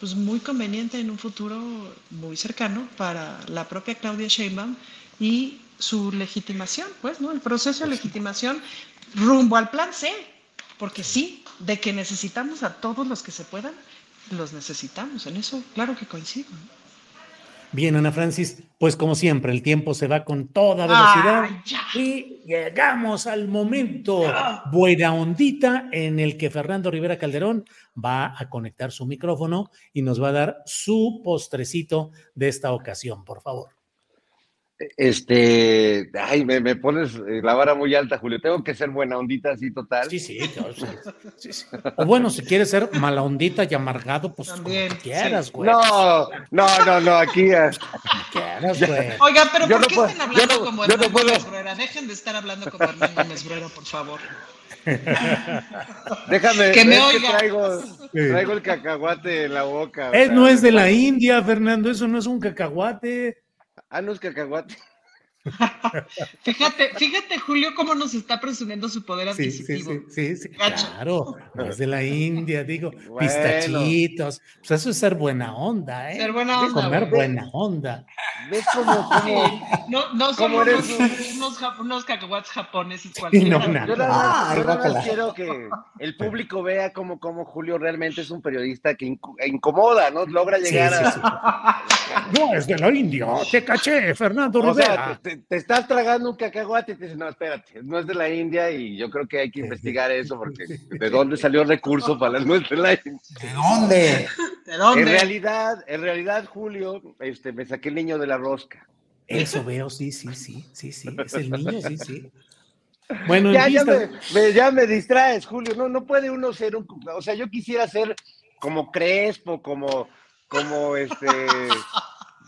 S11: pues muy conveniente en un futuro muy cercano para la propia Claudia Sheinbaum y su legitimación, pues, ¿no? El proceso de legitimación rumbo al plan C, porque sí, de que necesitamos a todos los que se puedan, los necesitamos. En eso, claro que coincido.
S1: Bien, Ana Francis, pues como siempre, el tiempo se va con toda velocidad y llegamos al momento buena ondita en el que Fernando Rivera Calderón va a conectar su micrófono y nos va a dar su postrecito de esta ocasión, por favor.
S12: Este, ay, me, me, pones eh, la vara muy alta, Julio. Tengo que ser buena ondita así total.
S1: Sí, sí, sí, sí. O bueno, si quieres ser mala ondita y amargado, pues También, como quieras, güey.
S12: No, no, no, no, aquí.
S1: quieras, güey.
S11: Oiga, pero ¿por qué no están hablando no, como Hernando no Mesbrera? Dejen de estar hablando como Hernando Mesbrera, por favor.
S12: Déjame,
S11: que me oiga.
S12: Que traigo, traigo el cacahuate en la boca.
S1: Es, no es de la India, Fernando, eso no es un cacahuate.
S12: Ah, no es cacahuate.
S11: fíjate, fíjate, Julio, cómo nos está presumiendo su poder adquisitivo.
S1: Sí, sí, sí, claro, es de la India, digo, pistachitos. Pues eso es ser buena onda, ¿eh?
S11: Ser buena onda.
S1: Comer buena onda.
S12: ¿Ves cómo, cómo,
S11: no, no somos unos, unos, unos, cacahuates japoneses cualquiera.
S12: No, no, yo nada yo nada más quiero que el público vea cómo, cómo Julio realmente es un periodista que incomoda, ¿no? Logra llegar a...
S1: No, es de la India, te caché, Fernando
S12: o
S1: Rivera.
S12: Sea, te, te, estás tragando un cacahuate y te dices, no, espérate, no es de la India y yo creo que hay que investigar eso porque ¿de dónde salió el recurso para la nuestra la India?
S10: ¿De dónde?
S11: ¿De dónde?
S12: En realidad, en realidad, Julio, este, me saqué el niño de la rosca.
S1: Eso veo, sí, sí, sí, sí, sí, es el niño, sí, sí. Bueno,
S12: ya, ya, me, me, ya me distraes, Julio, no, no puede uno ser un, o sea, yo quisiera ser como Crespo, como, como este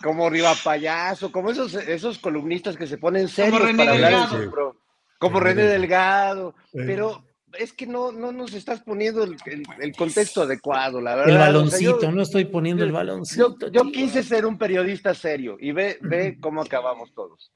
S12: como Riva Payaso, como esos, esos columnistas que se ponen serios
S11: como
S12: para hablar. Pro, como René Delgado, pero es que no, no nos estás poniendo el, el, el contexto adecuado, la verdad.
S1: El baloncito,
S12: o sea, yo,
S1: no estoy poniendo el baloncito.
S12: Yo, yo, quise ser un periodista serio y ve, ve cómo acabamos todos.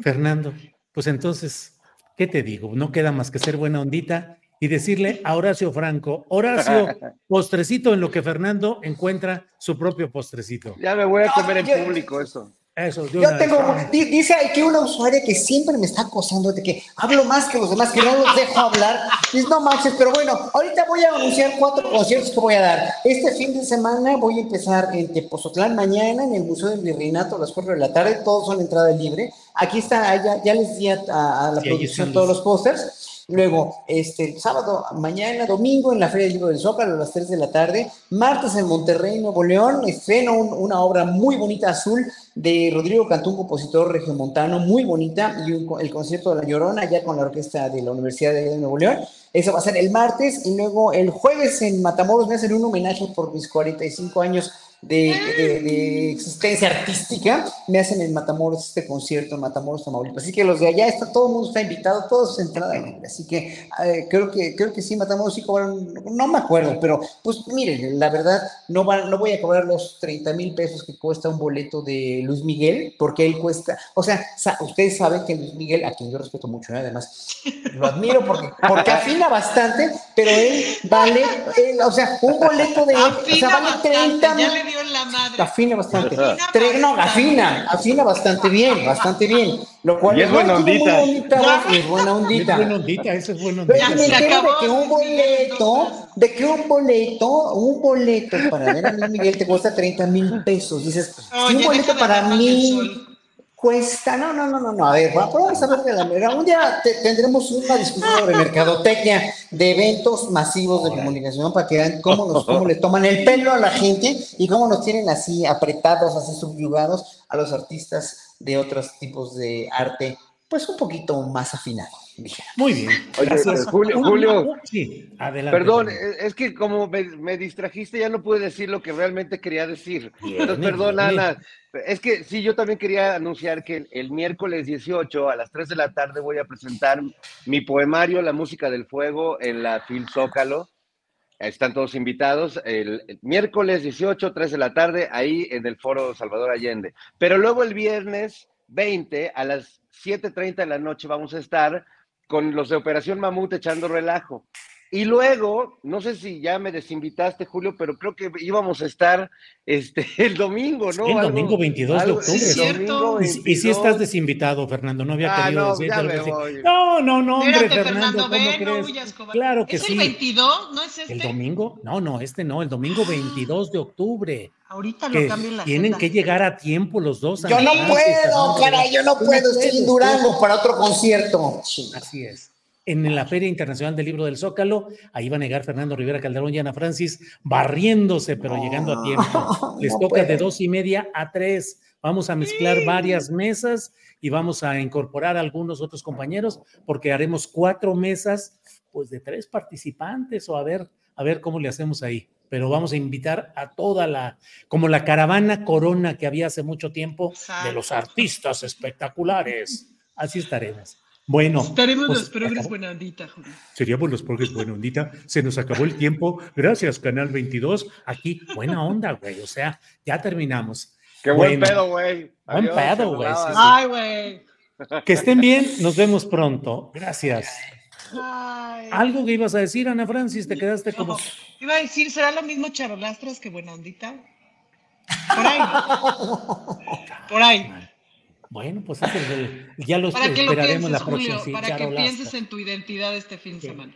S1: Fernando, pues entonces, ¿qué te digo? No queda más que ser buena ondita y decirle a Horacio Franco, Horacio, postrecito en lo que Fernando encuentra su propio postrecito.
S12: Ya me voy a comer en yo, público eso.
S1: Eso,
S10: yo tengo, dice aquí una usuaria que siempre me está acosando de que hablo más que los demás, que no los dejo hablar. Dice, no manches, pero bueno, ahorita voy a anunciar cuatro conciertos que voy a dar. Este fin de semana voy a empezar en Tepozotlán mañana en el Museo del Virreinato a las 4 de la tarde, todos son entrada libre. Aquí está, ya, ya les di a, a, a la sí, producción todos los pósters. Luego, este, sábado, mañana, domingo en la Feria del Libro del Zócalo a las 3 de la tarde. Martes en Monterrey, Nuevo León, estreno un, una obra muy bonita, azul, de Rodrigo Cantú, un compositor regiomontano, muy bonita, y un, el concierto de La Llorona, ya con la orquesta de la Universidad de Nuevo León. Eso va a ser el martes, y luego el jueves en Matamoros me hacen un homenaje por mis 45 años de, de, de, existencia artística, me hacen en Matamoros este concierto en Matamoros, Tamaulipas. Así que los de allá, está, todo el mundo está invitado, todos entrada libre. Así que eh, creo que creo que sí, Matamoros sí cobraron, no me acuerdo, pero pues miren, la verdad, no, va, no voy a cobrar los 30 mil pesos que cuesta un boleto de Luis Miguel, porque él cuesta, o sea, sa ustedes saben que Luis Miguel, a quien yo respeto mucho, ¿eh? además, lo admiro porque, porque afina bastante, pero él vale, él, o sea, un boleto de él, o sea, vale 30 mil
S11: la madre.
S10: Afina bastante. Afina, no, afina, afina bastante bien, bastante bien. Lo cual
S12: y es buena ondita.
S10: es buena ondita.
S1: Es buena ondita, eso es buena ondita.
S10: Pero me entero de que un boleto, de que un boleto, un boleto para ver a Miguel te cuesta 30 mil pesos. Dices,
S11: Oye,
S10: si un boleto para mí cuesta, no, no, no, no, no, a ver, vamos a ver de la manera. Un día te, tendremos una discusión sobre mercadotecnia de eventos masivos de comunicación para que vean cómo, nos, cómo le toman el pelo a la gente y cómo nos tienen así apretados, así subyugados a los artistas de otros tipos de arte, pues un poquito más afinados.
S1: Muy bien.
S12: Oye, Julio, Julio
S1: sí, adelante.
S12: Perdón, es que como me, me, distrajiste ya no pude decir lo que realmente quería decir.
S1: Bien,
S12: Entonces, perdón,
S1: bien.
S12: Ana. Es que sí, yo también quería anunciar que el, el, miércoles 18 a las 3 de la tarde voy a presentar mi poemario La música del fuego en la Phil Zócalo. Están todos invitados. El, el, miércoles 18, 3 de la tarde, ahí en el Foro Salvador Allende. Pero luego el viernes 20 a las 7.30 de la noche vamos a estar con los de Operación Mamut echando relajo. Y luego, no sé si ya me desinvitaste, Julio, pero creo que íbamos a estar este, el domingo, ¿no?
S1: el domingo 22 de octubre.
S12: Sí, cierto.
S1: Y, si estás desinvitado, Fernando, no había
S12: Ah,
S1: querido
S12: no,
S1: decir.
S12: ya
S1: pero
S12: me
S1: sí.
S12: voy.
S1: No, no, no, hombre,
S11: Espérate,
S1: Fernando,
S11: Fernando,
S1: ¿cómo
S11: ve, no
S1: crees?
S11: huyas, cobarde.
S1: Claro que
S11: ¿Es
S1: sí.
S11: el 22? ¿No es este?
S1: ¿El domingo? No, no, este no, el domingo 22 de octubre.
S11: Ahorita lo la
S1: tienen
S11: agenda.
S1: que llegar a tiempo los dos.
S10: Yo no puedo, caray, yo no puedo, estoy en Durango para otro concierto.
S1: Así es. En la Feria Internacional del Libro del Zócalo, ahí va a negar Fernando Rivera Calderón y Ana Francis, barriéndose, pero llegando a tiempo. Les
S10: no
S1: toca de dos y media a tres. Vamos a mezclar varias mesas y vamos a incorporar a algunos otros compañeros, porque haremos cuatro mesas, pues de tres participantes, o a ver, a ver cómo le hacemos ahí. Pero vamos a invitar a toda la, como la caravana Corona que había hace mucho tiempo, de los artistas espectaculares. Así estaremos. Bueno,
S11: Estaremos
S1: pues,
S11: los progres buena ondita, Julio.
S1: Seríamos los progres buena ondita. Se nos acabó el tiempo. Gracias, Canal 22. Aquí, buena onda, güey. O sea, ya terminamos.
S12: Qué buen
S1: Bueno,
S12: pedo, güey.
S1: Buen
S12: Adiós,
S1: pedo, güey.
S12: chulada.
S1: sí, sí.
S11: Ay, güey.
S1: Que estén bien. Nos vemos pronto. Gracias.
S11: Ay.
S1: Algo que ibas a decir, Ana Francis, te quedaste como.
S11: Iba a decir, ¿será lo mismo charolastras que buena ondita? Por ahí. Por ahí.
S1: Bueno, pues es el ya lo
S11: Para que lo
S1: esperaremos
S11: pienses,
S1: la próxima.
S11: Julio,
S1: sí,
S11: para que pienses en tu identidad este fin de semana.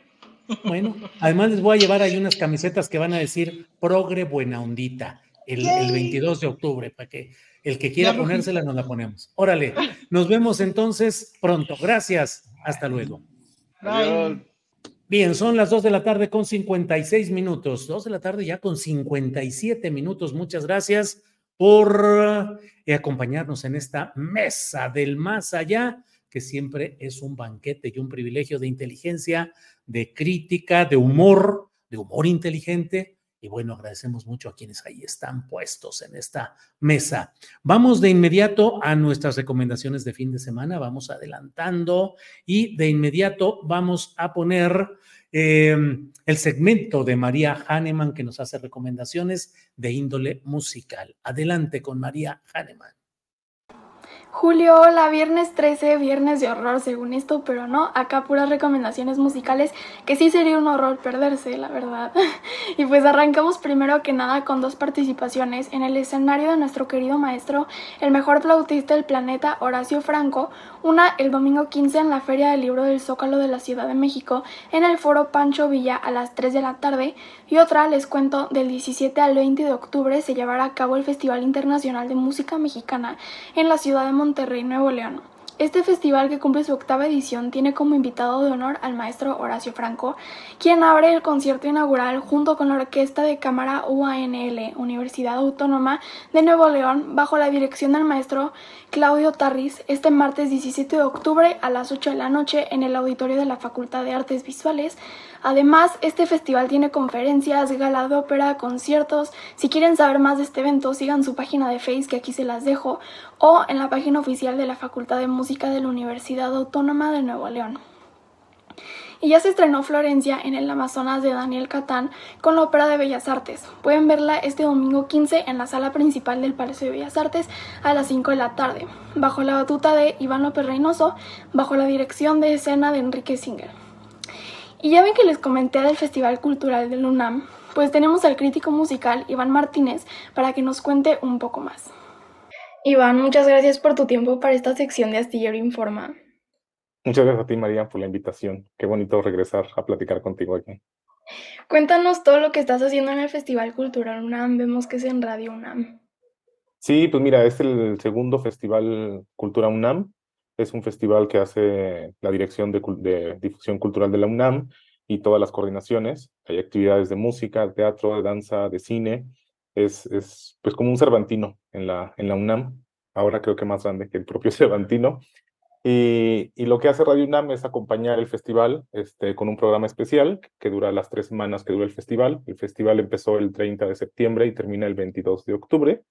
S1: Bueno, además les voy a llevar ahí unas camisetas que van a decir progre buena ondita el, el 22 de octubre, para que el que quiera ponérsela nos la ponemos. Órale, nos vemos entonces pronto. Gracias. Hasta luego. Bien, son las 2 de la tarde con 56 minutos. 2 de la tarde ya con 57 minutos. Muchas gracias por eh, acompañarnos en esta mesa del más allá, que siempre es un banquete y un privilegio de inteligencia, de crítica, de humor, de humor inteligente. Y bueno, agradecemos mucho a quienes ahí están puestos en esta mesa. Vamos de inmediato a nuestras recomendaciones de fin de semana. Vamos adelantando y de inmediato vamos a poner eh, el segmento de María Hahnemann que nos hace recomendaciones de índole musical. Adelante con María Hahnemann.
S15: Julio, hola, viernes 13, viernes de horror según esto, pero no, acá puras recomendaciones musicales que sí sería un horror perderse, la verdad. y pues arrancamos primero que nada con dos participaciones en el escenario de nuestro querido maestro, el mejor flautista del planeta, Horacio Franco, una el domingo 15 en la Feria del Libro del Zócalo de la Ciudad de México, en el foro Pancho Villa a las 3 de la tarde, y otra, les cuento, del 17 al 20 de octubre se llevará a cabo el Festival Internacional de Música Mexicana en la ciudad de Monterrey, Nuevo León. Este festival que cumple su octava edición tiene como invitado de honor al maestro Horacio Franco, quien abre el concierto inaugural junto con la Orquesta de Cámara UANL, Universidad Autónoma de Nuevo León, bajo la dirección del maestro Claudio Tarris, este martes 17 de octubre a las 8 de la noche en el auditorio de la Facultad de Artes Visuales. Además, este festival tiene conferencias, gala de ópera, conciertos. Si quieren saber más de este evento, sigan su página de Facebook que aquí se las dejo o en la página oficial de la Facultad de Música de la Universidad Autónoma de Nuevo León. Y ya se estrenó Florencia en el Amazonas de Daniel Catán con la Ópera de Bellas Artes. Pueden verla este domingo 15 en la sala principal del Palacio de Bellas Artes a las 5 de la tarde, bajo la batuta de Iván López Reynoso, bajo la dirección de escena de Enrique Singer. Y ya ven que les comenté del Festival Cultural del UNAM, pues tenemos al crítico musical Iván Martínez para que nos cuente un poco más. Iván, muchas gracias por tu tiempo para esta sección de Astillero Informa.
S16: Muchas gracias a ti, María, por la invitación. Qué bonito regresar a platicar contigo aquí.
S15: Cuéntanos todo lo que estás haciendo en el Festival Cultural UNAM. Vemos que es en Radio UNAM.
S16: Sí, pues mira, es el segundo Festival Cultura UNAM. Es un festival que hace la Dirección de, de Difusión Cultural de la UNAM y todas las coordinaciones. Hay actividades de música, de teatro, de danza, de cine. Es, es pues como un Cervantino en la, en la UNAM. Ahora creo que más grande que el propio Cervantino. Y, y lo que hace Radio UNAM es acompañar el festival este, con un programa especial que dura las tres semanas que dura el festival. El festival empezó el 30 de septiembre y termina el 22 de octubre.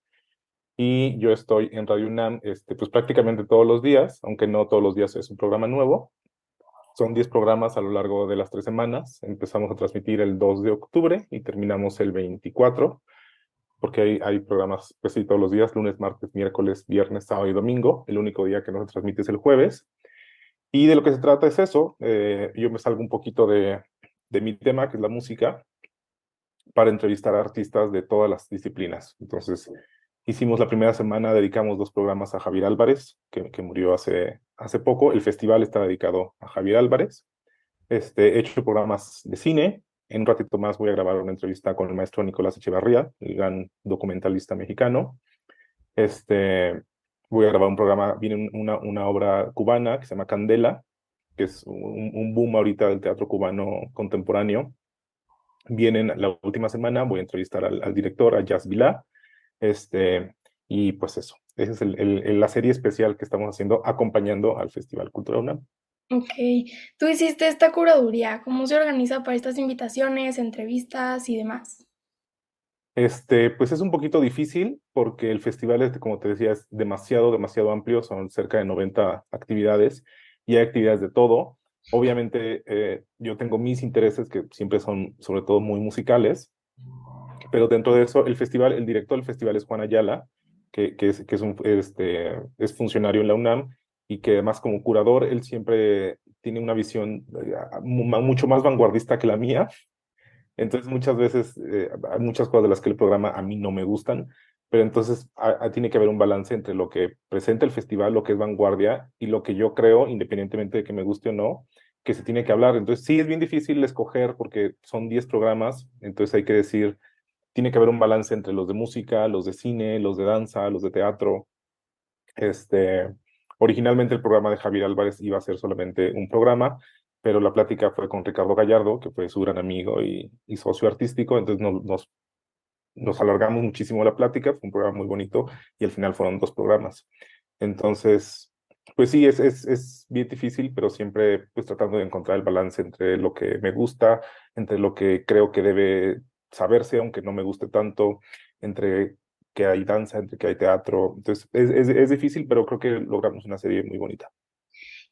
S16: Y yo estoy en Radio UNAM este, pues prácticamente todos los días, aunque no todos los días es un programa nuevo. Son 10 programas a lo largo de las tres semanas. Empezamos a transmitir el 2 de octubre y terminamos el 24 porque hay, programas pues sí, todos los días, lunes, martes, miércoles, viernes, sábado y domingo. El único día que no se transmite es el jueves. Y de lo que se trata es eso. eh, yo me salgo un poquito de, de mi tema, que es la música, para entrevistar a artistas de todas las disciplinas. Entonces, hicimos la primera semana, dedicamos dos programas a Javier Álvarez, que, que murió hace, hace poco. El festival está dedicado a Javier Álvarez. Este, he hecho programas de cine. En un ratito más voy a grabar una entrevista con el maestro Nicolás Echevarría, el gran documentalista mexicano. Este, voy a grabar un programa, viene una, una obra cubana que se llama Candela, que es un, boom ahorita del teatro cubano contemporáneo. Vienen la última semana, voy a entrevistar al, director, a Jazz Vilá, este, y pues eso, esa es la serie especial que estamos haciendo acompañando al Festival Cultura UNAM.
S15: Ok, tú hiciste esta curaduría, ¿cómo se organiza para estas invitaciones, entrevistas y demás?
S16: Este, pues es un poquito difícil porque el festival, es, como te decía, es demasiado, demasiado amplio, son cerca de 90 actividades y hay actividades de todo. Obviamente eh, yo tengo mis intereses que siempre son sobre todo muy musicales, pero dentro de eso el festival, el director del festival es Juan Ayala, que, que, es, que es, un, este, es funcionario en la UNAM y que además como curador él siempre tiene una visión eh, mucho más vanguardista que la mía entonces muchas veces eh, hay muchas cosas de las que el programa a mí no me gustan, pero entonces tiene que haber un balance entre lo que presenta el festival, lo que es vanguardia, y lo que yo creo, independientemente de que me guste o no, que se tiene que hablar. Entonces sí es bien difícil escoger porque son 10 programas, entonces hay que decir, tiene que haber un balance entre los de música, los de cine, los de danza, los de teatro. Este, originalmente el programa de Javier Álvarez iba a ser solamente un programa, pero la plática fue con Ricardo Gallardo, que fue su gran amigo y, socio artístico, entonces nos, nos, nos, alargamos muchísimo la plática, fue un programa muy bonito y al final fueron dos programas. Entonces, pues sí, es, es, es bien difícil, pero siempre pues tratando de encontrar el balance entre lo que me gusta, entre lo que creo que debe saberse, aunque no me guste tanto, entre que hay danza, entre que hay teatro. Entonces, es, es, es difícil, pero creo que logramos una serie muy bonita.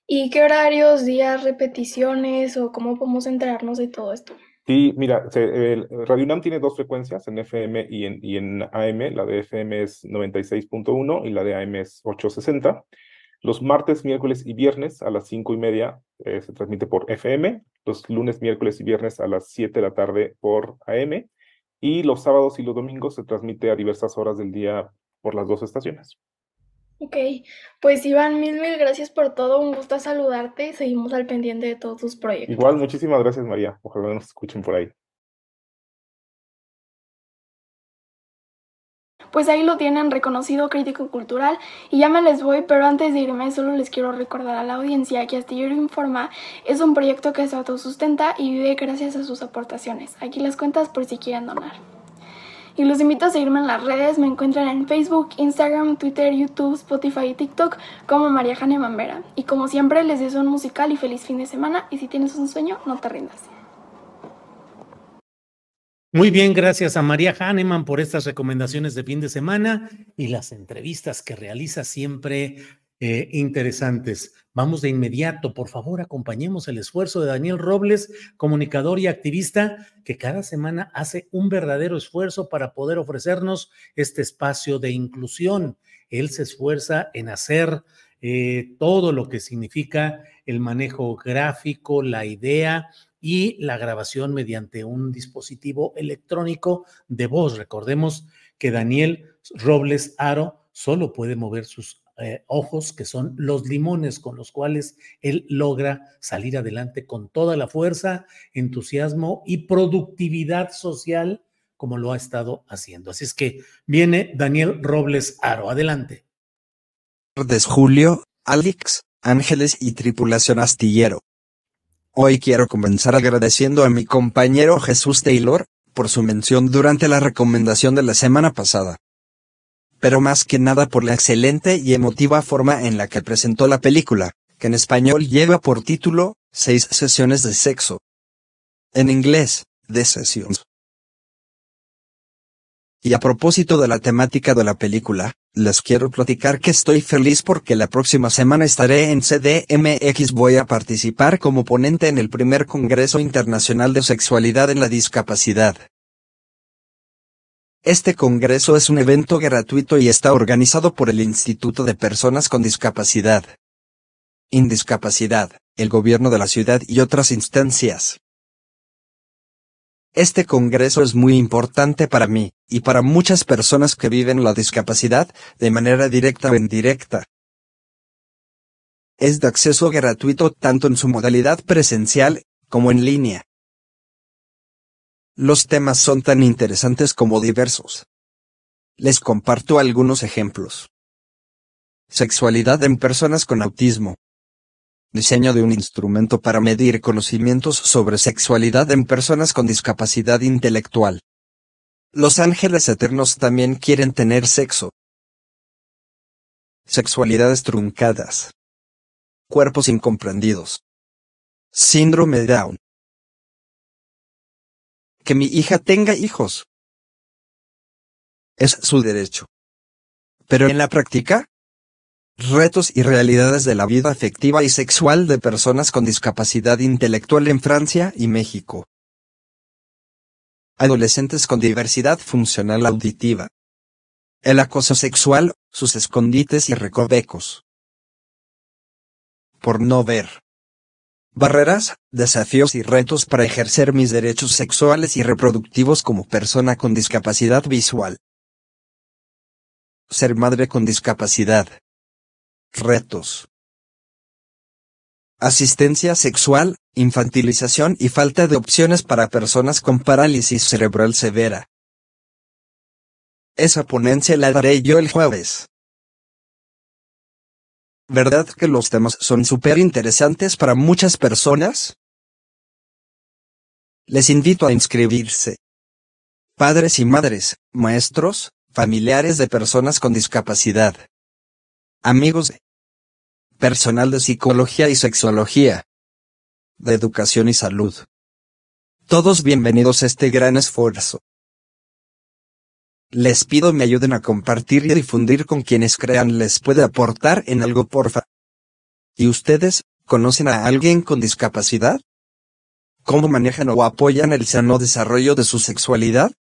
S15: ¿Y qué horarios, días, repeticiones o cómo podemos enterarnos de todo esto?
S16: Sí, mira, se, el, Radio UNAM tiene dos frecuencias, en FM y en, y en AM. La de FM es 96.1 y la de AM es 860. Los martes, miércoles y viernes a las 5 y media eh, se transmite por FM. Los lunes, miércoles y viernes a las 7 de la tarde por AM. Y los sábados y los domingos se transmite a diversas horas del día por las dos estaciones.
S15: Ok, pues Iván, mil, mil gracias por todo, un gusto saludarte y seguimos al pendiente de todos tus proyectos.
S16: Igual, muchísimas gracias María, ojalá nos escuchen por ahí.
S15: Pues ahí lo tienen, reconocido crítico cultural. Y ya me les voy, pero antes de irme solo les quiero recordar a la audiencia que Astillero Informa es un proyecto que se autosustenta y vive gracias a sus aportaciones. Aquí las cuentas por si quieren donar. Y los invito a seguirme en las redes, me encuentran en Facebook, Instagram, Twitter, YouTube, Spotify y TikTok como María Jane Mambera. Y como siempre les deseo un musical y feliz fin de semana y si tienes un sueño, no te rindas.
S1: Muy bien, gracias a María Hahnemann por estas recomendaciones de fin de semana y las entrevistas que realiza siempre eh, interesantes. Vamos de inmediato, por favor, acompañemos el esfuerzo de Daniel Robles, comunicador y activista, que cada semana hace un verdadero esfuerzo para poder ofrecernos este espacio de inclusión. Él se esfuerza en hacer eh, todo lo que significa el manejo gráfico, la idea y la grabación mediante un dispositivo electrónico de voz. Recordemos que Daniel Robles Aro solo puede mover sus eh, ojos, que son los limones con los cuales él logra salir adelante con toda la fuerza, entusiasmo y productividad social como lo ha estado haciendo. Así es que viene Daniel Robles Aro. Adelante.
S17: Buenas Julio, Alex, Ángeles y tripulación astillero. Hoy quiero comenzar agradeciendo a mi compañero Jesús Taylor por su mención durante la recomendación de la semana pasada pero más que nada por la excelente y emotiva forma en la que presentó la película, que en español lleva por título, Seis sesiones de sexo. En inglés, The Sessions. Y a propósito de la temática de la película, les quiero platicar que estoy feliz porque la próxima semana estaré en CDMX. Voy a participar como ponente en el primer Congreso Internacional de Sexualidad en la Discapacidad. Este congreso es un evento gratuito y está organizado por el Instituto de Personas con Discapacidad. Indiscapacidad, el gobierno de la ciudad y otras instancias. Este congreso es muy importante para mí, y para muchas personas que viven la discapacidad, de manera directa o indirecta. Es de acceso gratuito tanto en su modalidad presencial, como en línea. Los temas son tan interesantes como diversos. Les comparto algunos ejemplos. Sexualidad en personas con autismo. Diseño de un instrumento para medir conocimientos sobre sexualidad en personas con discapacidad intelectual. Los ángeles eternos también quieren tener sexo. Sexualidades truncadas. Cuerpos incomprendidos. Síndrome de Down. Que mi hija tenga hijos. Es su derecho. Pero en la práctica, retos y realidades de la vida afectiva y sexual de personas con discapacidad intelectual en Francia y México. Adolescentes con diversidad funcional auditiva. El acoso sexual, sus escondites y recovecos. Por no ver. Barreras, desafíos y retos para ejercer mis derechos sexuales y reproductivos como persona con discapacidad visual. Ser madre con discapacidad. Retos. Asistencia sexual, infantilización y falta de opciones para personas con parálisis cerebral severa. Esa ponencia la daré yo el jueves. ¿Verdad que los temas son súper interesantes para muchas personas? Les invito a inscribirse. Padres y madres, maestros, familiares de personas con discapacidad. Amigos de personal de psicología y sexología, de educación y salud. Todos bienvenidos a este gran esfuerzo. Les pido me ayuden a compartir y difundir con quienes crean les puede aportar en algo porfa. ¿Y ustedes, conocen a alguien con discapacidad? ¿Cómo manejan o apoyan el sano desarrollo de su sexualidad?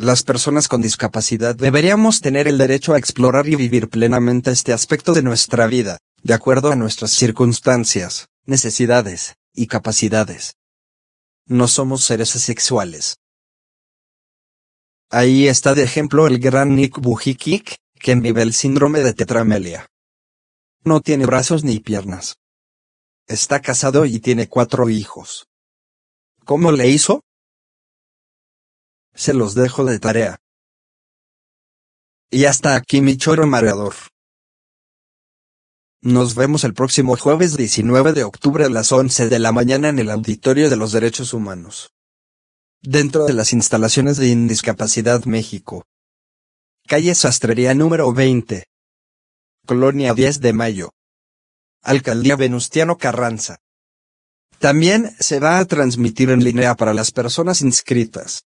S17: Las personas con discapacidad deberíamos tener el derecho a explorar y vivir plenamente este aspecto de nuestra vida, de acuerdo a nuestras circunstancias, necesidades y capacidades. No somos seres asexuales. Ahí está de ejemplo el gran Nick Bujicic, quien vive el síndrome de tetramelia. No tiene brazos ni piernas. Está casado y tiene cuatro hijos. ¿Cómo le hizo? Se los dejo de tarea. Y hasta aquí mi choro mareador. Nos vemos el próximo jueves 19 de octubre a las 11 de la mañana en el Auditorio de los Derechos Humanos. Dentro de las instalaciones de Indiscapacidad México. Calle Sastrería número 20. Colonia 10 de Mayo. Alcaldía Venustiano Carranza. También se va a transmitir en línea para las personas inscritas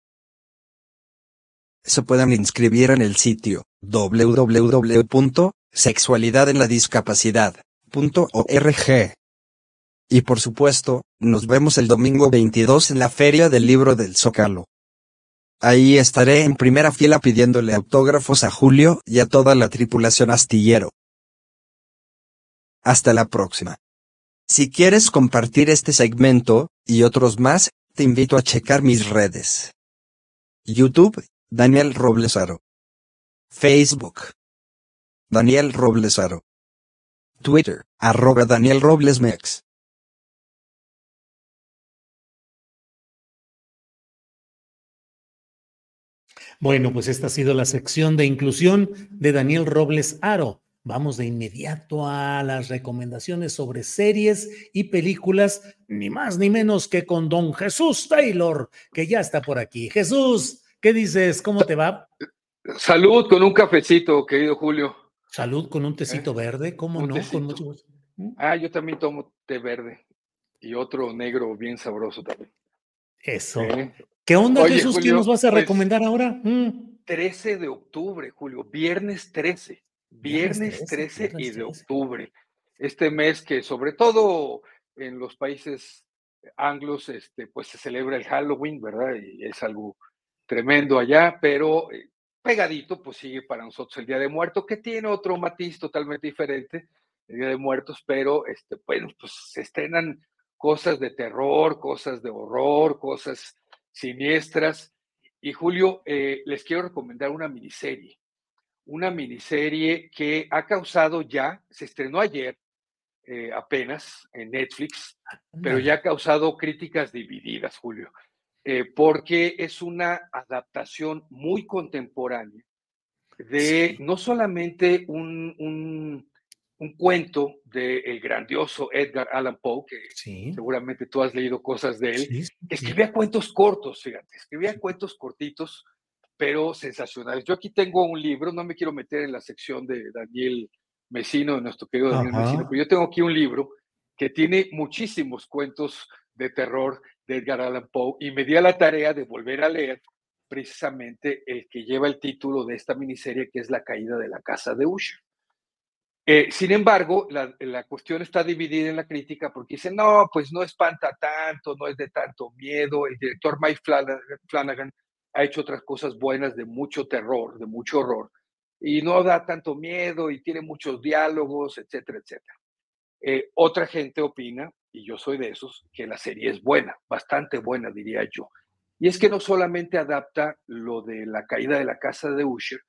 S17: se puedan inscribir en el sitio www.sexualidadenladiscapacidad.org. Y por supuesto, nos vemos el domingo 22 en la Feria del Libro del Zócalo. Ahí estaré en primera fila pidiéndole autógrafos a Julio y a toda la tripulación astillero. Hasta la próxima. Si quieres compartir este segmento, y otros más, te invito a checar mis redes. YouTube, Daniel Roblesaro. Facebook. Daniel Roblesaro. Twitter, arroba Daniel Roblesmex.
S1: Bueno, pues esta ha sido la sección de inclusión de Daniel Robles Aro. Vamos de inmediato a las recomendaciones sobre series y películas, ni más ni menos que con don Jesús Taylor, que ya está por aquí. Jesús, ¿Qué dices? ¿Cómo te va?
S18: Salud con un cafecito, querido Julio.
S1: Salud con un tecito ¿Eh? verde, ¿cómo no? Con mucho...
S18: ¿Mm? Ah, yo también tomo té verde y otro negro bien sabroso también.
S1: Eso. ¿Eh? ¿Qué onda, Jesús? ¿Qué nos vas a pues, recomendar ahora?
S18: 13 mm. de octubre, Julio, viernes 13. Viernes 13, y de octubre. Este mes que sobre todo en los países anglos, este, pues se celebra el Halloween, ¿verdad? Y es algo tremendo allá, pero eh, pegadito, pues sigue para nosotros el Día de Muertos, que tiene otro matiz totalmente diferente, el Día de Muertos, pero este, bueno, pues se estrenan cosas de terror, cosas de horror, cosas siniestras. Y Julio, eh, les quiero recomendar una miniserie, una miniserie que ha causado ya, se estrenó ayer eh, apenas en Netflix, pero ya ha causado críticas divididas, Julio, eh, porque es una adaptación muy contemporánea de no solamente un, un, cuento del grandioso Edgar Allan Poe, que seguramente tú has leído cosas de él, escribía cuentos cortos, fíjate, escribía cuentos cortitos, pero sensacionales. Yo aquí tengo un libro, no me quiero meter en la sección de Daniel Mesino, de nuestro querido Daniel Mesino, pero yo tengo aquí un libro que tiene muchísimos cuentos de terror Edgar Allan Poe y me di a la tarea de volver a leer precisamente el que lleva el título de esta miniserie, que es La caída de la casa de Usher. Eh, sin embargo, la, la, cuestión está dividida en la crítica porque dicen, no, pues no espanta tanto, no es de tanto miedo. El director Mike Flanagan ha hecho otras cosas buenas de mucho terror, de mucho horror, y no da tanto miedo y tiene muchos diálogos, etcétera, etcétera. Eh, otra gente opina, y yo soy de esos, que la serie es buena, bastante buena, diría yo. Y es que no solamente adapta lo de la caída de la casa de Usher,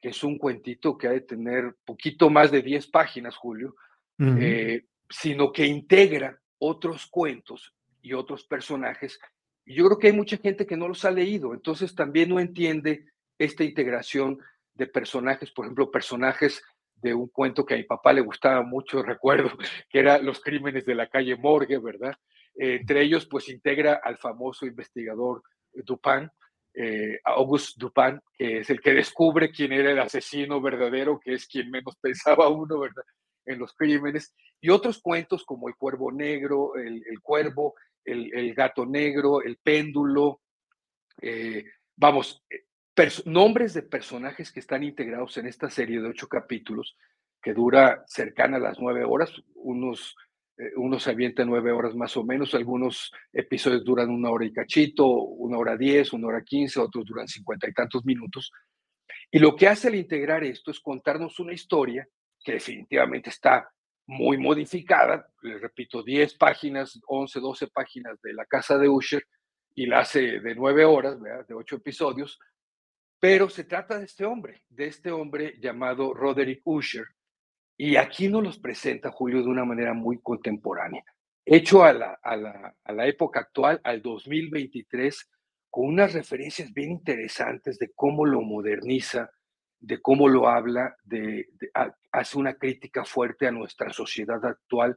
S18: que es un cuentito que ha de tener poquito más de 10 páginas, Julio, eh, sino que integra otros cuentos y otros personajes. Y yo creo que hay mucha gente que no los ha leído, entonces también no entiende esta integración de personajes, por ejemplo, personajes de un cuento que a mi papá le gustaba mucho, recuerdo, que era Los crímenes de la calle Morgue, ¿verdad? entre ellos, pues integra al famoso investigador Dupin, eh, Auguste Dupin, que es el que descubre quién era el asesino verdadero, que es quien menos pensaba uno, ¿verdad? En los crímenes. Y otros cuentos como El Cuervo Negro, El, Cuervo, el, Gato Negro, El Péndulo, eh, vamos, eh, nombres de personajes que están integrados en esta serie de ocho capítulos, que dura cercana a las nueve horas, unos eh, uno se avienta nueve horas más o menos, algunos episodios duran una hora y cachito, una hora diez, una hora quince, otros duran cincuenta y tantos minutos. Y lo que hace al integrar esto es contarnos una historia que definitivamente está muy modificada, les repito, 10 páginas, 11, 12 páginas de la casa de Usher y la hace de nueve horas, de ocho episodios, pero se trata de este hombre, de este hombre llamado Roderick Usher, y aquí nos los presenta Julio de una manera muy contemporánea, hecho a la, a la, a la época actual, al 2023, con unas referencias bien interesantes de cómo lo moderniza, de cómo lo habla, de, hace una crítica fuerte a nuestra sociedad actual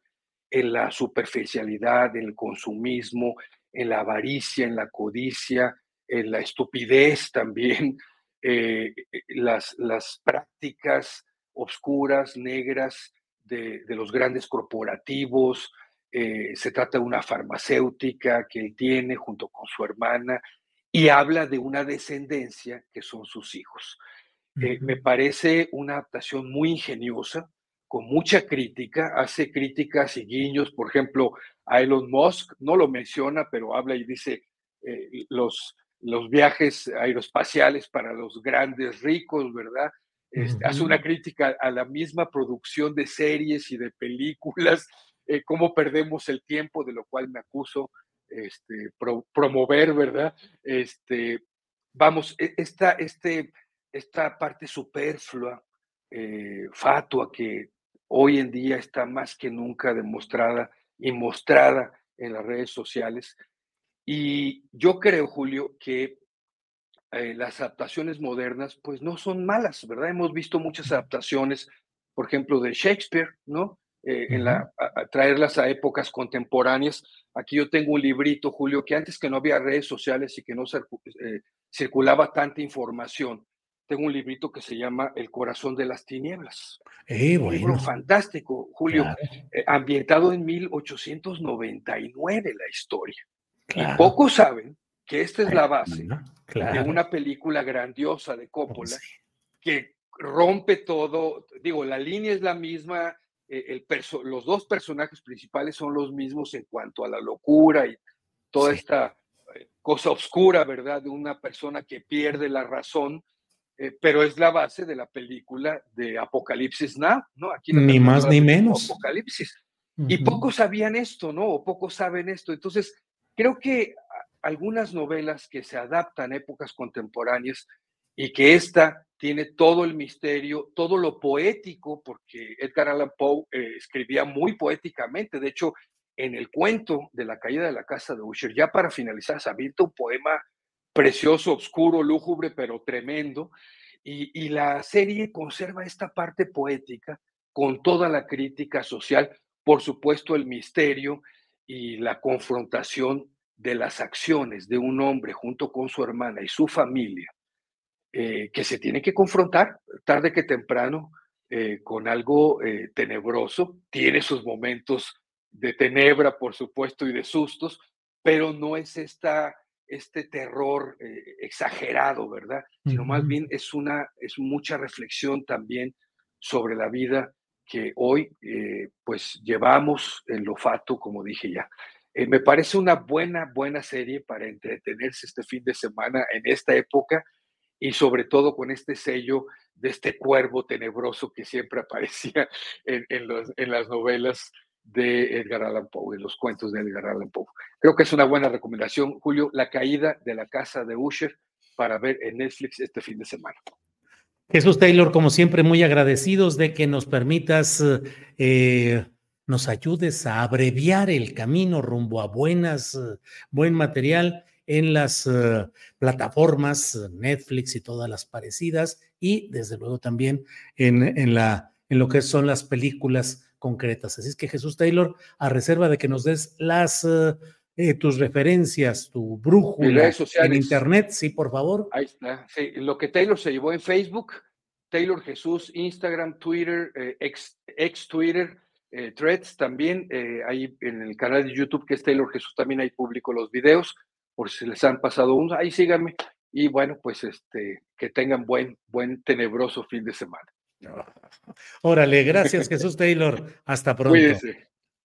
S18: en la superficialidad, en el consumismo, en la avaricia, en la codicia, en la estupidez también, eh, eh, las, las prácticas obscuras, negras de, los grandes corporativos. Eh, se trata de una farmacéutica que él tiene junto con su hermana y habla de una descendencia que son sus hijos. Eh, me parece una adaptación muy ingeniosa, con mucha crítica, hace críticas y guiños, por ejemplo, a Elon Musk, no lo menciona, pero habla y dice eh, los, los viajes aeroespaciales para los grandes ricos, ¿verdad? Este, hace una crítica a la misma producción de series y de películas, eh, cómo perdemos el tiempo, de lo cual me acuso este, promover, ¿verdad? Este, vamos, e, esta, este, esta parte superflua, eh, fatua, que hoy en día está más que nunca demostrada y mostrada en las redes sociales. Y yo creo, Julio, que eh, las adaptaciones modernas, pues no son malas, ¿verdad? Hemos visto muchas adaptaciones, por ejemplo, de Shakespeare, ¿no? Eh, en la, traerlas a épocas contemporáneas. Aquí yo tengo un librito, Julio, que antes que no había redes sociales y que no eh, circulaba tanta información, tengo un librito que se llama El corazón de las tinieblas. Un libro fantástico, Julio, ambientado en 1899 la historia. Y pocos saben que esta es la base de una película grandiosa de Coppola que rompe todo, digo, la línea es la misma, eh, el los dos personajes principales son los mismos en cuanto a la locura y toda esta eh, cosa oscura, ¿verdad? De una persona que pierde la razón, eh, pero es la base de la película de Apocalipsis Now, ¿no?
S1: Aquí ni más ni menos.
S18: Apocalipsis. Y pocos sabían esto, ¿no? O pocos saben esto. Entonces, creo que algunas novelas que se adaptan a épocas contemporáneas y que esta tiene todo el misterio, todo lo poético, porque Edgar Allan Poe eh, escribía muy poéticamente. De hecho, en el cuento de la caída de la casa de Usher, ya para finalizar, se avienta un poema precioso, oscuro, lúgubre, pero tremendo. Y, y la serie conserva esta parte poética con toda la crítica social, por supuesto el misterio y la confrontación de las acciones de un hombre junto con su hermana y su familia, eh, que se tiene que confrontar tarde que temprano eh, con algo eh, tenebroso, tiene sus momentos de tenebra, por supuesto, y de sustos, pero no es esta, este terror exagerado, ¿verdad? Sino más bien es, una, es mucha reflexión también sobre la vida que hoy pues llevamos en lo fato, como dije ya. Eh, me parece una buena, buena serie para entretenerse este fin de semana en esta época y sobre todo con este sello de este cuervo tenebroso que siempre aparecía en, las novelas de Edgar Allan Poe, en los cuentos de Edgar Allan Poe. Creo que es una buena recomendación, Julio, La caída de la casa de Usher para ver en Netflix este fin de semana.
S1: Jesús Taylor, como siempre, muy agradecidos de que nos permitas eh, nos ayudes a abreviar el camino rumbo a buenas, eh, buen material en las eh, plataformas eh, Netflix y todas las parecidas y desde luego también en, en, la, en lo que son las películas concretas. Así es que Jesús Taylor, a reserva de que nos des las tus referencias, tu brújula en internet, sí, por favor.
S18: Ahí está. Sí, lo que Taylor se llevó en Facebook, Taylor Jesús, Instagram, Twitter, ex, ex Twitter, eh, threads también, eh, ahí en el canal de YouTube que es Taylor Jesús, también ahí publico los videos, por si les han pasado unos, ahí síganme. Y bueno, pues este, que tengan buen, buen tenebroso fin de semana.
S1: Órale, gracias Jesús Taylor. Hasta pronto.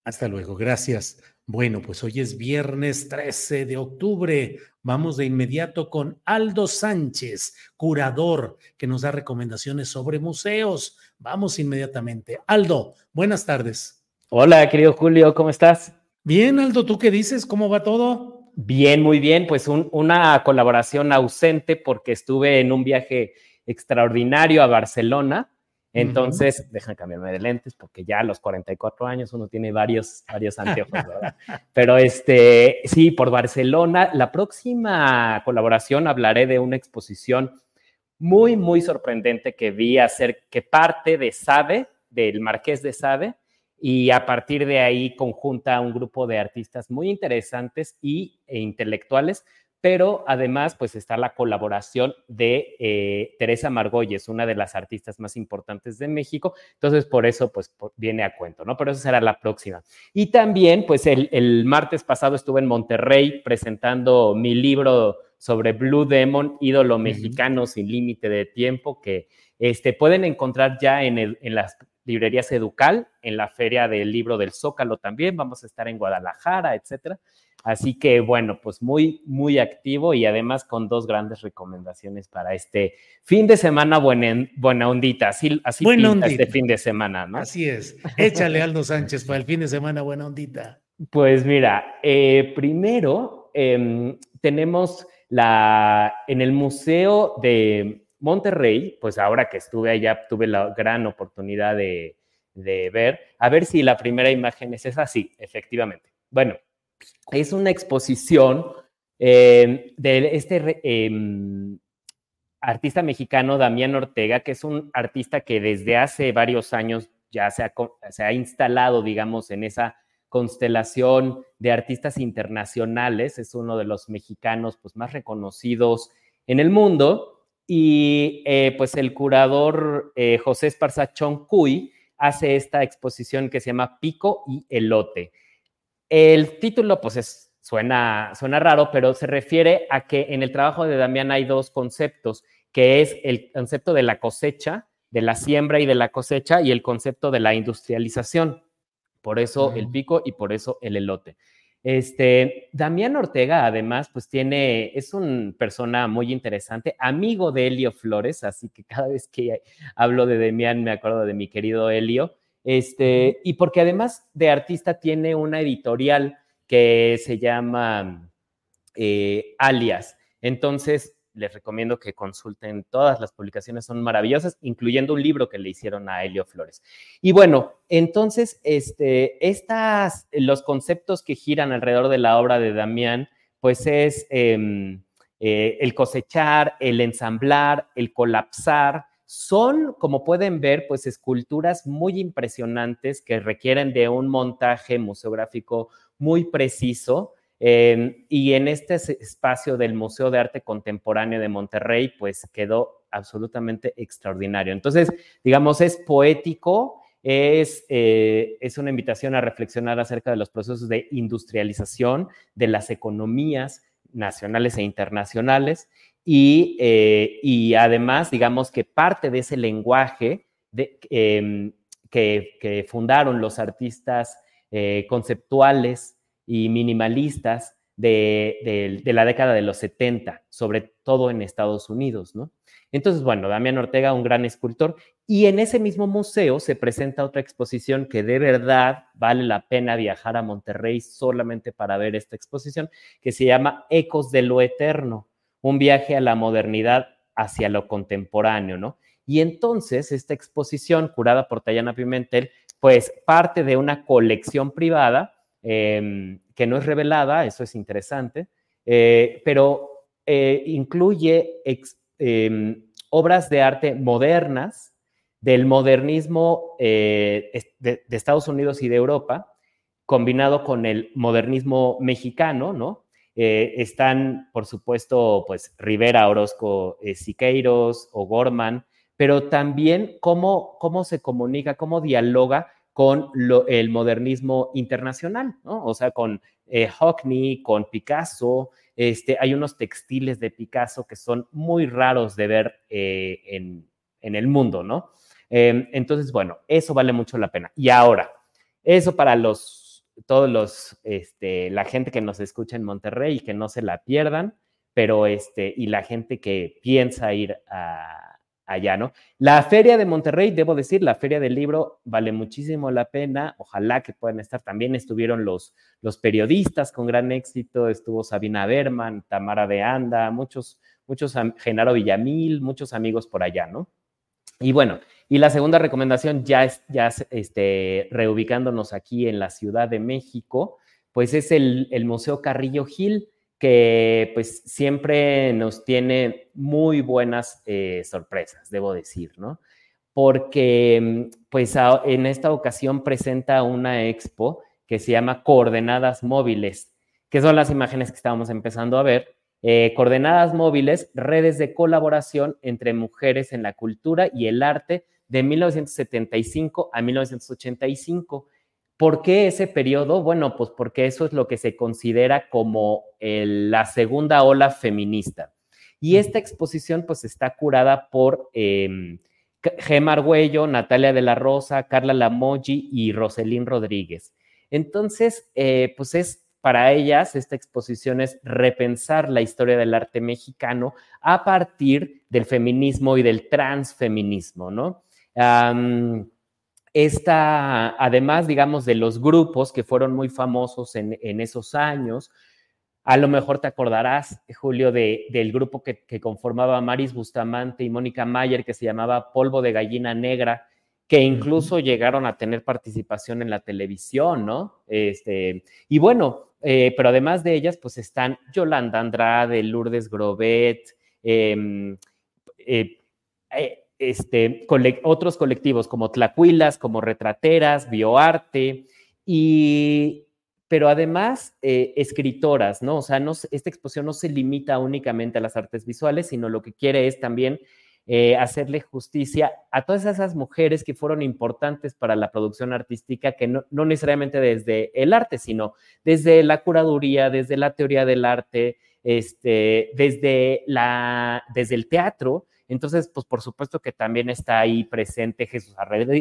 S1: Hasta luego, gracias. Bueno, pues hoy es viernes 13 de octubre. Vamos de inmediato con Aldo Sánchez, curador, que nos da recomendaciones sobre museos. Vamos inmediatamente. Aldo, buenas tardes.
S19: Hola, querido Julio, ¿cómo estás?
S1: Bien, Aldo, ¿tú qué dices? ¿Cómo va todo?
S19: Bien, muy bien. Pues una colaboración ausente porque estuve en un viaje extraordinario a Barcelona entonces, dejan cambiarme de lentes porque ya a los 44 años uno tiene varios, varios anteojos, ¿verdad? Pero este, sí, por Barcelona, la próxima colaboración hablaré de una exposición muy, muy sorprendente que vi hacer, que parte de Sabe, del Marqués de Sabe, y a partir de ahí conjunta un grupo de artistas muy interesantes y, e intelectuales pero además pues está la colaboración de eh, Teresa Margolles, una de las artistas más importantes de México, entonces por eso pues viene a cuento, ¿no? Pero eso será la próxima. Y también pues el, martes pasado estuve en Monterrey presentando mi libro sobre Blue Demon, ídolo mexicano sin límite de tiempo, que este, pueden encontrar ya en, en las librerías Educal, en la Feria del Libro del Zócalo también, vamos a estar en Guadalajara, etcétera. Así que bueno, pues muy, muy activo y además con dos grandes recomendaciones para este fin de semana buena, buena ondita, así, así
S1: buena
S19: este fin de semana, ¿no?
S1: Así es. Échale Aldo Sánchez para el fin de semana buena ondita.
S19: Pues mira, eh, primero em, tenemos la, en el Museo de Monterrey, pues ahora que estuve allá tuve la gran oportunidad de, de ver, a ver si la primera imagen es esa, sí, efectivamente. Bueno, es una exposición eh, de este em, artista mexicano Damián Ortega, que es un artista que desde hace varios años ya se ha, instalado, digamos, en esa constelación de artistas internacionales, es uno de los mexicanos pues, más reconocidos en el mundo. Y eh, pues el curador eh, José Esparza Choncuy hace esta exposición que se llama Pico y Elote. El título, pues suena, suena raro, pero se refiere a que en el trabajo de Damián hay dos conceptos, que es el concepto de la cosecha, de la siembra y de la cosecha, y el concepto de la industrialización. Por eso el pico y por eso el elote. Este, Damián Ortega, además, pues tiene, es una persona muy interesante, amigo de Helio Flores, así que cada vez que hablo de Damián me acuerdo de mi querido Helio. Este, y porque además de artista tiene una editorial que se llama eh, Alias. Entonces, les recomiendo que consulten todas las publicaciones, son maravillosas, incluyendo un libro que le hicieron a Helio Flores. Y bueno, entonces, este, estas, los conceptos que giran alrededor de la obra de Damián, pues es em, eh, el cosechar, el ensamblar, el colapsar, son, como pueden ver, pues esculturas muy impresionantes que requieren de un montaje museográfico muy preciso Em, y en este espacio del Museo de Arte Contemporáneo de Monterrey, pues quedó absolutamente extraordinario. Entonces, digamos, es poético, es, eh, es una invitación a reflexionar acerca de los procesos de industrialización de las economías nacionales e internacionales y, eh, y además, digamos que parte de ese lenguaje em, que, fundaron los artistas eh, conceptuales y minimalistas de, la década de los 70, sobre todo en Estados Unidos. Entonces, bueno, Damián Ortega, un gran escultor, y en ese mismo museo se presenta otra exposición que de verdad vale la pena viajar a Monterrey solamente para ver esta exposición, que se llama Ecos de lo Eterno, un viaje a la modernidad hacia lo contemporáneo, ¿no? Y entonces esta exposición, curada por Tayana Pimentel, pues parte de una colección privada Em, que no es revelada, eso es interesante, eh, pero eh, incluye em, obras de arte modernas del modernismo eh, de, Estados Unidos y de Europa, combinado con el modernismo mexicano, ¿no? Están, por supuesto, pues Rivera, Orozco, Siqueiros o Gorman, pero también cómo, cómo se comunica, cómo dialoga con el modernismo internacional, ¿no? O sea, con eh, Hockney, con Picasso, este, hay unos textiles de Picasso que son muy raros de ver eh, en, el mundo, ¿no? Em, entonces, bueno, eso vale mucho la pena. Y ahora, eso para los, todos los, este, la gente que nos escucha en Monterrey y que no se la pierdan, pero este, y la gente que piensa ir a, allá, ¿no? La feria de Monterrey, debo decir, la feria del libro vale muchísimo la pena, ojalá que puedan estar, también estuvieron los, los periodistas con gran éxito, estuvo Sabina Berman, Tamara de Anda, muchos, muchos, Genaro Villamil, muchos amigos por allá, ¿no? Y bueno, y la segunda recomendación, ya, es, ya este, reubicándonos aquí en la Ciudad de México, pues es el, Museo Carrillo Gil, que pues siempre nos tiene muy buenas eh, sorpresas, debo decir, ¿no? Porque pues en esta ocasión presenta una expo que se llama Coordenadas Móviles, que son las imágenes que estábamos empezando a ver. Eh, coordenadas móviles, redes de colaboración entre mujeres en la cultura y el arte de 1975 a 1985. ¿Por qué ese periodo? Bueno, pues porque eso es lo que se considera como la segunda ola feminista. Y esta exposición pues está curada por eh, Gema Argüello, Natalia de la Rosa, Carla Lamoji y Roselín Rodríguez. Entonces, eh, pues es para ellas esta exposición es repensar la historia del arte mexicano a partir del feminismo y del transfeminismo, ¿no? Esta, además, digamos, de los grupos que fueron muy famosos en, esos años, a lo mejor te acordarás, Julio, del grupo que, conformaba Maris Bustamante y Mónica Mayer, que se llamaba Polvo de Gallina Negra, que incluso llegaron a tener participación en la televisión, ¿no? Este, y bueno, eh, pero además de ellas, pues están Yolanda Andrade, Lourdes Grobet, em, eh, eh, este, otros colectivos como Tlacuilas, como Retrateras, Bioarte, y, pero además eh, escritoras, ¿no? O sea, no, esta exposición no se limita únicamente a las artes visuales, sino lo que quiere es también eh, hacerle justicia a todas esas mujeres que fueron importantes para la producción artística, que no, no necesariamente desde el arte, sino desde la curaduría, desde la teoría del arte, este, desde, la, desde el teatro, entonces, pues por supuesto que también está ahí presente Jesús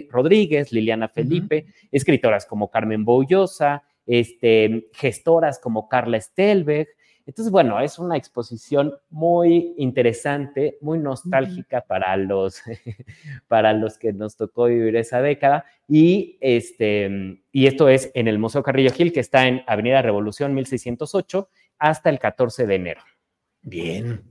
S19: Rodríguez, Liliana Felipe, escritoras como Carmen Boullosa, este, gestoras como Carla Stelberg, Entonces, bueno, es una exposición muy interesante, muy nostálgica para los, para los que nos tocó vivir esa década. Y, este, y esto es en el Museo Carrillo Gil, que está en Avenida Revolución 1608 hasta el 14 de enero.
S1: Bien,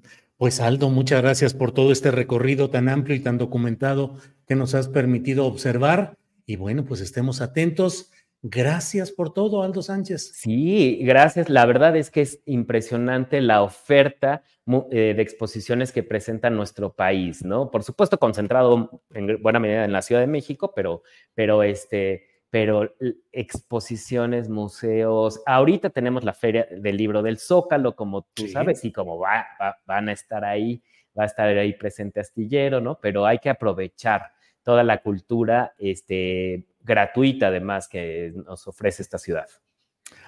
S1: pues Aldo, muchas gracias por todo este recorrido tan amplio y tan documentado que nos has permitido observar. Y bueno, pues estemos atentos. Gracias por todo, Aldo Sánchez.
S19: Sí, gracias. La verdad es que es impresionante la oferta eh, de exposiciones que presenta nuestro país, ¿no? Por supuesto, concentrado en buena medida en la Ciudad de México, pero, pero este, pero exposiciones, museos. Ahorita tenemos la Feria del Libro del Zócalo, como tú sabes, y como va, van a estar ahí, va a estar ahí presente Astillero, ¿no? Pero hay que aprovechar toda la cultura este, gratuita, además, que nos ofrece esta ciudad.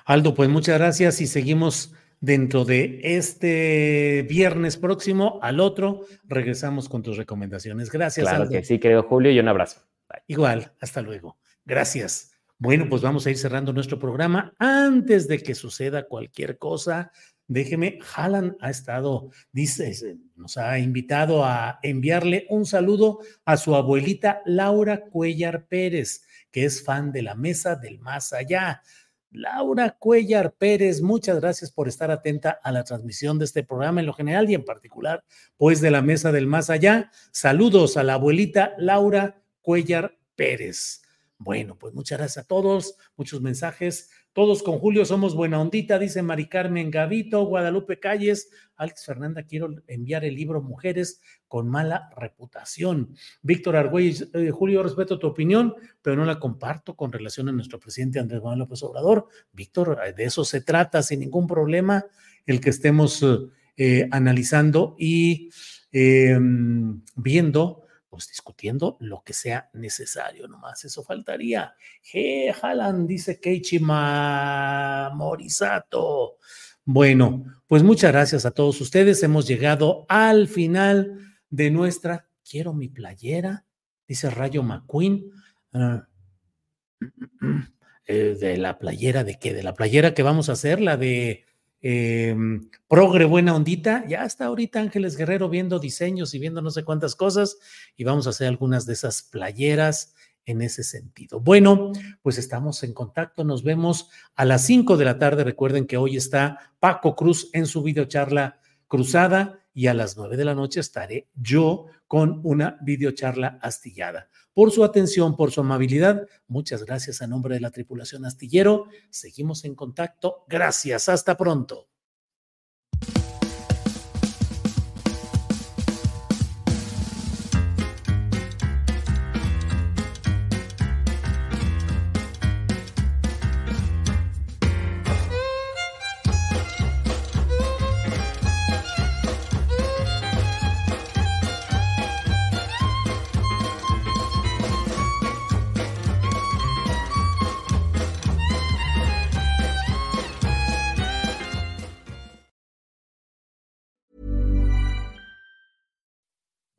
S1: Aldo, pues muchas gracias y seguimos dentro de este viernes próximo al otro. Regresamos con tus recomendaciones. Gracias.
S19: Claro que sí, querido Julio, y un abrazo.
S1: Igual, hasta luego. Gracias. Bueno, pues vamos a ir cerrando nuestro programa. Antes de que suceda cualquier cosa, déjeme, Jalan ha estado, dice, nos ha invitado a enviarle un saludo a su abuelita Laura Cuellar Pérez, que es fan de la Mesa del Más Allá. Laura Cuellar Pérez, muchas gracias por estar atenta a la transmisión de este programa en lo general y en particular, pues de la Mesa del Más Allá. Saludos a la abuelita Laura Cuellar Pérez. Bueno, pues muchas gracias a todos, muchos mensajes. Todos con Julio somos buena ondita, dice Mari Carmen Gavito, Guadalupe Calles. Alex Fernanda, quiero enviar el libro Mujeres con mala reputación. Víctor Argüelles, eh, Julio, respeto tu opinión, pero no la comparto con relación a nuestro presidente Andrés Manuel López Obrador. Víctor, de eso se trata sin ningún problema el que estemos eh, analizando y em, viendo pues discutiendo lo que sea necesario, nomás eso faltaría. Je, dice Keiichi Morisato. Bueno, pues muchas gracias a todos ustedes. Hemos llegado al final de nuestra Quiero mi playera, dice Rayo McQueen. Ah, eh, de la playera de qué? De la playera que vamos a hacer, la de Em, progre buena ondita, ya está ahorita Ángeles Guerrero viendo diseños y viendo no sé cuántas cosas y vamos a hacer algunas de esas playeras en ese sentido. Bueno, pues estamos en contacto, nos vemos a las 5 de la tarde. Recuerden que hoy está Paco Cruz en su videocharla cruzada y a las 9 de la noche estaré yo con una videocharla astillada por su atención, por su amabilidad. Muchas gracias a nombre de la tripulación astillero. Seguimos en contacto. Gracias. Hasta pronto.